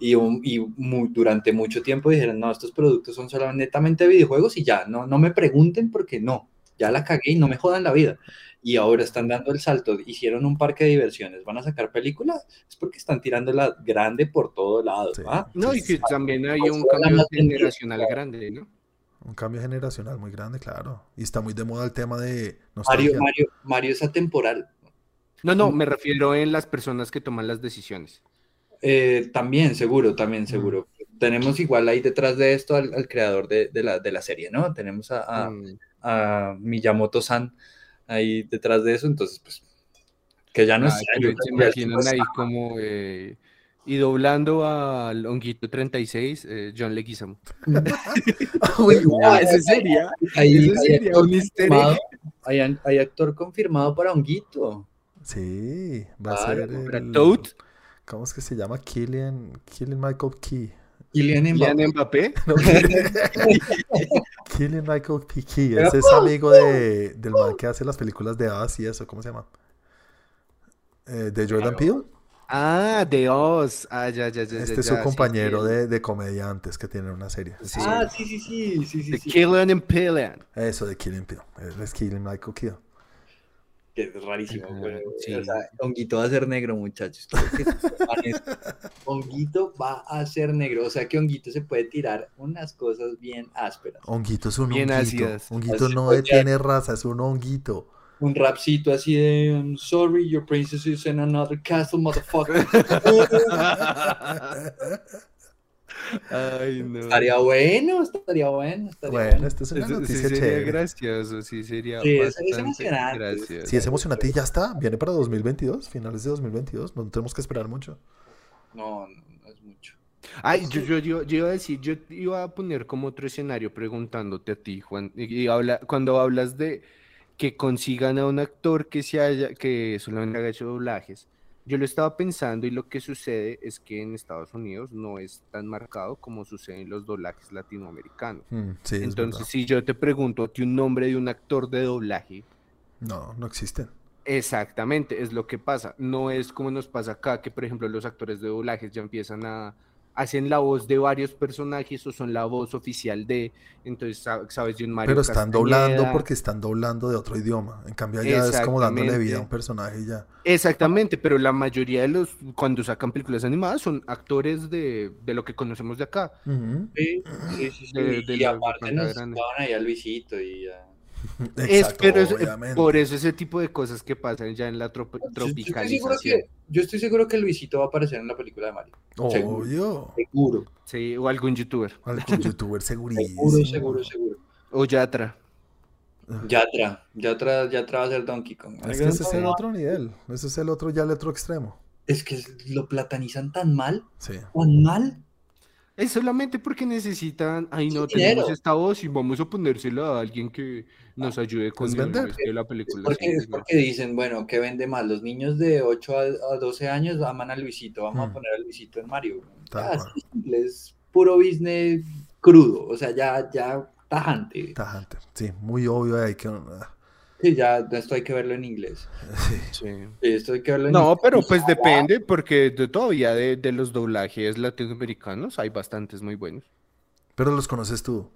Speaker 2: y, un- y mu- durante mucho tiempo dijeron, no, estos productos son solamente netamente videojuegos y ya, no, no me pregunten porque no, ya la cagué y no me jodan la vida. Y ahora están dando el salto, hicieron un parque de diversiones, van a sacar películas, es porque están tirando la grande por todo lado.
Speaker 1: Sí.
Speaker 2: ¿ah?
Speaker 3: No, y que también hay un cambio generacional grande, ¿no?
Speaker 1: Un cambio generacional muy grande, claro. Y está muy de moda el tema de
Speaker 2: Mario. Mario, Mario es atemporal.
Speaker 3: No, no, me refiero en las personas que toman las decisiones.
Speaker 2: Eh, también, seguro, también,
Speaker 1: Mm.
Speaker 2: seguro. Tenemos igual ahí detrás de esto al, al creador de, de la, de la serie, ¿no? Tenemos a, a-
Speaker 3: Mm.
Speaker 2: a Miyamoto-san ahí detrás de eso, entonces, pues, que ya no
Speaker 3: Ah,
Speaker 2: sé,
Speaker 3: se imaginan ahí como eh, y doblando al Honguito 36, eh, John Leguizamo. *laughs*
Speaker 1: Uy,
Speaker 3: Ah, ese sería,
Speaker 2: Ahí,
Speaker 3: ese sería
Speaker 2: actor
Speaker 3: un
Speaker 2: confirmado, hay, hay actor confirmado para Honguito.
Speaker 1: Sí, va a ser
Speaker 3: Para
Speaker 1: el...
Speaker 3: Toad,
Speaker 1: ¿Cómo es que se llama? Killian, Killian Michael Key.
Speaker 2: Kylian
Speaker 3: Kylian
Speaker 2: Mbappé.
Speaker 3: Mbappé. *laughs*
Speaker 1: No, Killian *laughs* Michael P. Key. Ese es amigo de, del man que hace las películas de Us y eso. ¿Cómo se llama? Eh, de Jordan Peele.
Speaker 3: Ah, de Oz. Ah, ya, ya, ya.
Speaker 1: Este
Speaker 3: ya,
Speaker 1: es su
Speaker 3: ya,
Speaker 1: compañero
Speaker 3: sí,
Speaker 1: de, de comediantes que tiene una serie.
Speaker 3: sí.
Speaker 2: Ah, sí, sí, sí, sí, sí,
Speaker 3: De
Speaker 2: sí.
Speaker 3: Killian and Pillian.
Speaker 1: Eso de Killian Peele. Es Killian Michael Key.
Speaker 2: Que es rarísimo,
Speaker 3: Ajá,
Speaker 2: güey.
Speaker 3: sí.
Speaker 2: O sea, Honguito va a ser negro, muchachos. *laughs* Honguito va a ser negro. O sea que Honguito se puede tirar unas cosas bien ásperas.
Speaker 1: Honguito es un
Speaker 3: Bien
Speaker 1: honguito.
Speaker 3: ácidas.
Speaker 1: Honguito
Speaker 2: Así
Speaker 1: no
Speaker 2: ya-
Speaker 1: tiene raza, es un honguito.
Speaker 2: Un rapcito así de I'm sorry, your princess is in another castle, motherfucker. *laughs* *laughs*
Speaker 3: Ay, no.
Speaker 2: estaría bueno, estaría bueno, estaría
Speaker 1: Bueno,
Speaker 2: bueno.
Speaker 1: esta es una
Speaker 3: Eso- sí
Speaker 1: noticia
Speaker 3: sería
Speaker 1: chévere.
Speaker 3: gracioso, sí sería
Speaker 2: Sí, es- emocionante.
Speaker 3: gracioso.
Speaker 1: Si es emocionante y ya está, viene para 2022, finales de 2022, no tenemos que esperar mucho.
Speaker 2: No, no, no es mucho.
Speaker 3: Ay, yo, yo, yo, yo iba a decir, yo iba a poner como otro escenario preguntándote a ti, Juan, y, y habla, cuando hablas de que consigan a un actor que se haya, que solamente haga hecho doblajes, yo lo estaba pensando y lo que sucede es que en Estados Unidos no es tan marcado como sucede en los doblajes latinoamericanos.
Speaker 1: Mm, sí,
Speaker 3: Entonces, si yo te pregunto a ti un nombre de un actor de doblaje,
Speaker 1: No, no existen.
Speaker 3: Exactamente, es lo que pasa. No es como nos pasa acá, que por ejemplo los actores de doblajes ya empiezan a hacen la voz de varios personajes o son la voz oficial de, entonces sa- sabes de un Mario
Speaker 1: Pero están doblando porque están doblando de otro idioma. En cambio, allá es como dándole vida a un personaje y ya.
Speaker 3: Exactamente, pero la mayoría de los, cuando sacan películas animadas, son actores de, de lo que conocemos de acá.
Speaker 2: Sí, sí, sí. sí.
Speaker 3: De- de
Speaker 2: y
Speaker 3: la
Speaker 2: aparte nos ahí a Luisito y a...
Speaker 3: Es,
Speaker 1: Exacto,
Speaker 3: pero es-
Speaker 1: obviamente.
Speaker 3: por eso ese tipo de cosas que pasan ya en la trop-
Speaker 2: Yo- yo estoy, seguro
Speaker 3: tropicalización.
Speaker 2: que, yo estoy seguro que Luisito va a aparecer en la película de Mario. Seguro.
Speaker 1: Obvio.
Speaker 2: Seguro.
Speaker 3: Sí, o algún youtuber.
Speaker 1: Algún youtuber segurísimo.
Speaker 2: Seguro, seguro, seguro.
Speaker 3: O Yatra.
Speaker 2: Yatra, Yatra, Yatra va a ser Donkey Kong.
Speaker 1: Es que ese es el otro nivel. Ese es el otro, ya el otro extremo.
Speaker 2: Es que lo platanizan tan mal,
Speaker 1: Sí.
Speaker 2: tan mal.
Speaker 3: Es solamente porque necesitan, ay no,
Speaker 2: dinero.
Speaker 3: tenemos esta voz y vamos a ponérsela a alguien que nos ayude con
Speaker 1: Es
Speaker 3: el
Speaker 1: vender.
Speaker 3: resto de la
Speaker 2: Es
Speaker 3: película.
Speaker 2: porque,
Speaker 3: sí,
Speaker 2: es porque dicen, bueno, ¿qué vende más? Los niños de 8 a, a 12 años aman a Luisito, vamos
Speaker 1: Hmm.
Speaker 2: a poner a Luisito en Mario. Ya, simple, es puro business crudo, o sea, ya, ya tajante.
Speaker 1: Tajante. Sí, muy obvio ahí que.
Speaker 2: Sí, ya esto hay que verlo en inglés.
Speaker 1: Sí.
Speaker 3: Sí.
Speaker 2: Esto hay que verlo en
Speaker 3: No,
Speaker 2: inglés.
Speaker 3: pero pues depende, porque de, todavía de, de los doblajes latinoamericanos hay bastantes muy buenos.
Speaker 1: Pero los conoces tú.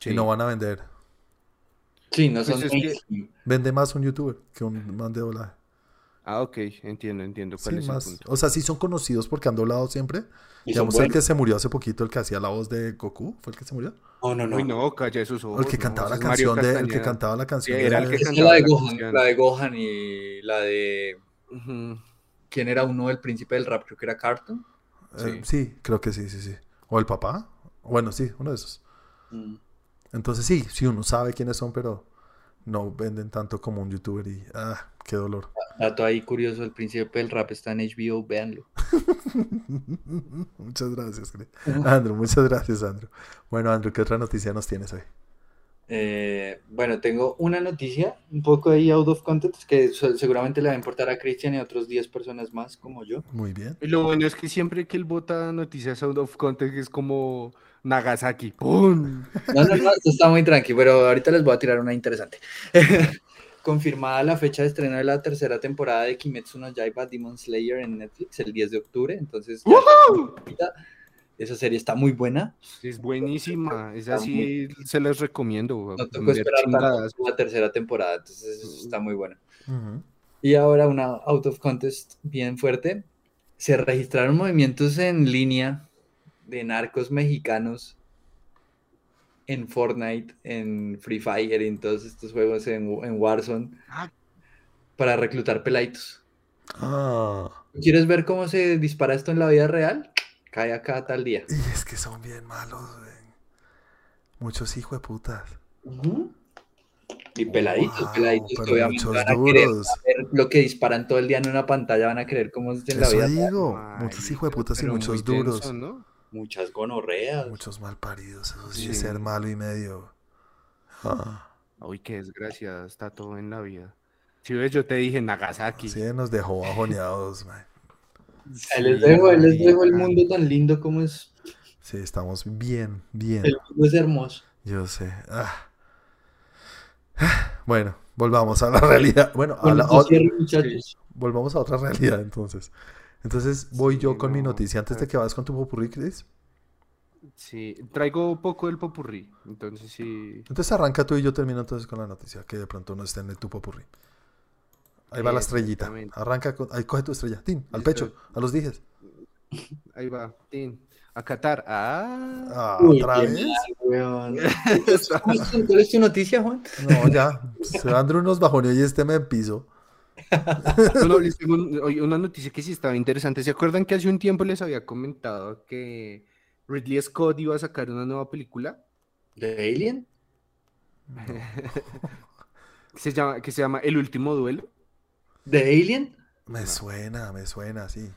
Speaker 3: Sí.
Speaker 1: Y no van a vender.
Speaker 2: Sí, no
Speaker 3: Pues
Speaker 2: son
Speaker 3: es que-.
Speaker 1: Vende más un youtuber que un man de doblaje.
Speaker 3: Ah, ok, entiendo, entiendo cuál
Speaker 1: Sí,
Speaker 3: es
Speaker 1: más.
Speaker 3: el punto.
Speaker 1: O sea, sí son conocidos porque han doblado siempre. Digamos, el que se murió hace poquito, el que hacía la voz de Goku, ¿fue el que se murió?
Speaker 2: No, no, no.
Speaker 3: Uy, no, calla esos ojos.
Speaker 1: el que
Speaker 3: no,
Speaker 1: cantaba la canción de. El que cantaba la canción
Speaker 3: era el
Speaker 1: de-
Speaker 3: que cantaba
Speaker 2: la de Gohan,
Speaker 3: canción.
Speaker 2: la de Gohan y la de... ¿Quién era uno del príncipe del rap? Creo que era Carton.
Speaker 1: eh, sí, creo que sí, sí, sí. O el papá. Bueno, sí, uno de esos.
Speaker 2: Mm.
Speaker 1: Entonces sí, sí, uno sabe quiénes son, pero no venden tanto como un youtuber y. Ah, qué dolor.
Speaker 2: Dato ahí curioso, el príncipe del rap está en HBO, véanlo. *laughs*
Speaker 1: muchas gracias, Andrew. Muchas gracias, Andrew. Bueno, Andrew, ¿qué otra noticia nos tienes hoy?
Speaker 2: Eh, bueno, tengo una noticia, un poco ahí out of context, que seguramente le va a importar a Christian y a otros 10 personas más como yo.
Speaker 1: Muy bien.
Speaker 3: Y lo bueno es que siempre que él vota noticias out of context es como Nagasaki. ¡Pum!
Speaker 2: No, no, no, esto está muy tranqui, pero ahorita les voy a tirar una interesante. *laughs* Confirmada la fecha de estreno de la tercera temporada de Kimetsu no Yaiba Demon Slayer en Netflix el 10 de octubre, entonces esa serie está muy buena.
Speaker 3: Es buenísima. Esa sí se las recomiendo.
Speaker 2: No tengo que esperar tanto la tercera temporada, entonces está muy buena.
Speaker 1: Ujú.
Speaker 2: Y ahora una out of contest bien fuerte. Se registraron movimientos en línea de narcos mexicanos en Fortnite, en Free Fire, en todos estos juegos en, en Warzone
Speaker 3: Ah.
Speaker 2: para reclutar pelaitos.
Speaker 1: Ah,
Speaker 2: ¿Quieres ver cómo se dispara esto en la vida real? Cae acá tal día.
Speaker 1: y es que son bien malos. Muchos hijos de putas.
Speaker 2: Y peladitos,
Speaker 1: Wow,
Speaker 2: peladitos obviamente
Speaker 1: muchos
Speaker 2: van a querer
Speaker 1: duros.
Speaker 2: ver lo que disparan todo el día en una pantalla, van a creer cómo es en la vida real.
Speaker 1: digo. Muchos hijos de putas y muchos duros.
Speaker 3: ¿no?
Speaker 2: Muchas gonorreas.
Speaker 1: Muchos mal paridos. Eso sí, es ser malo y medio. Ah,
Speaker 3: Uy, qué desgracia, está todo en la vida. Si ves, yo te dije Nagasaki.
Speaker 1: sí, nos dejó bajoneados, man.
Speaker 2: Les dejo, ahí les dejo el mundo tan lindo como es.
Speaker 1: Sí, estamos bien, bien.
Speaker 2: El mundo es hermoso.
Speaker 1: Yo sé. Ah. Bueno, volvamos a la *laughs* realidad. Bueno, a la, otra- volvamos a otra realidad entonces. Entonces voy yo con mi
Speaker 3: no,
Speaker 1: noticia antes de que vas con tu popurrí, Chris.
Speaker 3: Sí, traigo poco del popurrí, entonces sí.
Speaker 1: Entonces arranca tú y yo termino entonces con la noticia, que de pronto no esté en el tu popurrí. Ahí va la estrellita. Arranca con... Ahí coge tu estrella. Tin, al
Speaker 3: Listo.
Speaker 1: pecho, a los dijes. *clears throat*
Speaker 3: Ahí va, tin. A Qatar. Ah.
Speaker 1: Ah, ¿Otra vez? *laughs*
Speaker 2: ¿Cuál es tu noticia, Juan?
Speaker 1: No, ya. Se Andrew nos bajoneó y este me piso.
Speaker 3: No, les tengo un- una noticia que sí estaba interesante. ¿Se acuerdan que hace un tiempo les había comentado que Ridley Scott iba a sacar una nueva película?
Speaker 2: ¿De Alien? *laughs*
Speaker 3: Se llama, que se llama El último duelo.
Speaker 2: ¿De Alien?
Speaker 1: Me suena, me suena, sí.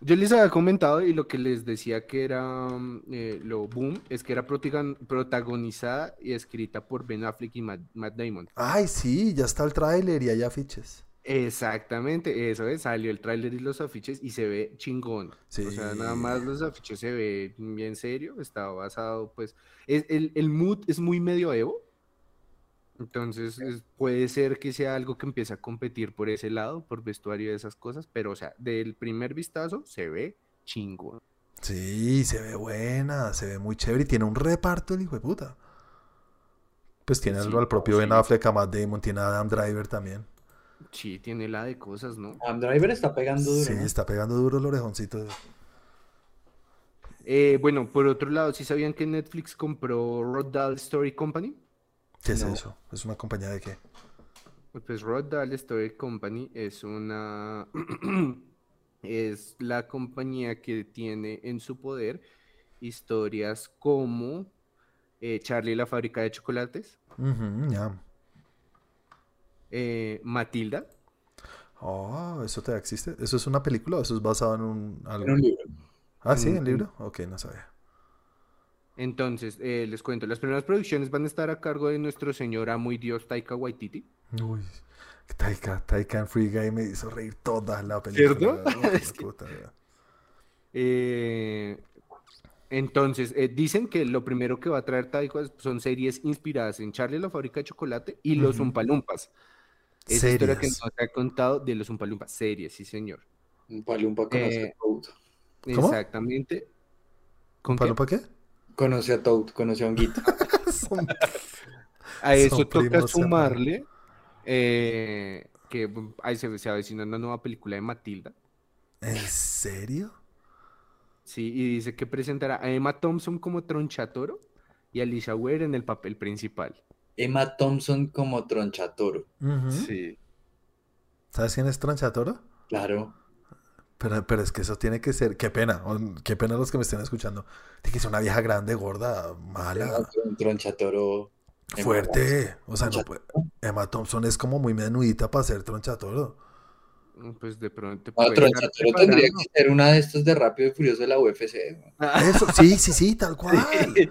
Speaker 3: Yo les había comentado y lo que les decía que era eh, lo boom es que era protagon- protagonizada y escrita por Ben Affleck y Matt, Matt Damon.
Speaker 1: Ay, sí, ya está el tráiler y hay afiches.
Speaker 3: Exactamente, eso es, salió el tráiler y los afiches y se ve chingón. O sea, nada más los afiches se ve bien serio, está basado, pues, es, el, el mood es muy medioevo, entonces es- puede ser que sea algo que empiece a competir por ese lado, por vestuario y esas cosas, pero o sea, del primer vistazo se ve chingón.
Speaker 1: Sí, se ve buena, se ve muy chévere y tiene un reparto el hijo de puta. Pues tiene
Speaker 3: Sí,
Speaker 1: al, propio Ben. Affleck, a Matt Damon, tiene a Adam Driver también.
Speaker 3: Sí, tiene la de cosas, ¿no?
Speaker 2: Driver está pegando duro.
Speaker 1: Sí,
Speaker 2: ¿no?
Speaker 1: está pegando duro el orejoncito.
Speaker 3: Eh, bueno, por otro lado, ¿sí sabían que Netflix compró Dahl Story Company?
Speaker 1: ¿Qué es
Speaker 2: No.
Speaker 1: eso? ¿Es una compañía de qué?
Speaker 3: Pues Dahl Story Company es una *clears throat* es la compañía que tiene en su poder historias como eh, Charlie y la fábrica de chocolates,
Speaker 1: Ujú, ya.
Speaker 3: Eh, Matilda.
Speaker 1: Oh, eso te existe. ¿Eso es una película o eso es basado en un algo?
Speaker 2: En un libro.
Speaker 1: Ah, sí, en libro. Ok, no sabía.
Speaker 3: Entonces, eh, les cuento, las primeras producciones van a estar a cargo de nuestro señor amo y dios Taika Waititi.
Speaker 1: Uy, Taika, Taika en Free Guy me hizo reír toda la película.
Speaker 3: ¿Cierto? *laughs*
Speaker 1: Uf, *laughs* puta.
Speaker 3: Eh, entonces, eh, dicen que lo primero que va a traer Taika son series inspiradas en Charlie la fábrica de chocolate y los
Speaker 1: Ujú.
Speaker 3: Umpalumpas. Esa historia que nos ha contado de los Umpalumpas, series, sí señor.
Speaker 2: Un palumpa conoce
Speaker 3: Eh,
Speaker 2: a Toad.
Speaker 1: ¿Cómo?
Speaker 3: Exactamente. ¿Con
Speaker 1: ¿Para
Speaker 3: qué?
Speaker 1: qué?
Speaker 2: Conoce a Toad, conoce a Honguito. *laughs*
Speaker 1: Son-
Speaker 3: A eso toca sumarle eh, que ahí se, se avecina una nueva película de Matilda.
Speaker 1: ¿En serio?
Speaker 3: Sí, y dice que presentará a Emma Thompson como Tronchatoro y a Alicia Weir en el papel principal.
Speaker 2: Emma Thompson como Tronchatoro.
Speaker 1: Ujú.
Speaker 3: Sí.
Speaker 1: ¿Sabes quién es Tronchatoro?
Speaker 2: Claro.
Speaker 1: Pero, pero es que eso tiene que ser. Qué pena. Qué pena los que me estén escuchando. Tiene que ser una vieja grande, gorda, mala,
Speaker 2: Tron- Tronchatoro.
Speaker 1: Fuerte. O sea, no puede. Emma Thompson es como muy menudita para ser Tronchatoro.
Speaker 3: Mm, Pues de pronto
Speaker 2: No,
Speaker 3: puede estar
Speaker 2: Tronchatoro tendría que ser una de estas de Rápido y Furioso de la UFC.
Speaker 1: Eso, sí, sí, sí, tal *laughs* cual. Sí,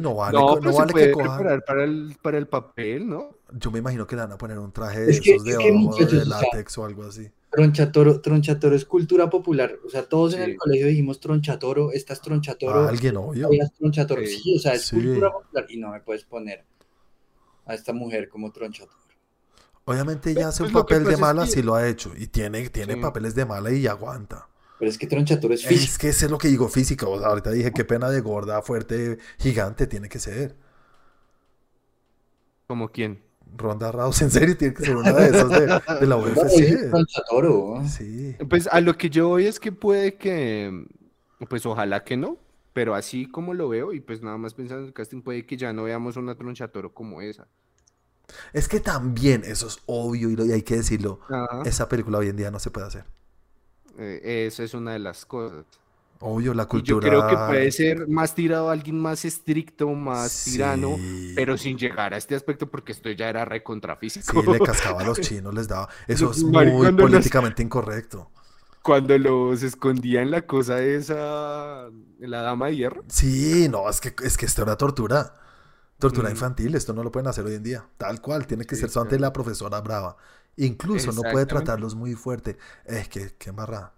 Speaker 1: no vale,
Speaker 3: No,
Speaker 1: no vale que cojan.
Speaker 3: para el, para el papel, ¿no?
Speaker 1: Yo me imagino que le van a poner un traje de
Speaker 2: Es que-
Speaker 1: esos de
Speaker 2: es que,
Speaker 1: abajo de látex o algo así.
Speaker 2: Tronchatoro, Tronchatoro es cultura popular. O sea, todos en
Speaker 3: Sí.
Speaker 2: el colegio dijimos Tronchatoro, esta es Tronchatoro,
Speaker 1: alguien, obvio.
Speaker 2: Tronchatoro.
Speaker 3: Sí.
Speaker 2: Sí, o sea, es
Speaker 1: Sí.
Speaker 2: cultura popular. Y no me puedes poner a esta mujer como Tronchatoro.
Speaker 1: Obviamente ella hace un
Speaker 3: Pues
Speaker 1: papel de mala, sí lo ha hecho. Y tiene, tiene
Speaker 3: Sí.
Speaker 1: papeles de mala y aguanta.
Speaker 2: Pero es que Tronchatoro es físico.
Speaker 1: Es que ese es lo que digo, física. O sea, ahorita dije, qué pena de gorda, fuerte, gigante tiene que ser.
Speaker 3: ¿Como quién?
Speaker 1: Ronda Rousey, en serio, tiene que ser una de esas de, de la *laughs* UFC.
Speaker 2: Tronchatoro.
Speaker 1: Sí.
Speaker 3: Pues a lo que yo voy es que puede que, pues ojalá que no, pero así como lo veo y pues nada más pensando en el casting puede que ya no veamos una tronchatoro como esa.
Speaker 1: Es que también, eso es obvio y, lo- y hay que decirlo,
Speaker 3: Ajá.
Speaker 1: esa película hoy en día no se puede hacer.
Speaker 3: Eh, esa es una de las cosas.
Speaker 1: Obvio, la
Speaker 3: Y yo
Speaker 1: cultura...
Speaker 3: creo que puede ser más tirado a alguien más estricto, más tirano,
Speaker 1: Sí.
Speaker 3: pero sin llegar a este aspecto porque esto ya era
Speaker 1: Sí,
Speaker 3: recontrafísico.
Speaker 1: le *laughs* cascaba a los chinos, les daba. Eso es muy
Speaker 3: cuando los-
Speaker 1: políticamente incorrecto.
Speaker 3: Cuando los escondía en la cosa esa, en la dama de hierro.
Speaker 1: Sí, no, es que, es que esto era tortura. Tortura
Speaker 3: Mm.
Speaker 1: infantil, esto no lo pueden hacer hoy en día. Tal cual, tiene que
Speaker 3: Sí,
Speaker 1: ser solamente
Speaker 3: claro.
Speaker 1: la profesora brava. Incluso no puede tratarlos muy fuerte. Es que, qué embarrada.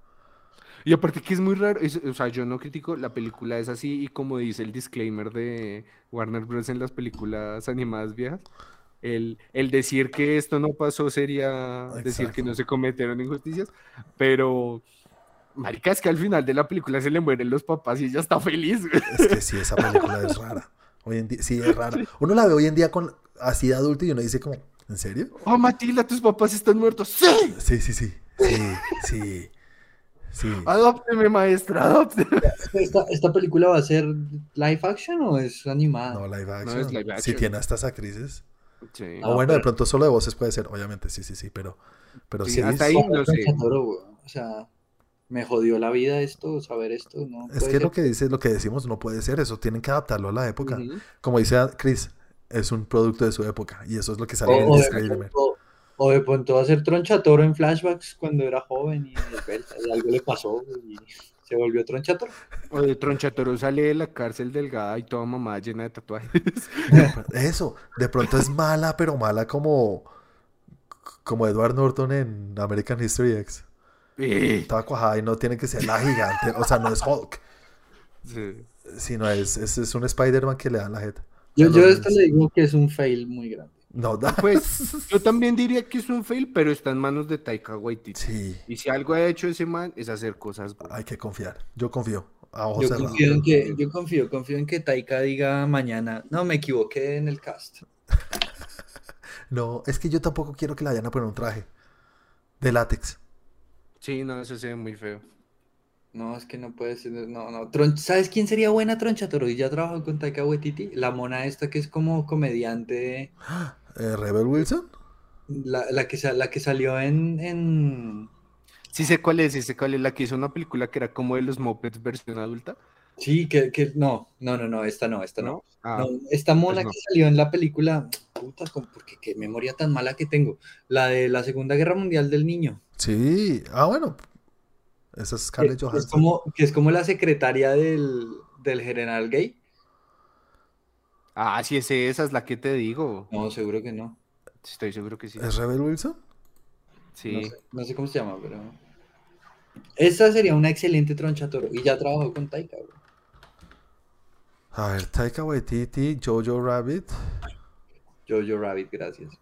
Speaker 3: Y aparte que es muy raro, es- o sea, yo no critico, la película es así y como dice el disclaimer de Warner Bros. en las películas animadas viejas, el, el decir que esto no pasó sería decir que no se cometieron injusticias, pero marica, es que al final de la película se le mueren los papás y ella está feliz. güey.
Speaker 1: Es que sí, esa película es rara. Hoy en día, sí, es rara. *laughs* Uno la ve hoy en día con así de adulto y uno dice como, ¿en serio?
Speaker 3: Oh, Matilda, tus papás están muertos. ¡Sí!
Speaker 1: Sí, sí, sí. Sí, sí. Sí.
Speaker 3: Adópteme, maestra, adópteme.
Speaker 2: ¿Esta, ¿Esta película va a ser live action o es animada?
Speaker 1: No, live
Speaker 3: es
Speaker 1: action.
Speaker 3: live
Speaker 1: Si
Speaker 3: action.
Speaker 1: tiene a estas actrices.
Speaker 3: Sí.
Speaker 2: Ah,
Speaker 1: o bueno, de pronto solo de voces puede ser, obviamente, sí, sí, sí, pero, pero
Speaker 3: Sí,
Speaker 1: sí.
Speaker 3: hasta
Speaker 1: es-
Speaker 3: ahí sé.
Speaker 2: O sea, me jodió la vida esto, saber esto. No
Speaker 1: Es que lo que dice, lo que decimos no puede ser, eso tienen que adaptarlo a la época. Como dice Chris, es un producto de su época y eso es lo que sale
Speaker 2: O,
Speaker 1: en el
Speaker 2: o de
Speaker 1: disclaimer.
Speaker 2: pronto, o de pronto va a ser Tronchatoro en flashbacks cuando era joven y, y algo le pasó y se volvió Tronchatoro.
Speaker 3: O de Tronchatoro sale de la cárcel delgada y toda mamá llena de tatuajes. *laughs*
Speaker 1: Eso, de pronto es mala, pero mala como, como Edward Norton en American History X.
Speaker 3: Sí.
Speaker 1: Toda cuajada y no tiene que ser la gigante, o sea, no es Hulk,
Speaker 3: Sí.
Speaker 1: sino es, es, es un Spider-Man que le dan la jeta.
Speaker 2: Yo,
Speaker 1: A
Speaker 2: yo esto le digo que es un fail muy grande.
Speaker 1: No, da.
Speaker 3: Pues yo también diría que es un fail, pero está en manos de Taika Waititi.
Speaker 1: Sí,
Speaker 3: Y si algo ha hecho ese man es hacer cosas buenas.
Speaker 1: hay que confiar. Yo confío. A ojos
Speaker 2: Yo
Speaker 1: cerrados.
Speaker 2: confío, en que, yo confío, confío en que Taika diga mañana, no, me equivoqué en el cast. *laughs*
Speaker 1: No, es que yo tampoco quiero que la vayan a poner un traje de látex.
Speaker 3: Sí, no, eso se ve muy feo.
Speaker 2: No, es que no puede ser, no, no. Tron- ¿Sabes quién sería buena Tronchatoro? Y ya trabajó con Taika Waititi, la mona esta que es como comediante, *gasps*
Speaker 1: Eh, Rebel Wilson.
Speaker 2: la, la que, la que salió en, en...
Speaker 3: Sí sé cuál es, sí sé cuál es la que hizo una película que era como de los Muppets versión adulta.
Speaker 2: Sí, que, que no, no, no, no, esta no, esta no.
Speaker 3: ¿No? Ah,
Speaker 2: No, esta mona
Speaker 3: no.
Speaker 2: que salió en la película, puta, con- porque qué memoria tan mala que tengo. La de la Segunda Guerra Mundial del niño.
Speaker 1: Sí. Ah, bueno. Esa es Scarlett
Speaker 2: que es
Speaker 1: Johansson.
Speaker 2: como, que es como la secretaria del, del general gay.
Speaker 3: ah, sí, es esa es la que te digo.
Speaker 2: No, seguro que no.
Speaker 3: Estoy seguro que sí.
Speaker 1: ¿Es Rebel Wilson?
Speaker 3: Sí.
Speaker 2: No sé, no sé cómo se llama, pero. Esa sería una excelente tronchatoro. Y ya trabajó con Taika, güey.
Speaker 1: A ver, Taika Waititi, Jojo Rabbit.
Speaker 2: Jojo Rabbit, gracias.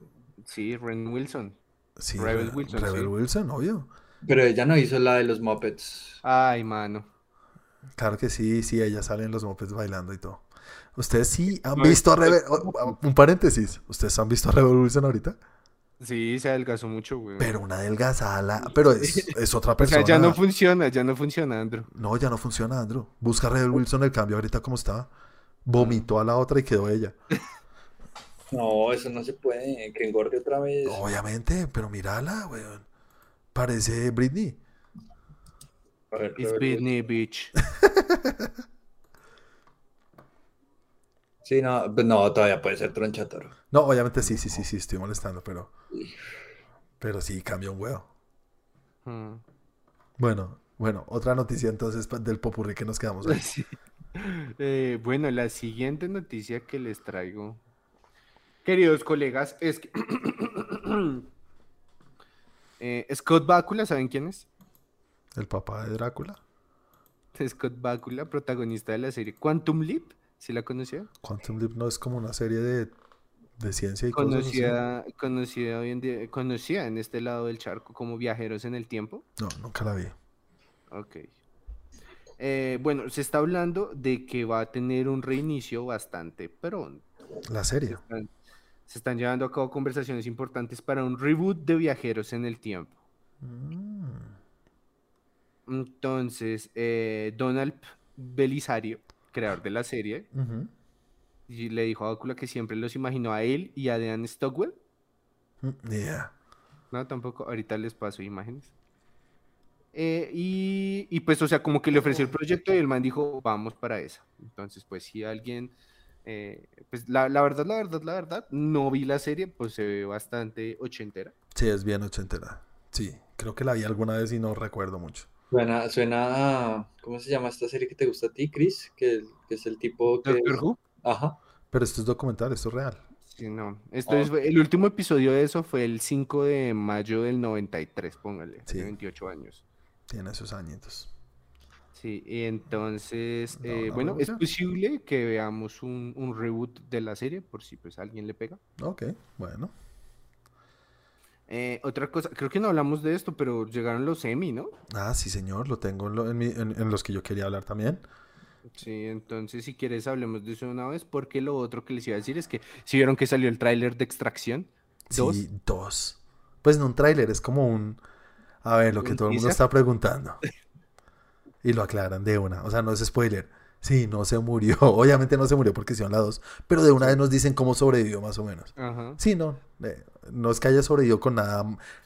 Speaker 3: Sí, Ren Wilson.
Speaker 1: Sí,
Speaker 3: Rebel
Speaker 1: Re-
Speaker 3: Wilson,
Speaker 1: Rebel
Speaker 3: sí.
Speaker 1: Wilson, obvio.
Speaker 2: Pero ella no hizo la de los Muppets.
Speaker 3: Ay, mano.
Speaker 1: Claro que sí, sí, ella sale en los mopeds bailando y todo. ¿Ustedes sí han
Speaker 3: No,
Speaker 1: visto a Rebel... Un paréntesis. ¿Ustedes han visto a Rebel Wilson ahorita?
Speaker 3: Sí, se adelgazó mucho, güey.
Speaker 1: Pero una delgazada, pero es, es otra *laughs*
Speaker 3: o sea,
Speaker 1: persona.
Speaker 3: ya no funciona, ya no funciona, Andrew.
Speaker 1: No, ya no funciona, Andrew. Busca a Rebel Wilson el cambio ahorita como está. Vomitó a la otra y quedó ella. *laughs*
Speaker 2: No, eso no se puede. Que engorde otra vez.
Speaker 1: Obviamente, pero mírala, weón. Parece Britney.
Speaker 2: A ver,
Speaker 3: It's
Speaker 2: Rebel
Speaker 3: Britney, bitch.
Speaker 2: Sí, no, pues no, todavía puede ser tronchatoro.
Speaker 1: No, obviamente sí, sí, sí, sí, estoy molestando, pero. Pero sí, cambia un huevo.
Speaker 3: Mm.
Speaker 1: Bueno, bueno, otra noticia entonces del popurrí que nos quedamos ahí. *laughs*
Speaker 3: Sí. Eh, bueno, la siguiente noticia que les traigo, queridos colegas, es que *clears throat* *coughs* Eh, Scott Bakula, ¿saben quién es?
Speaker 1: El papá de Drácula.
Speaker 3: Scott Bakula, protagonista de la serie Quantum Leap, ¿sí la conocía?
Speaker 1: Quantum Leap no es como una serie de, de ciencia y cosas así.
Speaker 3: Conocida, conocida hoy en día, conocida en este lado del charco como Viajeros en el Tiempo.
Speaker 1: No, nunca la vi.
Speaker 3: Ok. Eh, bueno, se está hablando de que va a tener un reinicio bastante pronto.
Speaker 1: La serie.
Speaker 3: Se están llevando a cabo conversaciones importantes para un reboot de Viajeros en el Tiempo.
Speaker 1: Mm.
Speaker 3: Entonces, eh, Donald Belisario, creador de la serie, y le dijo a Bakula que siempre los imaginó a él y a Dan Stockwell.
Speaker 1: Mm, ni idea.
Speaker 3: No, tampoco. Ahorita les paso imágenes. Eh, y, y pues, o sea, como que le ofreció el proyecto y el man dijo, vamos para esa. Entonces, pues, si alguien, eh, pues, la, la verdad, la verdad, la verdad, no vi la serie, pues se ve bastante ochentera.
Speaker 1: Sí, es bien ochentera. Sí, creo que la vi alguna vez y no recuerdo mucho.
Speaker 2: Suena, suena a- ¿Cómo se llama esta serie que te gusta a ti, Chris? Que, que es el tipo que.
Speaker 3: Doctor Who.
Speaker 2: Ajá.
Speaker 1: Pero esto es documental, esto es real.
Speaker 3: Sí, no. Esto
Speaker 2: Ah.
Speaker 3: es, el último episodio de eso fue el 5 de mayo del 93, póngale,
Speaker 1: Sí.
Speaker 3: de 28 años.
Speaker 1: Tiene esos añitos.
Speaker 3: Sí, y entonces,
Speaker 1: No,
Speaker 3: eh,
Speaker 1: no,
Speaker 3: bueno, es posible que veamos un, un reboot de la serie, por si pues alguien le pega.
Speaker 1: Ok, bueno.
Speaker 3: Eh, otra cosa, creo que no hablamos de esto, pero llegaron los Emmy, ¿no?
Speaker 1: Ah, sí, señor, lo tengo en, lo- en mi- en- en los que yo quería hablar también.
Speaker 3: Sí, entonces si quieres hablemos de eso una vez, porque lo otro que les iba a decir es que si vieron que salió el tráiler de Extracción, dos,
Speaker 1: Sí, dos. Pues no un tráiler, es como un... A ver, lo que
Speaker 3: ¿Un
Speaker 1: todo el mundo está preguntando. *laughs* Y lo aclaran de una. O sea, no es spoiler. Sí, no se murió. *laughs* Obviamente no se murió porque hicieron la dos. Pero de una vez nos dicen cómo sobrevivió más o menos.
Speaker 3: ajá,
Speaker 1: Sí, no. eh, no es que haya sobrevivido con nada.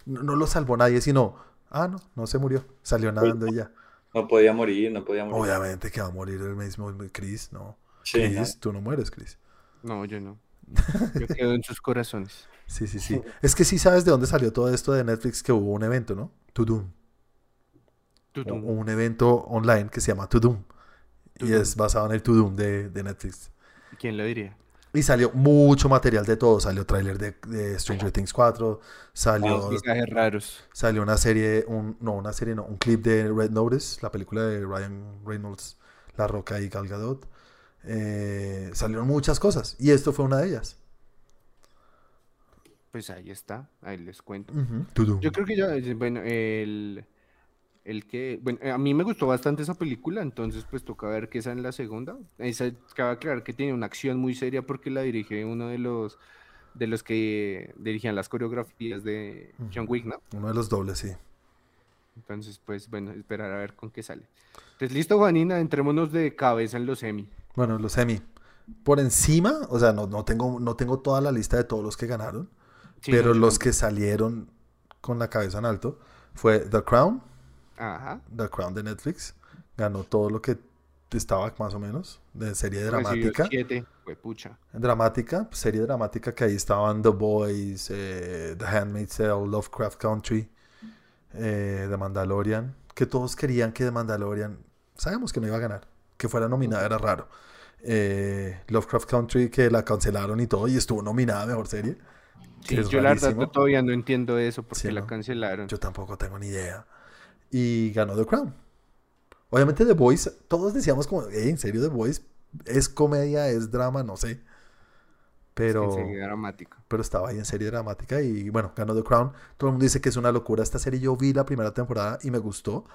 Speaker 1: No, no lo salvó nadie, sino... Ah, no, no se murió. Salió nadando y ya.
Speaker 2: No podía morir, no podía morir.
Speaker 1: Obviamente que va a morir el mismo Chris, ¿no?
Speaker 2: Sí, ¿no?
Speaker 1: Chris, tú no mueres, Chris.
Speaker 3: no, yo no, *laughs* yo quedo en sus corazones.
Speaker 1: Sí, sí, sí. Es que sí sabes de dónde salió todo esto de Netflix, que hubo un evento, ¿no? To Un evento online que se llama To Doom. Y es basado en el To Doom de, de Netflix.
Speaker 3: ¿Quién lo diría?
Speaker 1: Y salió mucho material de todo. Salió tráiler de, de Stranger Things 4. Salió,
Speaker 3: Mensajes raros.
Speaker 1: salió una serie, un, no, una serie, no, un clip de Red Notice, la película de Ryan Reynolds, La Roca y Gal Gadot. Eh, salieron muchas cosas. Y esto fue una de ellas.
Speaker 3: Pues ahí está, ahí les cuento.
Speaker 1: Doom.
Speaker 3: Yo creo que ya, eh, bueno, el, el que, bueno, a mí me gustó bastante esa película, entonces pues toca ver qué sale en la segunda. Esa, cabe aclarar que tiene una acción muy seria porque la dirige uno de los, de los que dirigían las coreografías de John Wick, ¿no?
Speaker 1: Uno de los dobles, sí.
Speaker 3: Entonces, pues bueno, esperar a ver con qué sale. Entonces, listo, Juanina, entrémonos de cabeza en los semi.
Speaker 1: Bueno, los semi. Por encima, o sea, no, no, tengo, no tengo toda la lista de todos los que ganaron,
Speaker 3: Sí,
Speaker 1: pero
Speaker 3: no,
Speaker 1: los que salieron con la cabeza en alto fue The Crown,
Speaker 3: Ajá.
Speaker 1: The Crown de Netflix. Ganó todo lo que estaba más o menos, de serie dramática.
Speaker 3: siete, fue pucha.
Speaker 1: Dramática, serie dramática que ahí estaban The Boys, eh, The Handmaid's Tale, Lovecraft Country, eh, The Mandalorian, que todos querían que The Mandalorian, sabemos que no iba a ganar, que fuera nominada era raro. Eh, Lovecraft Country que la cancelaron y todo y estuvo nominada a mejor serie.
Speaker 3: Sí, yo la verdad todavía no entiendo eso porque
Speaker 1: Sí,
Speaker 3: la
Speaker 1: ¿no?
Speaker 3: cancelaron.
Speaker 1: Yo tampoco tengo ni idea. Y ganó The Crown. Obviamente The Voice, todos decíamos como, "Ey, ¿en serio The Voice? ¿Es comedia? ¿Es drama? No sé. Pero,
Speaker 3: En serie dramática.
Speaker 1: pero estaba ahí en serie dramática y bueno, ganó The Crown. Todo el mundo dice que es una locura esta serie. Yo vi la primera temporada y me gustó.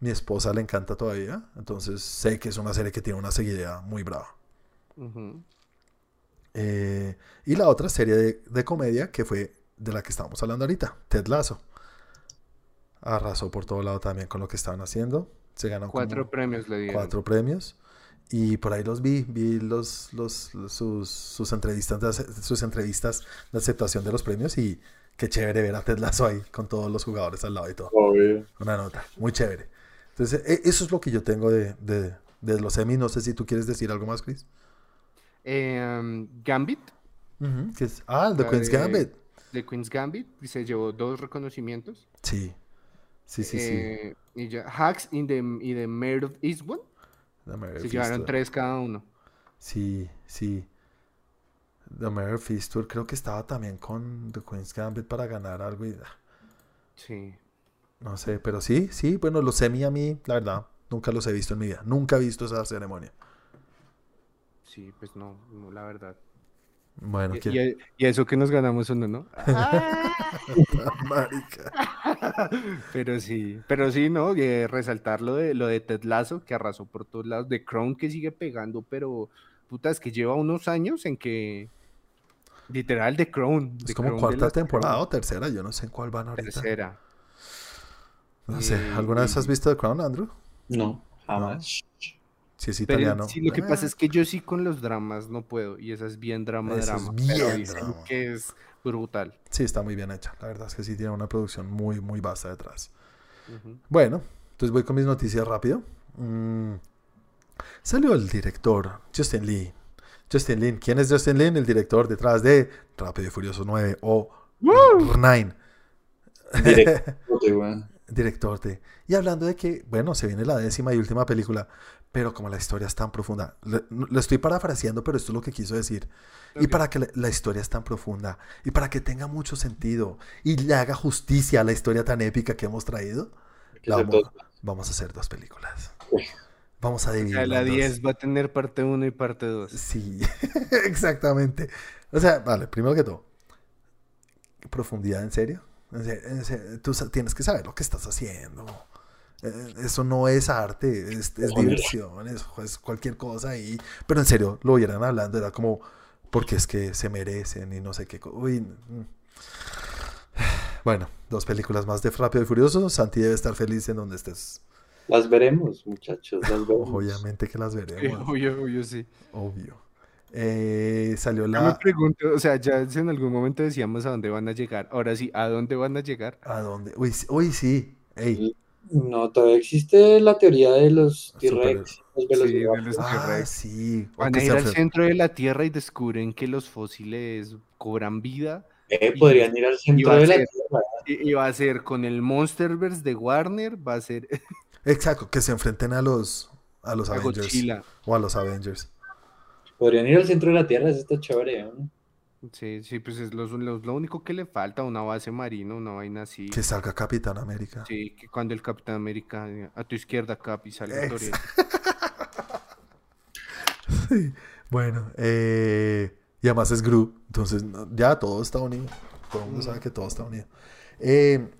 Speaker 1: Mi esposa le encanta todavía. Entonces sé que es una serie que tiene una seguidilla muy brava. Eh, y la otra serie de, de comedia que fue de la que estábamos hablando ahorita, Ted Lasso. Arrasó por todo lado también con lo que estaban haciendo. Se ganó como
Speaker 3: Cuatro premios le dieron.
Speaker 1: cuatro premios. Y por ahí los vi, vi los, los, los- sus, sus entrevistas sus entrevistas de aceptación de los premios y qué chévere ver a Ted Lasso ahí con todos los jugadores al lado y todo.
Speaker 2: Obvio.
Speaker 1: Una nota, muy chévere. Entonces, e- eso es lo que yo tengo de, de, de los Emmy. No sé si tú quieres decir algo más, Chris.
Speaker 3: Eh, um, Gambit,
Speaker 1: Ujú, que es- ah, el de
Speaker 3: La
Speaker 1: Queen's
Speaker 3: de-
Speaker 1: Gambit.
Speaker 3: de Queen's Gambit, y se llevó dos reconocimientos.
Speaker 1: Sí, sí, sí, sí.
Speaker 3: Eh, y ya, Hacks y the, y the Mayor of
Speaker 1: The Mare
Speaker 3: se llevaron tres cada uno.
Speaker 1: Sí, sí. The Mare Fistula creo que estaba también con The Queen's Gambit para ganar algo y
Speaker 3: Sí.
Speaker 1: no sé, pero sí, sí, bueno, los Emmy a mí, la verdad, nunca los he visto en mi vida. Nunca he visto esa ceremonia.
Speaker 3: Sí, pues no, no, la verdad.
Speaker 1: Bueno,
Speaker 3: Y,
Speaker 1: ¿quién?
Speaker 3: y- y eso que nos ganamos uno, ¿no?
Speaker 1: Marica. *laughs* *laughs*
Speaker 3: Pero sí, pero sí, ¿no? Eh, resaltar lo de, lo de Ted Lasso, que arrasó por todos lados, de Crown que sigue pegando, pero puta, es que lleva unos años en que literal de Crown.
Speaker 1: Es
Speaker 3: The
Speaker 1: como
Speaker 3: Crown
Speaker 1: cuarta temporada o tercera, yo no sé en cuál van ahorita.
Speaker 3: Tercera.
Speaker 1: No sé,
Speaker 3: Eh,
Speaker 1: ¿alguna vez has visto The Crown, Andrew?
Speaker 2: No, jamás.
Speaker 1: Sí, es
Speaker 3: Pero
Speaker 1: italiano.
Speaker 3: sí, lo que pasa
Speaker 1: Ah,
Speaker 3: es que yo sí con los dramas no puedo, y esa es bien drama,
Speaker 1: Esa es
Speaker 3: drama. pero
Speaker 1: bien drama.
Speaker 3: que es brutal.
Speaker 1: Sí, está muy bien hecha. La verdad es que sí tiene una producción muy, muy vasta detrás. Bueno, entonces voy con mis noticias rápido. Mm, Salió el director, Justin Lee. Justin Lin. ¿Quién es Justin Lin? El director detrás de Rápido y Furioso 9 o 9.
Speaker 2: Directote, weón.
Speaker 1: Director de... Y hablando de que, bueno, se viene la décima y última película, pero como la historia es tan profunda, lo estoy parafraseando, pero esto es lo que quiso decir. Y
Speaker 3: Ok.
Speaker 1: para que la, la historia es tan profunda y para que tenga mucho sentido y le haga justicia a la historia tan épica que hemos traído, la vamos,
Speaker 2: to-
Speaker 1: vamos a hacer dos películas. Vamos a
Speaker 3: O sea,
Speaker 1: dividir
Speaker 3: la 10 va a tener parte 1 y parte 2.
Speaker 1: Sí, *laughs* exactamente. O sea, vale, primero que todo, profundidad en serio. En se- en se- tú tienes que saber lo que estás haciendo. Eh, Eso no es arte, es, diversión, es, es cualquier cosa ahí. Pero en serio, lo oyeran hablando, era como, porque es que se merecen y no sé qué. Uy. *sighs* Bueno, dos películas más de Rápido y Furioso. Santi debe estar feliz en donde estés.
Speaker 2: Las veremos, muchachos. Las *laughs* veremos.
Speaker 1: Obviamente que las veremos, *laughs*
Speaker 3: Obvio, obvio, sí.
Speaker 1: obvio. Eh, salió
Speaker 3: Yo me
Speaker 1: la...
Speaker 3: pregunto, o sea, ya en algún momento decíamos a dónde van a llegar. Ahora sí, ¿a dónde van a llegar?
Speaker 1: ¿A dónde? Uy, uy, sí. Ey.
Speaker 2: No, todavía existe la teoría de los T-Rex, los
Speaker 3: Sí, de
Speaker 2: velociraptor.
Speaker 3: los
Speaker 1: Ah,
Speaker 3: T-Rex.
Speaker 1: sí.
Speaker 3: Van a ir al centro de la Tierra y descubren que los fósiles cobran vida.
Speaker 2: Eh, podrían ir al centro de la
Speaker 3: ser-
Speaker 2: Tierra.
Speaker 3: Y, y va a ser con el Monsterverse de Warner, va a ser *laughs*
Speaker 1: Exacto, que se enfrenten a los, a los
Speaker 3: a
Speaker 1: Avengers.
Speaker 3: Godzilla.
Speaker 1: O a los Avengers.
Speaker 2: Podrían ir al centro de la Tierra, eso está chévere. ¿no?
Speaker 3: Sí, sí, pues es lo, lo- lo único que le falta, una base marina, una vaina así.
Speaker 1: Que salga Capitán América.
Speaker 3: Sí, que cuando el Capitán América eh, a tu izquierda, Cap, y salga
Speaker 1: Ex-
Speaker 3: Toretto. *laughs*
Speaker 1: Bueno, eh, y además es Gru. Entonces, ya todo está unido. Todo el mundo sabe que todo está unido. Eh,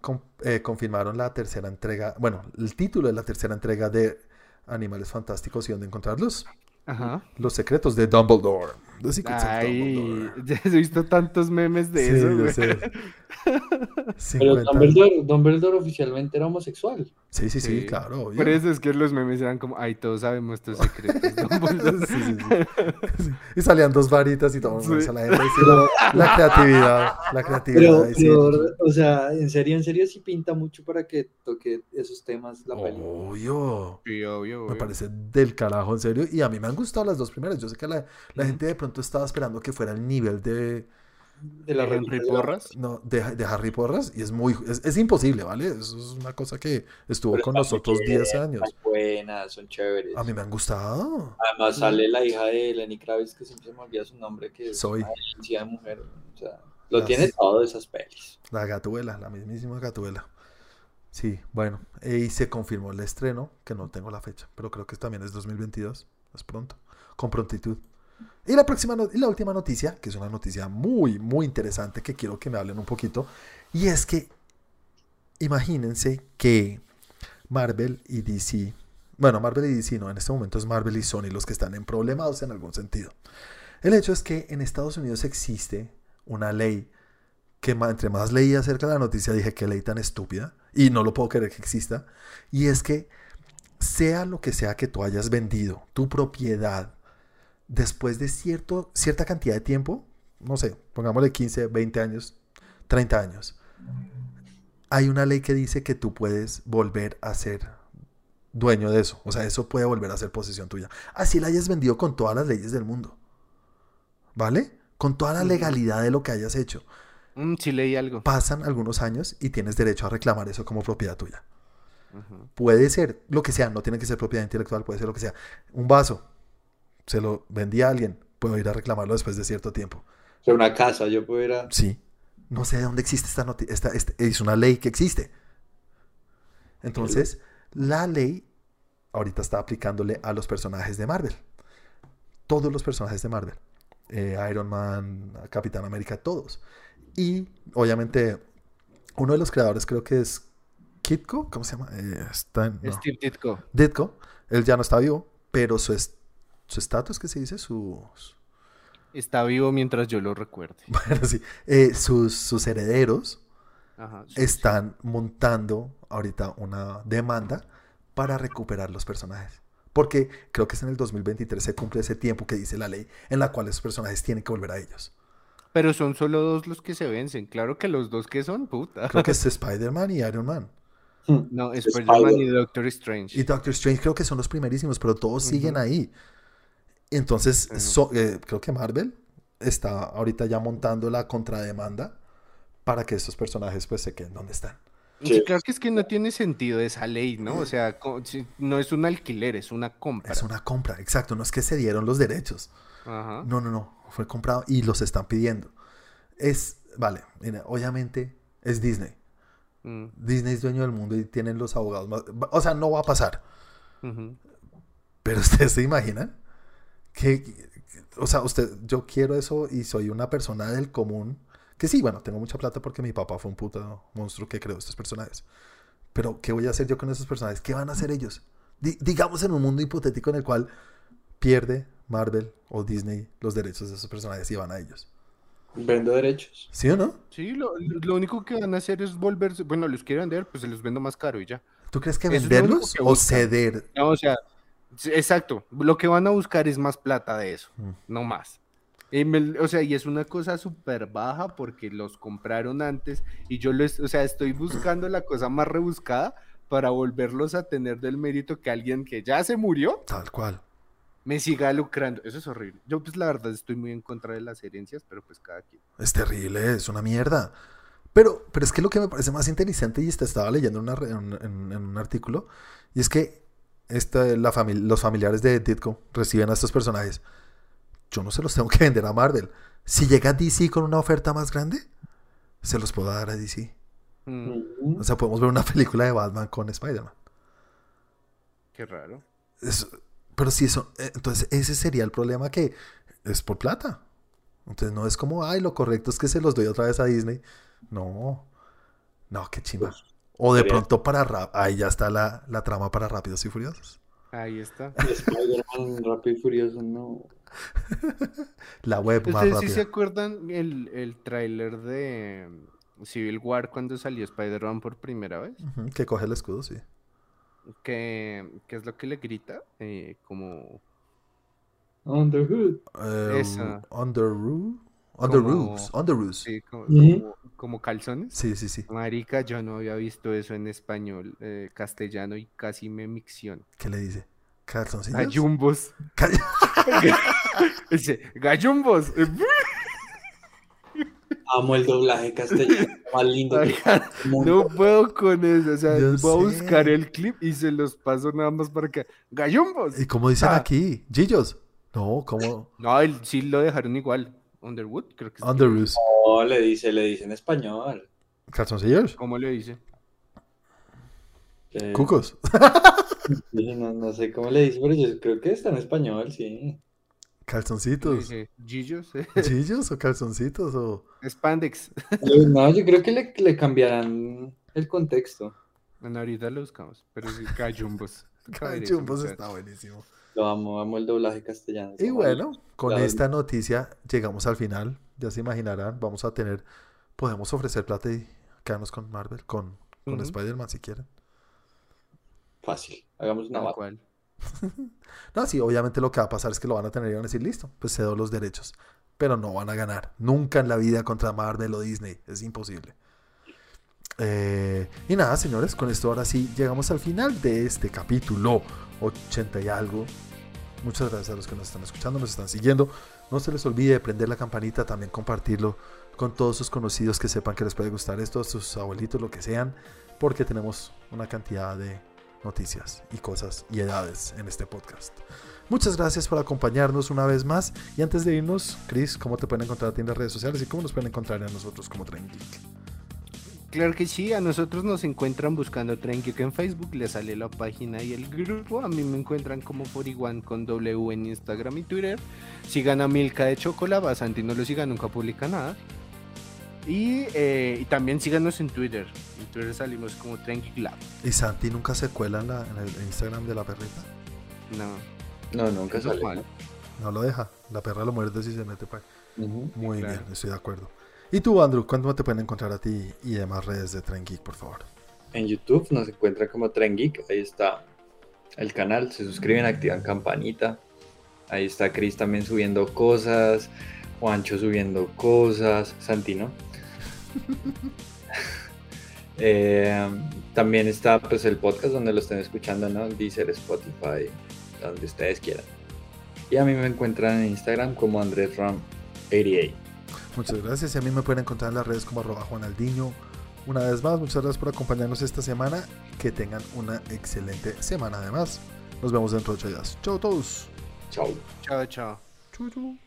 Speaker 1: con- eh, confirmaron la tercera entrega. Bueno, el título de la tercera entrega de Animales Fantásticos y dónde encontrarlos.
Speaker 3: Ajá.
Speaker 1: Los secretos de Dumbledore. The Secret of
Speaker 3: Ay,
Speaker 1: Dumbledore. *laughs*
Speaker 3: ya he visto tantos memes de
Speaker 1: Sí,
Speaker 3: eso, güey.
Speaker 1: sé. *laughs*
Speaker 2: Pero
Speaker 1: 50.
Speaker 2: Dumbledore, Dumbledore oficialmente era homosexual.
Speaker 1: Sí, sí, sí,
Speaker 3: Sí.
Speaker 1: claro. obvio.
Speaker 3: Por eso es que los memes eran como, ay, todos sabemos tus secretos. Dumbledore". *laughs*
Speaker 1: Sí, sí, sí. Y salían dos varitas y todo.
Speaker 3: Sí.
Speaker 1: eso, la, gente, la- la creatividad. La creatividad.
Speaker 2: Pero,
Speaker 1: ahí sí.
Speaker 2: pero, o sea, en serio, en serio sí pinta mucho para que toque esos temas la película.
Speaker 1: Obvio.
Speaker 3: Sí, obvio,
Speaker 1: Me parece del carajo, en serio. Y a mí me han gustado las dos primeras. Yo sé que la, la gente de pronto estaba esperando que fuera el nivel de,
Speaker 2: De la
Speaker 3: Henry
Speaker 2: religión.
Speaker 3: Porras.
Speaker 1: no, de, de Harry Porras. Y es muy. Es, es imposible, ¿vale? Eso es una cosa que estuvo
Speaker 2: Pero
Speaker 1: con nosotros
Speaker 2: muy
Speaker 1: 10
Speaker 2: bien,
Speaker 1: años.
Speaker 2: buenas, son chéveres.
Speaker 1: A mí me han gustado.
Speaker 2: Además sale la hija de Lenny Kravitz, que siempre me olvida su nombre, que es
Speaker 1: Soy.
Speaker 2: una de mujer. O sea, lo
Speaker 1: Las-
Speaker 2: tiene todo esas pelis.
Speaker 1: La gatuela, la mismísima gatuela. Sí, bueno. eh, Y se confirmó el estreno, que no tengo la fecha, pero creo que también es 2022. Es pronto. Con prontitud. Y la próxima y la última noticia, que es una noticia muy, muy interesante que quiero que me hablen un poquito. Y es que imagínense que Marvel y DC, bueno, Marvel y DC no, en este momento es Marvel y Sony los que están en problemados en algún sentido. El hecho es que en Estados Unidos existe una ley que entre más leí acerca de la noticia dije que ley tan estúpida y no lo puedo creer que exista y es que sea lo que sea que tú hayas vendido tu propiedad después de cierto, cierta cantidad de tiempo no sé, pongámosle 15, 20 años 30 años hay una ley que dice que tú puedes volver a ser dueño de eso o sea, eso puede volver a ser posesión tuya así la hayas vendido con todas las leyes del mundo ¿vale? con toda la legalidad de lo que hayas hecho
Speaker 3: Mm, sí leí algo.
Speaker 1: pasan algunos años y tienes derecho a reclamar eso como propiedad tuya. Puede ser lo que sea, no tiene que ser propiedad intelectual, puede ser lo que sea. Un vaso, se lo vendí a alguien, puedo ir a reclamarlo después de cierto tiempo.
Speaker 2: O sea, una casa, yo pudiera...
Speaker 1: Sí. No sé de dónde existe esta noticia. Esta, este- es una ley que existe. Entonces, la ley ahorita está aplicándole a los personajes de Marvel. Todos los personajes de Marvel. Eh, Iron Man, Capitán América, todos. Y obviamente, uno de los creadores creo que es Kitko, ¿cómo se llama? Eh, está en- no.
Speaker 3: Steve Ditko.
Speaker 1: Ditko. Él ya no está vivo, pero su su estatus, ¿qué se dice? Su,
Speaker 3: Está vivo mientras yo lo recuerde. *laughs*
Speaker 1: bueno, sí. Eh, sus, sus herederos
Speaker 3: Ajá, sí,
Speaker 1: están montando ahorita una demanda para recuperar los personajes. Porque creo que es en el 2023 se cumple ese tiempo que dice la ley en la cual esos personajes tienen que volver a ellos.
Speaker 3: Pero son solo dos los que se vencen. Claro que los dos que son, puta.
Speaker 1: Creo que es *laughs* Spider-Man y Iron Man.
Speaker 3: No,
Speaker 2: Spider-
Speaker 3: Spider-Man y Doctor Strange.
Speaker 1: Y Doctor Strange creo que son los primerísimos, pero todos siguen ahí. Entonces, so- eh, creo que Marvel está ahorita ya montando la contrademanda para que estos personajes pues se queden donde están.
Speaker 3: Sí, claro que es que no tiene sentido esa ley, ¿no? O sea, no es un alquiler, es una compra.
Speaker 1: Es una compra, exacto, no es que se dieron los derechos.
Speaker 3: Ajá.
Speaker 1: No, no, no, fue comprado y los están pidiendo. Es, vale, mira, obviamente es Disney.
Speaker 3: Mm,
Speaker 1: Disney es dueño del mundo y tienen los abogados más... O sea, no va a pasar. Pero *laughs* ustedes se imaginan que, o sea, usted, yo quiero eso y soy una persona del común. Que sí, bueno, tengo mucha plata porque mi papá fue un puto monstruo que creó estos personajes. Pero, ¿qué voy a hacer yo con esos personajes? ¿Qué van a hacer ellos? Di- digamos en un mundo hipotético en el cual pierde Marvel o Disney los derechos de esos personajes y van a ellos.
Speaker 2: Vendo derechos.
Speaker 1: ¿Sí o no?
Speaker 3: Sí, lo, lo único que van a hacer es volverse, bueno, los quieren vender, pues se los vendo más caro y ya.
Speaker 1: ¿Tú crees que
Speaker 3: es
Speaker 1: venderlos
Speaker 3: que
Speaker 1: o ceder?
Speaker 3: No, o sea, exacto. Lo que van a buscar es más plata de eso,
Speaker 1: Mm.
Speaker 3: no más. Y me- o sea, y es una cosa súper baja porque los compraron antes y yo les, o sea, estoy buscando la cosa más rebuscada para volverlos a tener del mérito que alguien que ya se murió
Speaker 1: Tal cual.
Speaker 3: me siga lucrando. Eso es horrible. Yo pues la verdad estoy muy en contra de las herencias, pero pues cada quien.
Speaker 1: Es terrible, es una mierda. Pero, pero es que lo que me parece más interesante, y te estaba leyendo una en, en- en un artículo, y es que esta, la famil- los familiares de Ditko reciben a estos personajes. Yo no se los tengo que vender a Marvel. Si llega DC con una oferta más grande, se los puedo dar a DC.
Speaker 3: Mm.
Speaker 1: O sea, podemos ver una película de Batman con Spider-Man.
Speaker 3: qué raro.
Speaker 1: Es- pero si eso, eh, entonces ese sería el problema que es por plata. Entonces no es como, ay, lo correcto es que se los doy otra vez a Disney. No, no, qué chimba. O de pronto para Ra- ahí ya está la, la trama para Rápidos y Furiosos.
Speaker 3: Ahí está.
Speaker 2: Spider-Man Rápido y Furioso, no. *laughs*
Speaker 1: La web más
Speaker 3: ¿Ustedes sí se
Speaker 1: rápida.
Speaker 3: acuerdan el, el tráiler de mm, Civil War cuando salió Spider-Man por primera vez?
Speaker 1: Que coge el escudo, sí.
Speaker 3: ¿Qué, qué es lo que le grita? Eh, como...
Speaker 2: On the hood.
Speaker 1: Eh,
Speaker 3: Esa.
Speaker 1: under roo- under
Speaker 3: Como-
Speaker 1: roofs, under roofs.
Speaker 3: Sí, como- como calzones.
Speaker 1: Sí, sí, sí.
Speaker 3: Marica, yo no había visto eso en español, eh, castellano y casi me micción.
Speaker 1: ¿Qué le dice? ¿Calzoncillos?
Speaker 3: Gallumbos.
Speaker 1: Ca- *laughs*
Speaker 3: Dice, gallumbos.
Speaker 2: Amo el doblaje castellano. *laughs* Más lindo que el.
Speaker 3: No puedo con eso. O sea,
Speaker 1: Yo
Speaker 3: voy a buscar el clip y se los paso nada más para que. ¡Gallumbos!
Speaker 1: ¿Y cómo dicen
Speaker 3: Ah.
Speaker 1: aquí? ¿Gillos? No, ¿cómo?
Speaker 3: No, él sí lo dejaron igual. Underwood, creo que es.
Speaker 1: Under roofs.
Speaker 2: No, le dice, le dice en español.
Speaker 1: ¿Calzoncillos?
Speaker 3: ¿Cómo le dice?
Speaker 2: Eh,
Speaker 1: ¿Cucos? *laughs*
Speaker 2: sí, no, no sé cómo le dice, pero yo creo que está en español, sí.
Speaker 3: Le
Speaker 1: ¿Calzoncitos?
Speaker 3: dice Gillos, eh, *laughs*
Speaker 1: ¿Gillos o calzoncitos? O...
Speaker 3: Spandex.
Speaker 2: No, yo creo que le, le cambiarán el contexto.
Speaker 3: Bueno, ahorita lo buscamos, pero sí, gallumbos. *laughs*
Speaker 1: Calchumbos está buenísimo.
Speaker 2: Lo amo, amo el doblaje castellano.
Speaker 1: Y bueno, con
Speaker 2: Claro.
Speaker 1: esta noticia llegamos al final. Ya se imaginarán, vamos a tener, podemos ofrecer plata y quedarnos con Marvel, con, con
Speaker 3: Ujú.
Speaker 1: Spider-Man si quieren.
Speaker 2: Fácil, hagamos una
Speaker 3: cual. *laughs*
Speaker 1: No, sí, obviamente lo que va a pasar es que lo van a tener y van a decir, listo, pues cedo los derechos. Pero no van a ganar. Nunca en la vida contra Marvel o Disney. Es imposible. Eh, y nada, señores, con esto ahora sí llegamos al final de este capítulo 80 y algo. Muchas gracias a los que nos están escuchando, nos están siguiendo. No se les olvide de prender la campanita, también compartirlo con todos sus conocidos que sepan que les puede gustar esto, sus abuelitos, lo que sean, porque tenemos una cantidad de noticias y cosas y edades en este podcast. Muchas gracias por acompañarnos una vez más. Y antes de irnos, Chris, ¿cómo te pueden encontrar a ti en las redes sociales y cómo nos pueden encontrar a nosotros como Tren Geek?
Speaker 3: Claro que sí, a nosotros nos encuentran buscando Tren Geek en Facebook, le sale la página y el grupo. A mí me encuentran como 41 con W en Instagram y Twitter. Sigan a Milka de Chocolate, a Santi no lo sigan, nunca publica nada. Y, eh, y también síganos en Twitter. En Twitter salimos como Tren Geek Lab.
Speaker 1: ¿Y Santi nunca se cuela en, la- en el Instagram de la perrita?
Speaker 3: No,
Speaker 2: No, nunca sale.
Speaker 1: No lo deja. La perra lo muerde si se mete para
Speaker 2: Ujú.
Speaker 1: Muy
Speaker 3: Claro.
Speaker 1: bien, estoy de acuerdo. Y tú, Andrew, ¿cuándo te pueden encontrar a ti y demás redes de Tren Geek, por favor?
Speaker 2: En YouTube nos encuentra como Tren Geek, ahí está el canal, se suscriben, activan campanita. Ahí está Chris también subiendo cosas, Juancho subiendo cosas, Santino. *laughs* Eh, también está pues el podcast donde lo estén escuchando, ¿no? Deezer, Spotify, donde ustedes quieran. Y a mí me encuentran en Instagram como Andrés Ram 88.
Speaker 1: Muchas gracias. Y a mí me pueden encontrar en las redes como arroba Juanaldiño. Una vez más, muchas gracias por acompañarnos esta semana. Que tengan una excelente semana además. Nos vemos dentro de ocho días. Chau a todos.
Speaker 2: Chao.
Speaker 3: Chao, chao.
Speaker 1: Chau, chau.